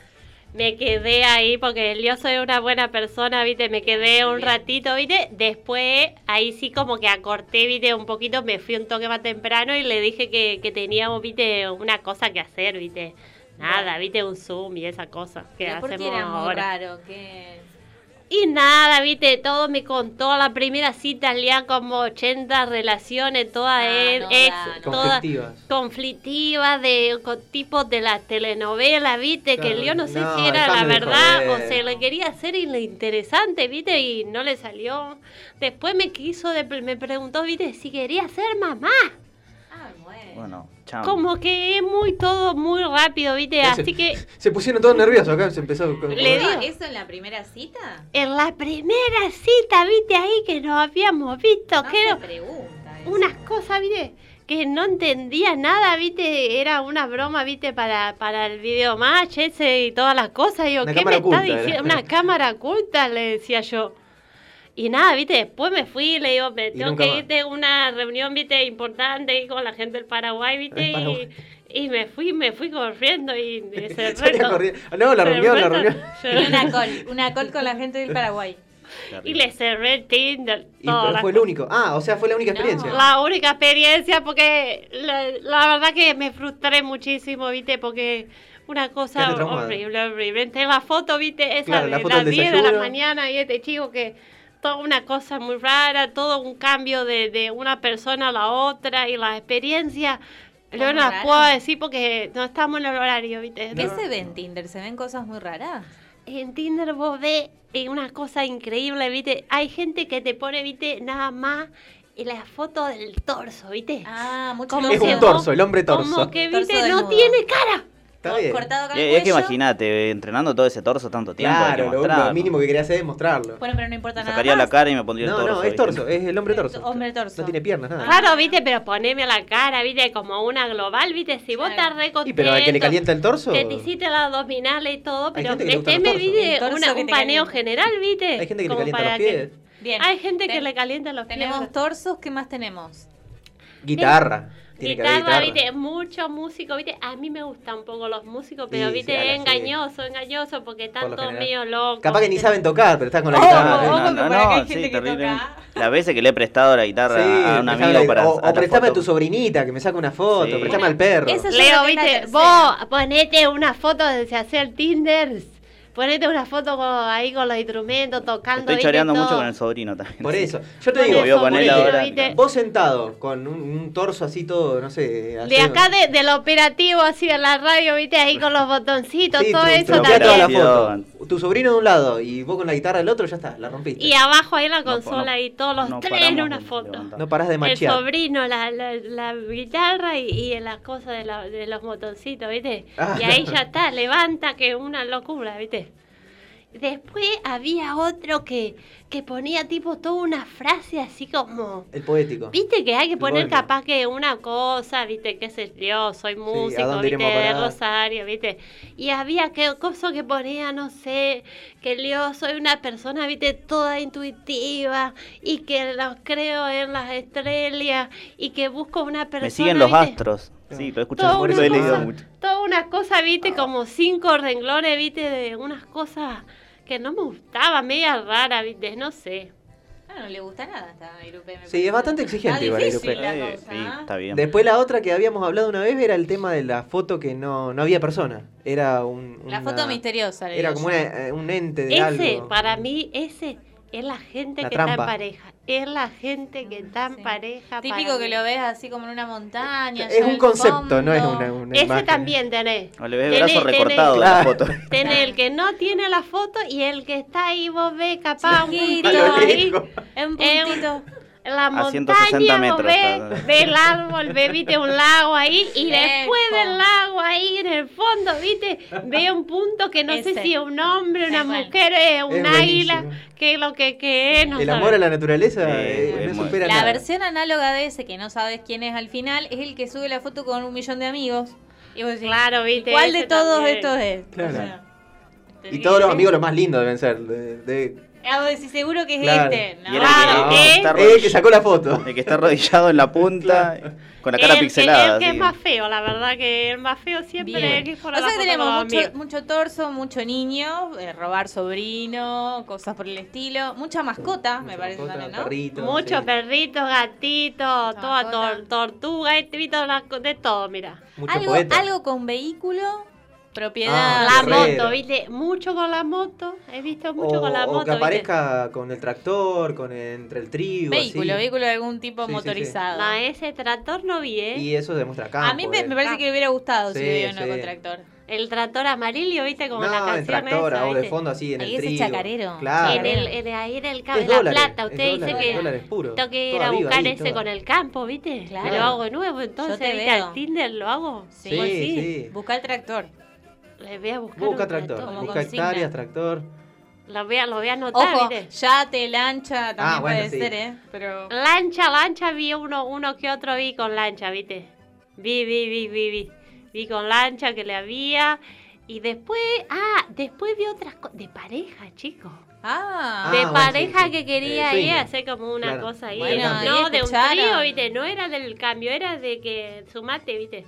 Me quedé ahí porque yo soy una buena persona, viste, me quedé un ratito, viste, después ahí sí como que acorté, viste, un poquito, me fui un toque más temprano y le dije que, que teníamos, viste, una cosa que hacer, viste. Nada, viste, un Zoom y esa cosa que Pero ¿Por qué hacemos era muy ahora. raro? ¿Qué? Y nada, viste, todo me contó la primera cita, leían como 80 relaciones, todas no ex, no. todas Conflictivas. conflictivas, de con tipos de la telenovela, viste, que Claro, yo no sé no, si era la verdad o se le quería hacer y lo interesante, viste, y no le salió. Después me quiso, de- me preguntó, viste, si quería ser mamá. Bueno, Como que es muy todo muy rápido, viste, Ese- así que Se pusieron todos nerviosos acá, se empezó. Le digo. ¿Eso en la primera cita? en la primera cita, viste, ahí que nos habíamos visto, No que era se pregunta eso. unas cosas, viste, que no entendía nada, viste, era una broma, viste, para, para el video match ese y todas las cosas. Digo, Una ¿qué me está diciendo? Una cámara oculta, le decía yo. Y nada, viste, después me fui, le digo, me tengo que irte a una reunión, viste, importante con la gente del Paraguay, viste, Paraguay. y, y me fui, me fui corriendo y se corriendo. No, la reunión, la reunión. una call, una call con la gente del Paraguay. Y le cerré el Tinder. Y pero fue el único. Ah, o sea, fue la única experiencia. la única experiencia porque la, la verdad que me frustré muchísimo, ¿viste? Porque una cosa horrible, horrible. Entre la foto, ¿viste? Esa Claro, de las del 10 de la mañana y este chico que toda una cosa muy rara, todo un cambio de, de una persona a la otra y la experiencia. Yo ¿Cómo no las puedo decir porque no estamos en el horario, ¿viste? ¿Qué No. se ve en Tinder? ¿Se ven cosas muy raras? En Tinder vos ves eh, una cosa increíble, ¿viste? Hay gente que te pone, ¿viste? Nada más la foto del torso, ¿viste? Ah, mucho Como Es un torso, el hombre torso. Como que, Torso ¿viste? No tiene cara. Está bien. Cortado con Y- el y es que cuello. imagínate, entrenando todo ese torso tanto tiempo, hay que Claro, lo, mostrarlo. lo mínimo que quería hacer es mostrarlo. Bueno, pero no importa nada Sacaría más. la cara y me pondría el No, torso. no, es ¿viste? torso, es el hombre torso. Hombre torso. No tiene piernas, nada. Claro, ¿viste? Pero poneme la cara, ¿viste? Como una global, ¿viste? Si vos estás re Y pero al que le calienta el torso. Que te hiciste la abdominal y todo, pero gente que le gustan los meteme, torsos. ¿viste? El torso Una- que un te paneo calienta. general, ¿viste? Hay gente que le Como calienta para los que- pies. Bien. Hay gente que Ten- le calienta los pies. Tenemos torsos, ¿qué más tenemos? Guitarra. Tiene que haber Guitarra, guitarra. viste, mucho músico, viste, a mí me gustan un poco los músicos, pero Sí, viste, sí, es sí. engañoso, engañoso, porque Por lo están todos medio locos. Capaz que ni saben tocar, pero están con la Oh, guitarra. No, no, no, hay sí, terrible. Las veces que le he prestado la guitarra Sí, a un amigo la- para o, prestame a tu sobrinita que me saca una foto, Sí. prestame al perro. Leo, viste, vos ponete una foto de se hace el Tinder, ponete una foto con- ahí con los instrumentos, tocando. Estoy choreando mucho con el sobrino también. Por eso. Yo te Por digo, eso, eso, ahora. viste. vos sentado con un, un torso así todo, no sé. De acá de- del operativo, así de la radio, viste, ahí con los botoncitos, Sí, todo tru- eso truqueá toda la también. foto. Tu sobrino de un lado y vos con la guitarra del otro, ya está, la rompiste. Y abajo ahí la consola no, y todos los no tres en una foto. No parás de El machear. sobrino, la, la, la guitarra y, y las cosas de, la- de los botoncitos, ¿viste? Ah. Y ahí ya está, levanta, que es una locura, ¿viste? Después había otro que, que ponía tipo toda una frase así como... El poético. Viste que hay que poner capaz que una cosa, viste, qué sé yo, soy músico, viste, de? Rosario, viste. Y había que cosa que ponía, no sé, que yo soy una persona, viste, toda intuitiva y que los creo en las estrellas y que busco una persona. Me siguen los ¿viste? astros. Sí, lo escuchado, por eso he leído mucho. Toda una cosa, viste, como cinco renglones, viste, de unas cosas que no me gustaban, media rara, viste, no sé. Ah, no le gusta nada esta Irupe. me Sí, es bastante exigente igual, Irupe. la Eh, sí, ¿ah? está bien. Después la otra que habíamos hablado una vez era el tema de la foto que no, no había persona. Era un. La una- foto misteriosa. le Era como una- eh, un ente de Ese, algo. para mí, ese es la gente La que está en pareja. Es la gente que está en Sí. pareja. Típico que mí. lo ves así como en una montaña. Es un concepto, no es una, una Ese imagen. también tenés. O le ves el Tenés- brazo tenés- recortado de la Claro. foto. Tenés el que no tiene la foto y el que está ahí, vos ves capaz un puntito ahí. un puntito. La A 160 montaña, metros ves el árbol, ves, viste, un lago ahí, y después del lago ahí en el fondo, viste, ve un punto que no sé si es un hombre, una mujer, es un Es águila, buenísimo. que es lo que, que es, no El sabes. amor a la naturaleza Sí, eh, es no supera La nada. versión análoga de ese, que no sabes quién es al final, es el que sube la foto con un millón de amigos. Y vos decís, Claro, viste. ¿cuál de todos también. estos es? Claro. O sea, Y todos los amigos los más lindos deben ser. De, de Ah, decís, seguro que es Claro. este. No, Y el que- No, está el que sacó la foto. El que está arrodillado en la punta, con la cara el, pixelada. el que es más feo, la verdad que el más feo siempre Bien. es el que es por O sea tenemos mucho, mucho torso, mucho niño, eh, robar sobrino, cosas por el estilo, mucha mascota, me parece mascota, también, ¿no? perrito, Muchos sí. perritos, gatitos, toda tor- tortuga, co- de todo, mira. Mucho Algo, poeta. algo con vehículo, propiedad. Ah, La moto, viste, mucho con la moto, he visto mucho O, con la o moto, que ¿viste? aparezca con el tractor, con el- entre el trigo. vehículo, así. vehículo de algún tipo Sí, sí, sí. motorizado. No, ese tractor no vi, ¿eh? Y eso demuestra campo. A mí me, me parece que le hubiera gustado si Sí, hubiera uno sí. con tractor. El tractor amarillo, viste, como la No, canción en tractor, esa, o de fondo así en Ahí el ese trigo. chacarero. Claro. En el, en ahí en el campo, La dólares, Plata, usted dice dólares, que tengo que ir a buscar ahí, ese toda. con el campo, ¿viste? Claro. Lo hago de nuevo, entonces, te ¿viste? veo. Al Tinder lo hago. Sí, Sí, Pues sí. Busca el tractor. Le voy a buscar Busca un tractor, busca consigna. hectáreas, tractor. Lo voy a, lo voy a anotar, Ojo, ¿viste? yate, lancha, también Ah, bueno, puede sí. ser, ¿eh? Pero Lancha, lancha, vi uno, uno que otro vi con lancha, ¿viste? Vi, vi, vi, vi, vi. Vi con lancha que le había. Y después, ah, después vi otras cosas. De pareja, chicos. Ah, de Ah, pareja sí. que quería Eh, ir a hacer como una Claro. cosa ahí. Bueno, no, de un trío, ¿viste? No era del cambio, era de que sumate, ¿viste?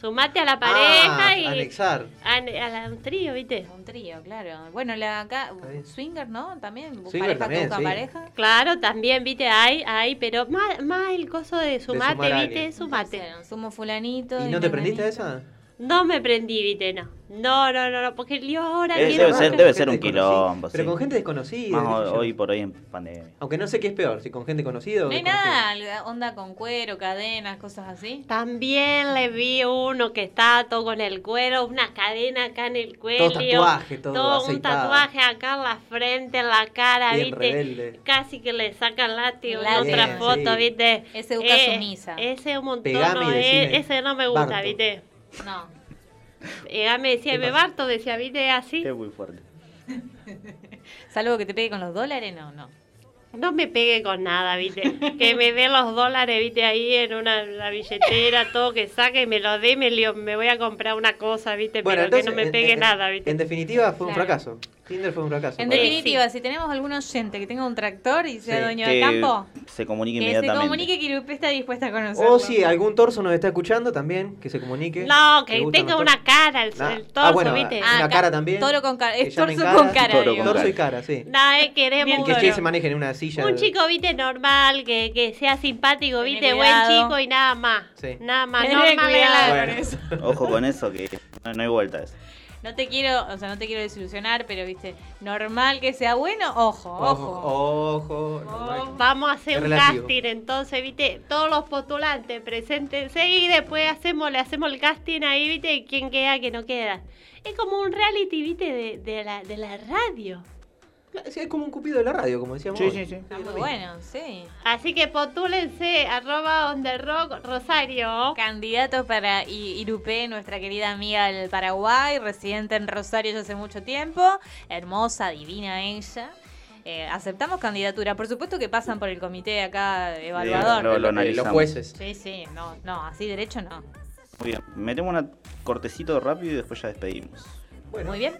Sumate a la pareja Ah, y. anexar. A, a la- un trío, ¿viste? un trío, claro. Bueno, la acá, swinger, ¿no? También, Swinger pareja también, sí. pareja. Claro, también, ¿viste? Hay, hay, pero más, más el coso de sumate, ¿viste? Sumate. Sumo fulanito. ¿Y no te menganito. prendiste a esa? No me prendí, ¿viste? No. No, no, no, no, porque yo ahora Debe- quiero debe ser- debe ser un quilombo, Pero sí. con gente desconocida. Más hoy por hoy en pandemia. Aunque no sé qué es peor, si con gente conocida o No hay nada, onda con cuero, cadenas, cosas así. También le vi uno que estaba todo con el cuero, una cadena acá en el cuello. Todo tatuaje, todo un aceitado. tatuaje acá en la frente, en la cara, Bien ¿viste? rebelde. Casi que le sacan látigo en otra foto, sí. ¿viste? Ese educa Eh, sumisa. Ese un montón, no, eh, decime, ese no me gusta, Barto. ¿viste? No. Ella me decía, ¿Qué me? Barto, decía, ¿viste? Así. Es muy fuerte. Salvo que te pegue con los dólares, no, no. No me pegue con nada, ¿viste? que me dé los dólares, ¿viste? Ahí en una, la billetera, todo que saque y me lo dé, me, me voy a comprar una cosa, ¿viste? Bueno, Pero entonces, que no me pegue en- nada, ¿viste? En definitiva, fue un fracaso. Tinder fue un fracaso. En definitiva, si tenemos algún oyente que tenga un tractor y sea Sí. dueño de Que campo, se comunique que se inmediatamente. comunique que Lupe está dispuesta a conocerlo. O si algún torso nos está escuchando también, que se comunique. No, que tenga una cara, el, Ah, el ah, torso, bueno, ¿viste? ah, una ca- cara también. Toro con cara. Es torso cara. con cara. Toro con Torso y cara, sí. No, eh, queremos Y que se maneje en una silla. un chico, ¿viste? Normal, que, que sea simpático, ¿viste? Buen cuidado. chico y nada más. Sí. Nada más. Normal. Ojo con eso, que no, no hay vuelta a eso. No te quiero, o sea, no te quiero desilusionar, pero viste, normal que sea bueno, ojo, ojo. Ojo. normal. Vamos a hacer un casting, entonces, ¿viste? Todos los postulantes, preséntense y después hacemos, le hacemos el casting ahí, ¿viste? ¿Quién queda, quién no queda? Es como un reality, ¿viste? De, de la, de la radio. Sí, es como un cupido de la radio, como decíamos. Sí, hoy. sí, sí. Está muy bueno, sí. Así que postúlense, arroba on the rock Rosario. Candidato para Irupé, nuestra querida amiga del Paraguay, residente en Rosario ya hace mucho tiempo, hermosa, divina ella. Eh, aceptamos candidatura, por supuesto que pasan por el comité acá evaluador. Lo- lo Eh, Los jueces. Sí, sí, no, no, así derecho no. Muy bien. Metemos una cortecito rápido y después ya despedimos. Bueno, Muy bien.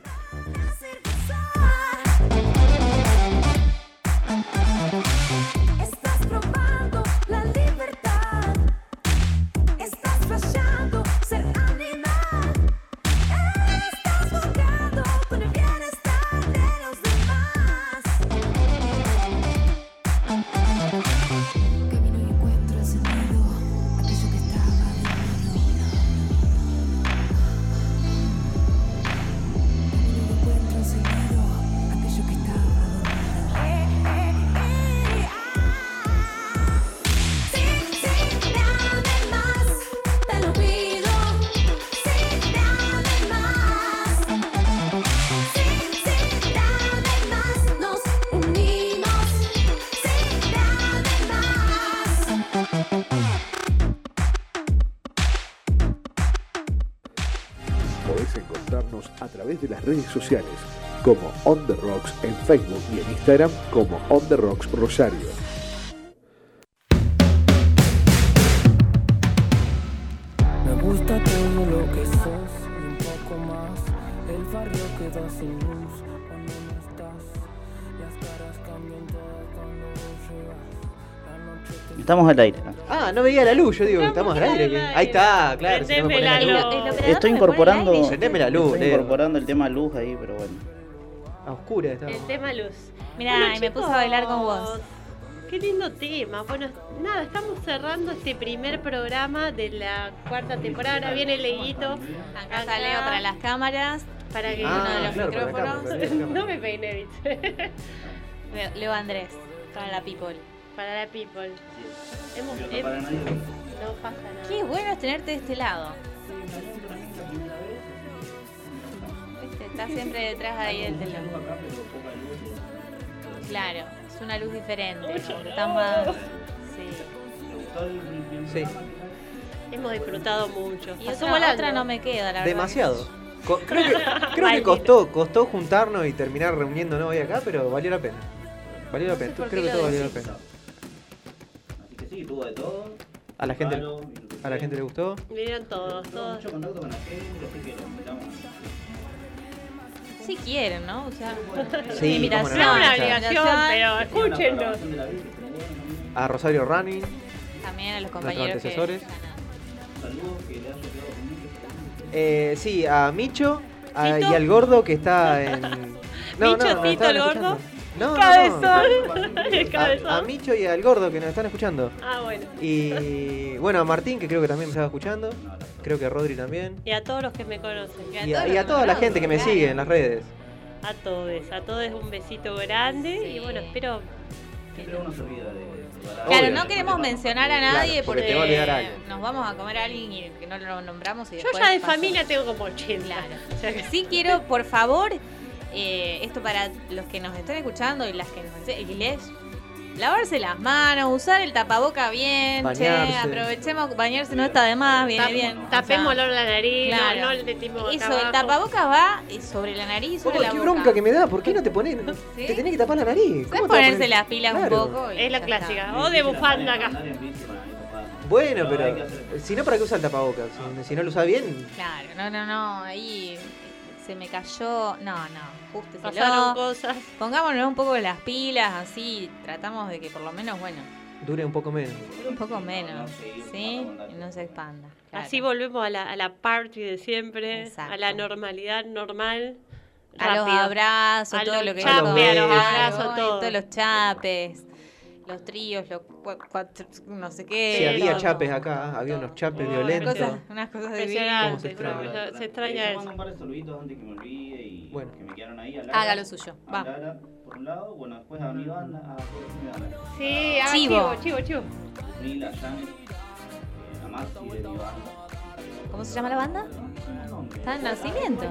Sociales como On The Rocks en Facebook y en Instagram como On The Rocks Rosario. Me gusta todo lo que sos y un poco más. El barrio queda sin luz cuando no estás. Estamos al aire. Ah, no veía la luz, yo digo, estamos al aire. Ahí está, claro. si no me Prendeme ponés la luz. luz. Estoy incorporando. Prendeme la luz, Estoy Leo. incorporando el tema luz ahí, pero bueno. A oscura está. El tema luz. Mirá, Bueno, y me puse a bailar con vos. Qué lindo tema. Bueno, nada, estamos cerrando este primer programa de la cuarta temporada. Ahora viene Leguito. Acá está Leo para las cámaras. Para que uno de los claro, para la cámara, micrófonos. para la cámara. no me peiné, ¿viste? Leo- Leo Andrés, para la people. Para la people. Hemos, no hem- para nadie. no pasa nada. Qué bueno es tenerte de este lado. Viste, Está siempre detrás ahí del telón. Claro, es una luz diferente. Está más. Sí. Sí, Hemos disfrutado mucho. Y Pasó otra, volando. otra no me queda, la verdad. demasiado. Co- creo que, creo que Maldito. costó, costó juntarnos y terminar reuniéndonos hoy acá, pero valió la pena. Valió la pena. Creo que todo valió la pena. Sí, tuvo de todo. A la gente, a la gente le gustó. Vinieron todos, todos. Mucho contacto con la gente, así que los invitamos. Si quieren, ¿no? O sea, Sí, invitación. cómo no, No es una obligación, pero escúchenlos. A Rosario Running, También a los compañeros que. antecesores. Saludos que le haya quedado con mucho Eh, sí, a Micho a- ¿Tito? y al gordo que está en. Micho, Tito, estaban el gordo. escuchando. No, no, no. Cabezón. El A, a. Micho y al gordo que nos están escuchando. Ah, bueno. Y bueno, a Martín, que creo que también me estaba escuchando. Creo que Rodri también. Y a todos los que me conocen. Y a, y a toda la gente que me sigue en las redes. A todos, a todos un besito grande y bueno, espero de. Claro, Obvio. no queremos mencionar a nadie Claro, porque porque, te va a olvidar alguien. nos vamos a comer a alguien y que no lo nombramos y Yo ya de pasa. familia tengo como 80. Claro. O sea que- Sí quiero, por favor, eh, esto para los que nos están escuchando y las que nos y les lavarse las manos, usar el tapaboca bien, che, Bañarse. aprovechemos, bañarse no está de más, viene Tap- bien. o Tapémoslo sea, en la nariz, no- claro. no, le metimos acá Eso, el abajo. tapabocas va eh, sobre la nariz sobre Oh, la qué boca. bronca que me da, ¿por qué no te pones? Te tenés que tapar la nariz. ¿Cómo ponerse poner? las pilas Claro. un poco. y Es la clásica. está. O de bufanda acá. Bueno, pero si no, ¿para qué usa el tapabocas? Si, si no lo usa bien, Claro, no, no, no, ahí se me cayó. No, no, Pasaron ajusteselo. cosas. Pongámonos un poco las pilas, así tratamos de que por lo menos, bueno, dure un poco menos. un poco menos, ¿sí? Y no se expanda. claro. Así volvemos a la, a la party de siempre, Exacto. a la normalidad normal. A los abrazos, A todo los lo que chapes, a los abrazos, todo. todos los chapes, los tríos, los cua- cuatro, no sé qué. Sí, había todo. chapes acá, había unos chapes violentos. Cosas, unas cosas divinas. ¿Cómo se extraña? se eso. mando un par de saluditos antes que me olvide y Bueno. que me quedaron ahí. A Haga lo suyo, a va. Lara, por un lado, bueno, después a mi banda, a todos mi banda. Sí, ah, Chivo. chivo, chivo, chivo. Mila, Janet, eh, a Maxi de mi banda. ¿Cómo se llama la banda? Está en nacimiento.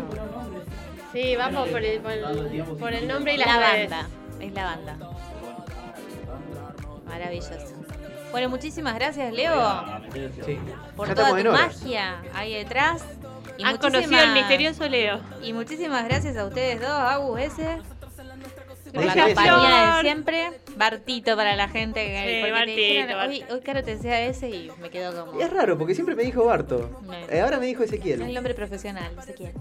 Sí, vamos por el, por el, por el nombre y la, La banda, es la banda. Maravilloso. Bueno, muchísimas gracias, Leo, Sí. por Ya toda tu magia ahí detrás. Y Han conocido muchísimas- el misterioso Leo. Y muchísimas gracias a ustedes dos, Agus ese, por la compañía de siempre. Bartito para la gente que Sí, Bartito, dijeron, hoy, Bartito. hoy Caro te decía ese y me quedo como Y es raro, porque siempre me dijo Barto. Eh, ahora me dijo es el Ezequiel. nombre profesional, quién.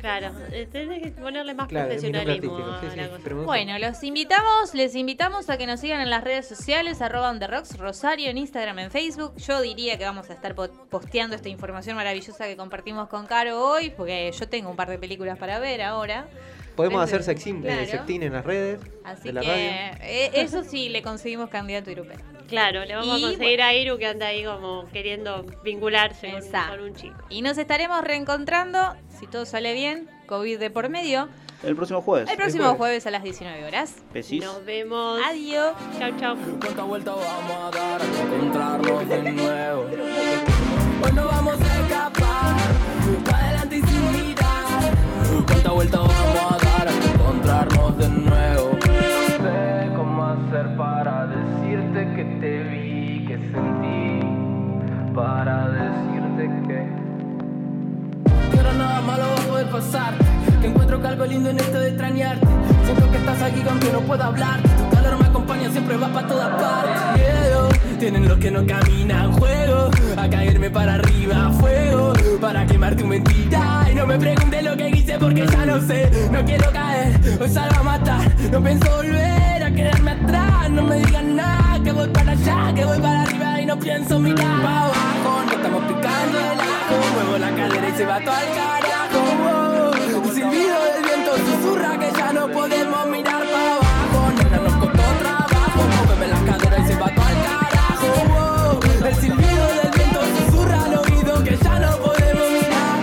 Claro, eh, tenés que ponerle más Claro, profesionalismo. Sí, sí. Bueno, los invitamos, les invitamos a que nos sigan en las redes sociales, arroba on the rocks, Rosario, en Instagram, en Facebook. Yo diría que vamos a estar po- posteando esta información maravillosa que compartimos con Caro hoy, porque yo tengo un par de películas para ver ahora. Podemos hacer claro. eh, sexting en las redes Así de la que radio. eh, eso sí, le conseguimos candidato europeo. Claro, le vamos Y a conseguir a Iru que anda ahí como queriendo vincularse con un chico. Y nos estaremos reencontrando, si todo sale bien, COVID de por medio, El próximo jueves. el próximo jueves a las 19 horas. Besis. Nos vemos. Adiós. Chau, chau. ¿Cuánta vuelta vamos a dar hasta encontrarnos de nuevo? Hoy no vamos a escapar, pa' adelante y sin mirar. ¿Cuánta vuelta vamos a dar hasta encontrarnos de nuevo? No sé cómo hacer para decirte que te vi, que sentí, para decirte que malo va a pasar. Que encuentro que algo lindo en esto de extrañarte. Siento que estás aquí aunque no puedo hablar. Tu calor me acompaña, siempre va para todas partes. Miedo, tienen los que no caminan juego. A caerme para arriba, fuego. Pa' para quemar tu mentira. Y no me preguntes lo que hice porque ya no sé. No quiero caer, o salgo a matar. No pienso volver a quedarme atrás. No me digan nada, que voy para allá, que voy para arriba y no pienso mirar para abajo. No estamos picando el carajo. Muevo la cadera y se va todo al carajo. Oh, un silbido del viento susurra que ya no podemos mirar para abajo. Nena nos costó trabajo. Mueve la cadera y se va todo al carajo. Oh, el silbido del viento susurra al oído que ya no podemos mirar.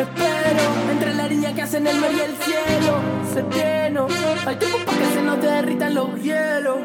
Espero entre la línea que hacen el mar y el cielo. se Sereno, hay tiempo para que se nos derritan los hielos.